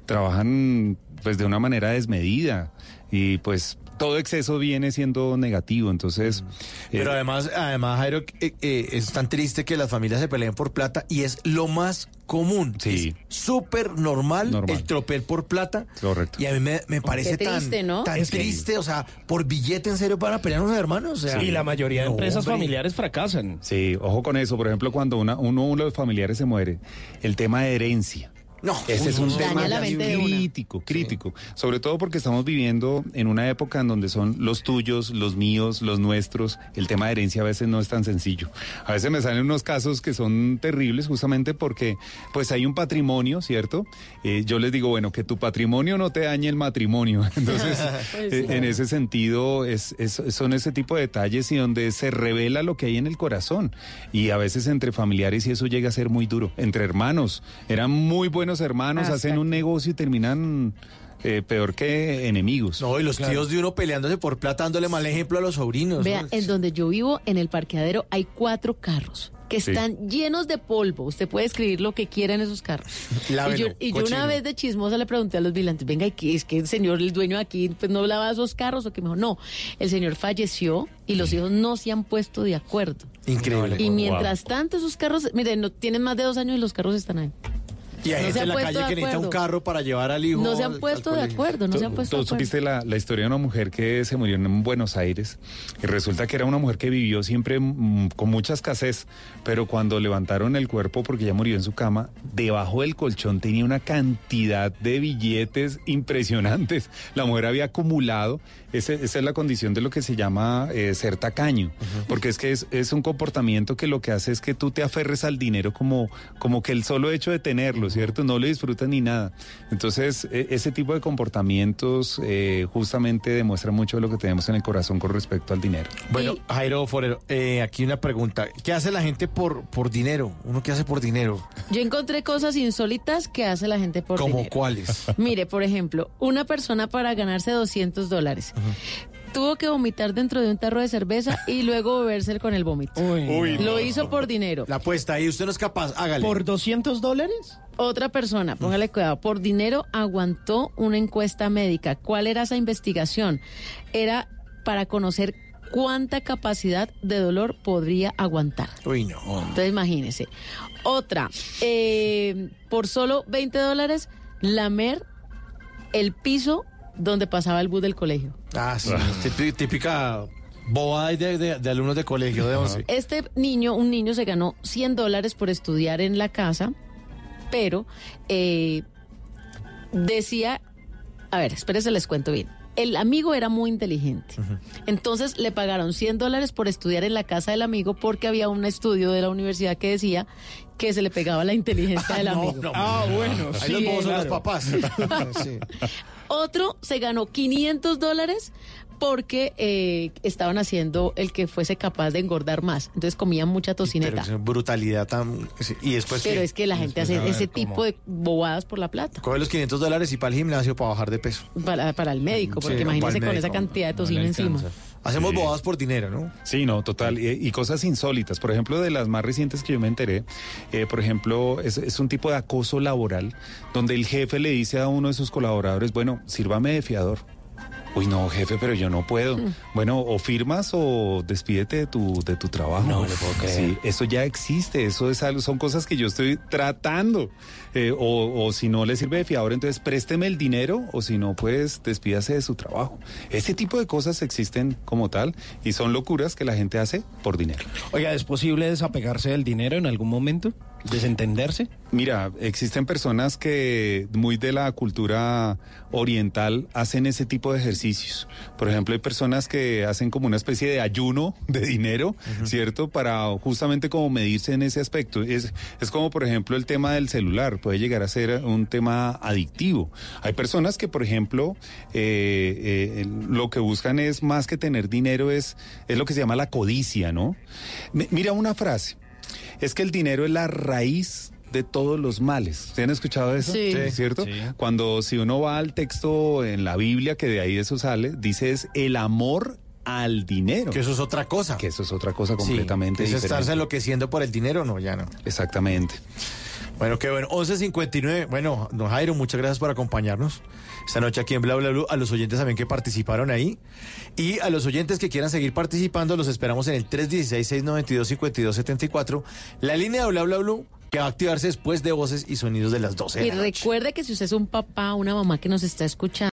Trabajan pues de una manera desmedida y pues todo exceso viene siendo negativo, entonces... Pero eh, además, además Jairo, eh, eh, es tan triste que las familias se peleen por plata y es lo más común. Sí. Súper normal, Normal. el tropel por plata. Correcto. Y a mí me, me parece Qué triste, tan, ¿no? tan Es que- triste. O sea, por billete en serio van a pelear unos hermanos. O sea, y la mayoría de no, empresas hombre. familiares fracasan. Sí, ojo con eso. Por ejemplo, cuando una, uno, uno de los familiares se muere, el tema de herencia. No, Ese es un tema crítico, crítico. Sobre todo porque estamos viviendo en una época en donde son los tuyos, los míos, los nuestros. El tema de herencia a veces no es tan sencillo. A veces me salen unos casos que son terribles justamente porque pues hay un patrimonio, ¿cierto? Eh, yo les digo, bueno, que tu patrimonio no te dañe el matrimonio. Entonces, Pues eh, sí. en ese sentido, es, es- son ese tipo de detalles y donde se revela lo que hay en el corazón. Y a veces entre familiares y eso llega a ser muy duro. Entre hermanos, eran muy buenos hermanos, Hasta hacen un negocio y terminan eh, peor que enemigos. No, y los tíos de uno peleándose por plata, dándole mal ejemplo a los sobrinos. Vea, ¿no? en donde yo vivo, en el parqueadero, hay cuatro carros. que Sí. están llenos de polvo. Usted puede escribir lo que quiera en esos carros. Lávelo, y yo, y yo una vez de chismosa le pregunté a los vigilantes, venga, es que el señor, el dueño de aquí, pues no lava esos carros o que mejor no. El señor falleció y los hijos no se han puesto de acuerdo. Increíble. Y mientras tanto esos carros, miren, no tienen más de dos años y los carros están ahí. Y hay no se gente han en la puesto calle de que necesita un acuerdo. carro para llevar al hijo. No se han al puesto de acuerdo, no se han Tú- puesto Tú de acuerdo. supiste la, la historia de una mujer que se murió en Buenos Aires y resulta que era una mujer que vivió siempre mm, con mucha escasez, pero cuando levantaron el cuerpo porque ya murió en su cama, debajo del colchón tenía una cantidad de billetes impresionantes. La mujer había acumulado, ese- esa es la condición de lo que se llama eh, ser tacaño, porque es que es, es un comportamiento que lo que hace es que tú te aferres al dinero como, como que el solo hecho de tenerlo, ¿cierto? No lo disfrutas ni nada. Entonces, e- ese tipo de comportamientos eh, justamente demuestra mucho de lo que tenemos en el corazón con respecto al dinero. Bueno, Jairo Forero, eh, aquí una pregunta. ¿Qué hace la gente por, por dinero? ¿Uno qué hace por dinero? Yo encontré cosas insólitas que hace la gente por ¿Cómo dinero. cuáles? Mire, por ejemplo, una persona para ganarse 200 dólares tuvo que vomitar dentro de un tarro de cerveza y luego beberse con el vómito. Uy, Lo no. hizo por dinero. La apuesta ahí, usted no es capaz, hágale. ¿Por 200 dólares? Otra persona, póngale cuidado, por dinero aguantó una encuesta médica. ¿Cuál era esa investigación? Era para conocer cuánta capacidad de dolor podría aguantar. Uy, no. Entonces imagínese. Otra, eh, por solo 20 dólares, lamer el piso donde pasaba el bus del colegio. Ah, sí. Típica, bobada de, de- de alumnos de colegio de 11. Este niño, un niño, se ganó 100 dólares por estudiar en la casa, pero eh, decía, a ver, espérense, les cuento bien. El amigo era muy inteligente. Entonces le pagaron 100 dólares por estudiar en la casa del amigo porque había un estudio de la universidad que decía que se le pegaba la inteligencia del amigo. Ah, bueno. Ahí Sí, los son los claro. papás. Sí. Otro se ganó 500 dólares porque eh, estaban haciendo el que fuese capaz de engordar más. Entonces comían mucha Pero tocineta. es brutalidad tan... Y después Pero ¿qué? es que la gente hace ese tipo de bobadas por la plata. Coge los 500 dólares y para el gimnasio para bajar de peso. Para, para el médico, porque Sí, imagínese con esa cantidad de No tocino le encima. Hacemos Sí. bobadas por dinero, ¿no? Sí, no, total. Y, y cosas insólitas. Por ejemplo, de las más recientes que yo me enteré, eh, por ejemplo, es, es un tipo de acoso laboral donde el jefe le dice a uno de sus colaboradores, bueno, sírvame de fiador. Uy, no, jefe, pero yo no puedo. Bueno, o firmas o despídete de tu, de tu trabajo. No le puedo creer. Sí, eso ya existe, eso es algo, son cosas que yo estoy tratando. Eh, o, o si no le sirve de fiador, entonces présteme el dinero, o si no, pues despídase de su trabajo. Ese tipo de cosas existen como tal y son locuras que la gente hace por dinero. Oiga, ¿es posible desapegarse del dinero en algún momento? ¿Desentenderse? Mira, existen personas que muy de la cultura oriental hacen ese tipo de ejercicios. Por ejemplo, hay personas que hacen como una especie de ayuno de dinero, ¿cierto? Para justamente como medirse en ese aspecto. Es, es como, por ejemplo, el tema del celular. Puede llegar a ser un tema adictivo. Hay personas que, por ejemplo, eh, eh, lo que buscan es más que tener dinero, es, es lo que se llama la codicia, ¿no? Mi- Mira una frase. Es que el dinero es la raíz de todos los males. ¿Ustedes han escuchado eso? Sí. Sí. ¿Cierto? Cuando si uno va al texto en la Biblia, que de ahí eso sale, dice es el amor al dinero. Que eso es otra cosa. Que eso es otra cosa Sí, completamente ¿Es diferente. estarse enloqueciendo por el dinero? No, ya no. Exactamente. Bueno, qué bueno. 11.59. Bueno, don Jairo, muchas gracias por acompañarnos esta noche aquí en Bla Bla Blue. A los oyentes también que participaron ahí. Y a los oyentes que quieran seguir participando, los esperamos en el 316-692-5274. La línea de Bla Bla Blue que va a activarse después de voces y sonidos de las 12 de Y la noche. recuerde que si usted es un papá o una mamá que nos está escuchando,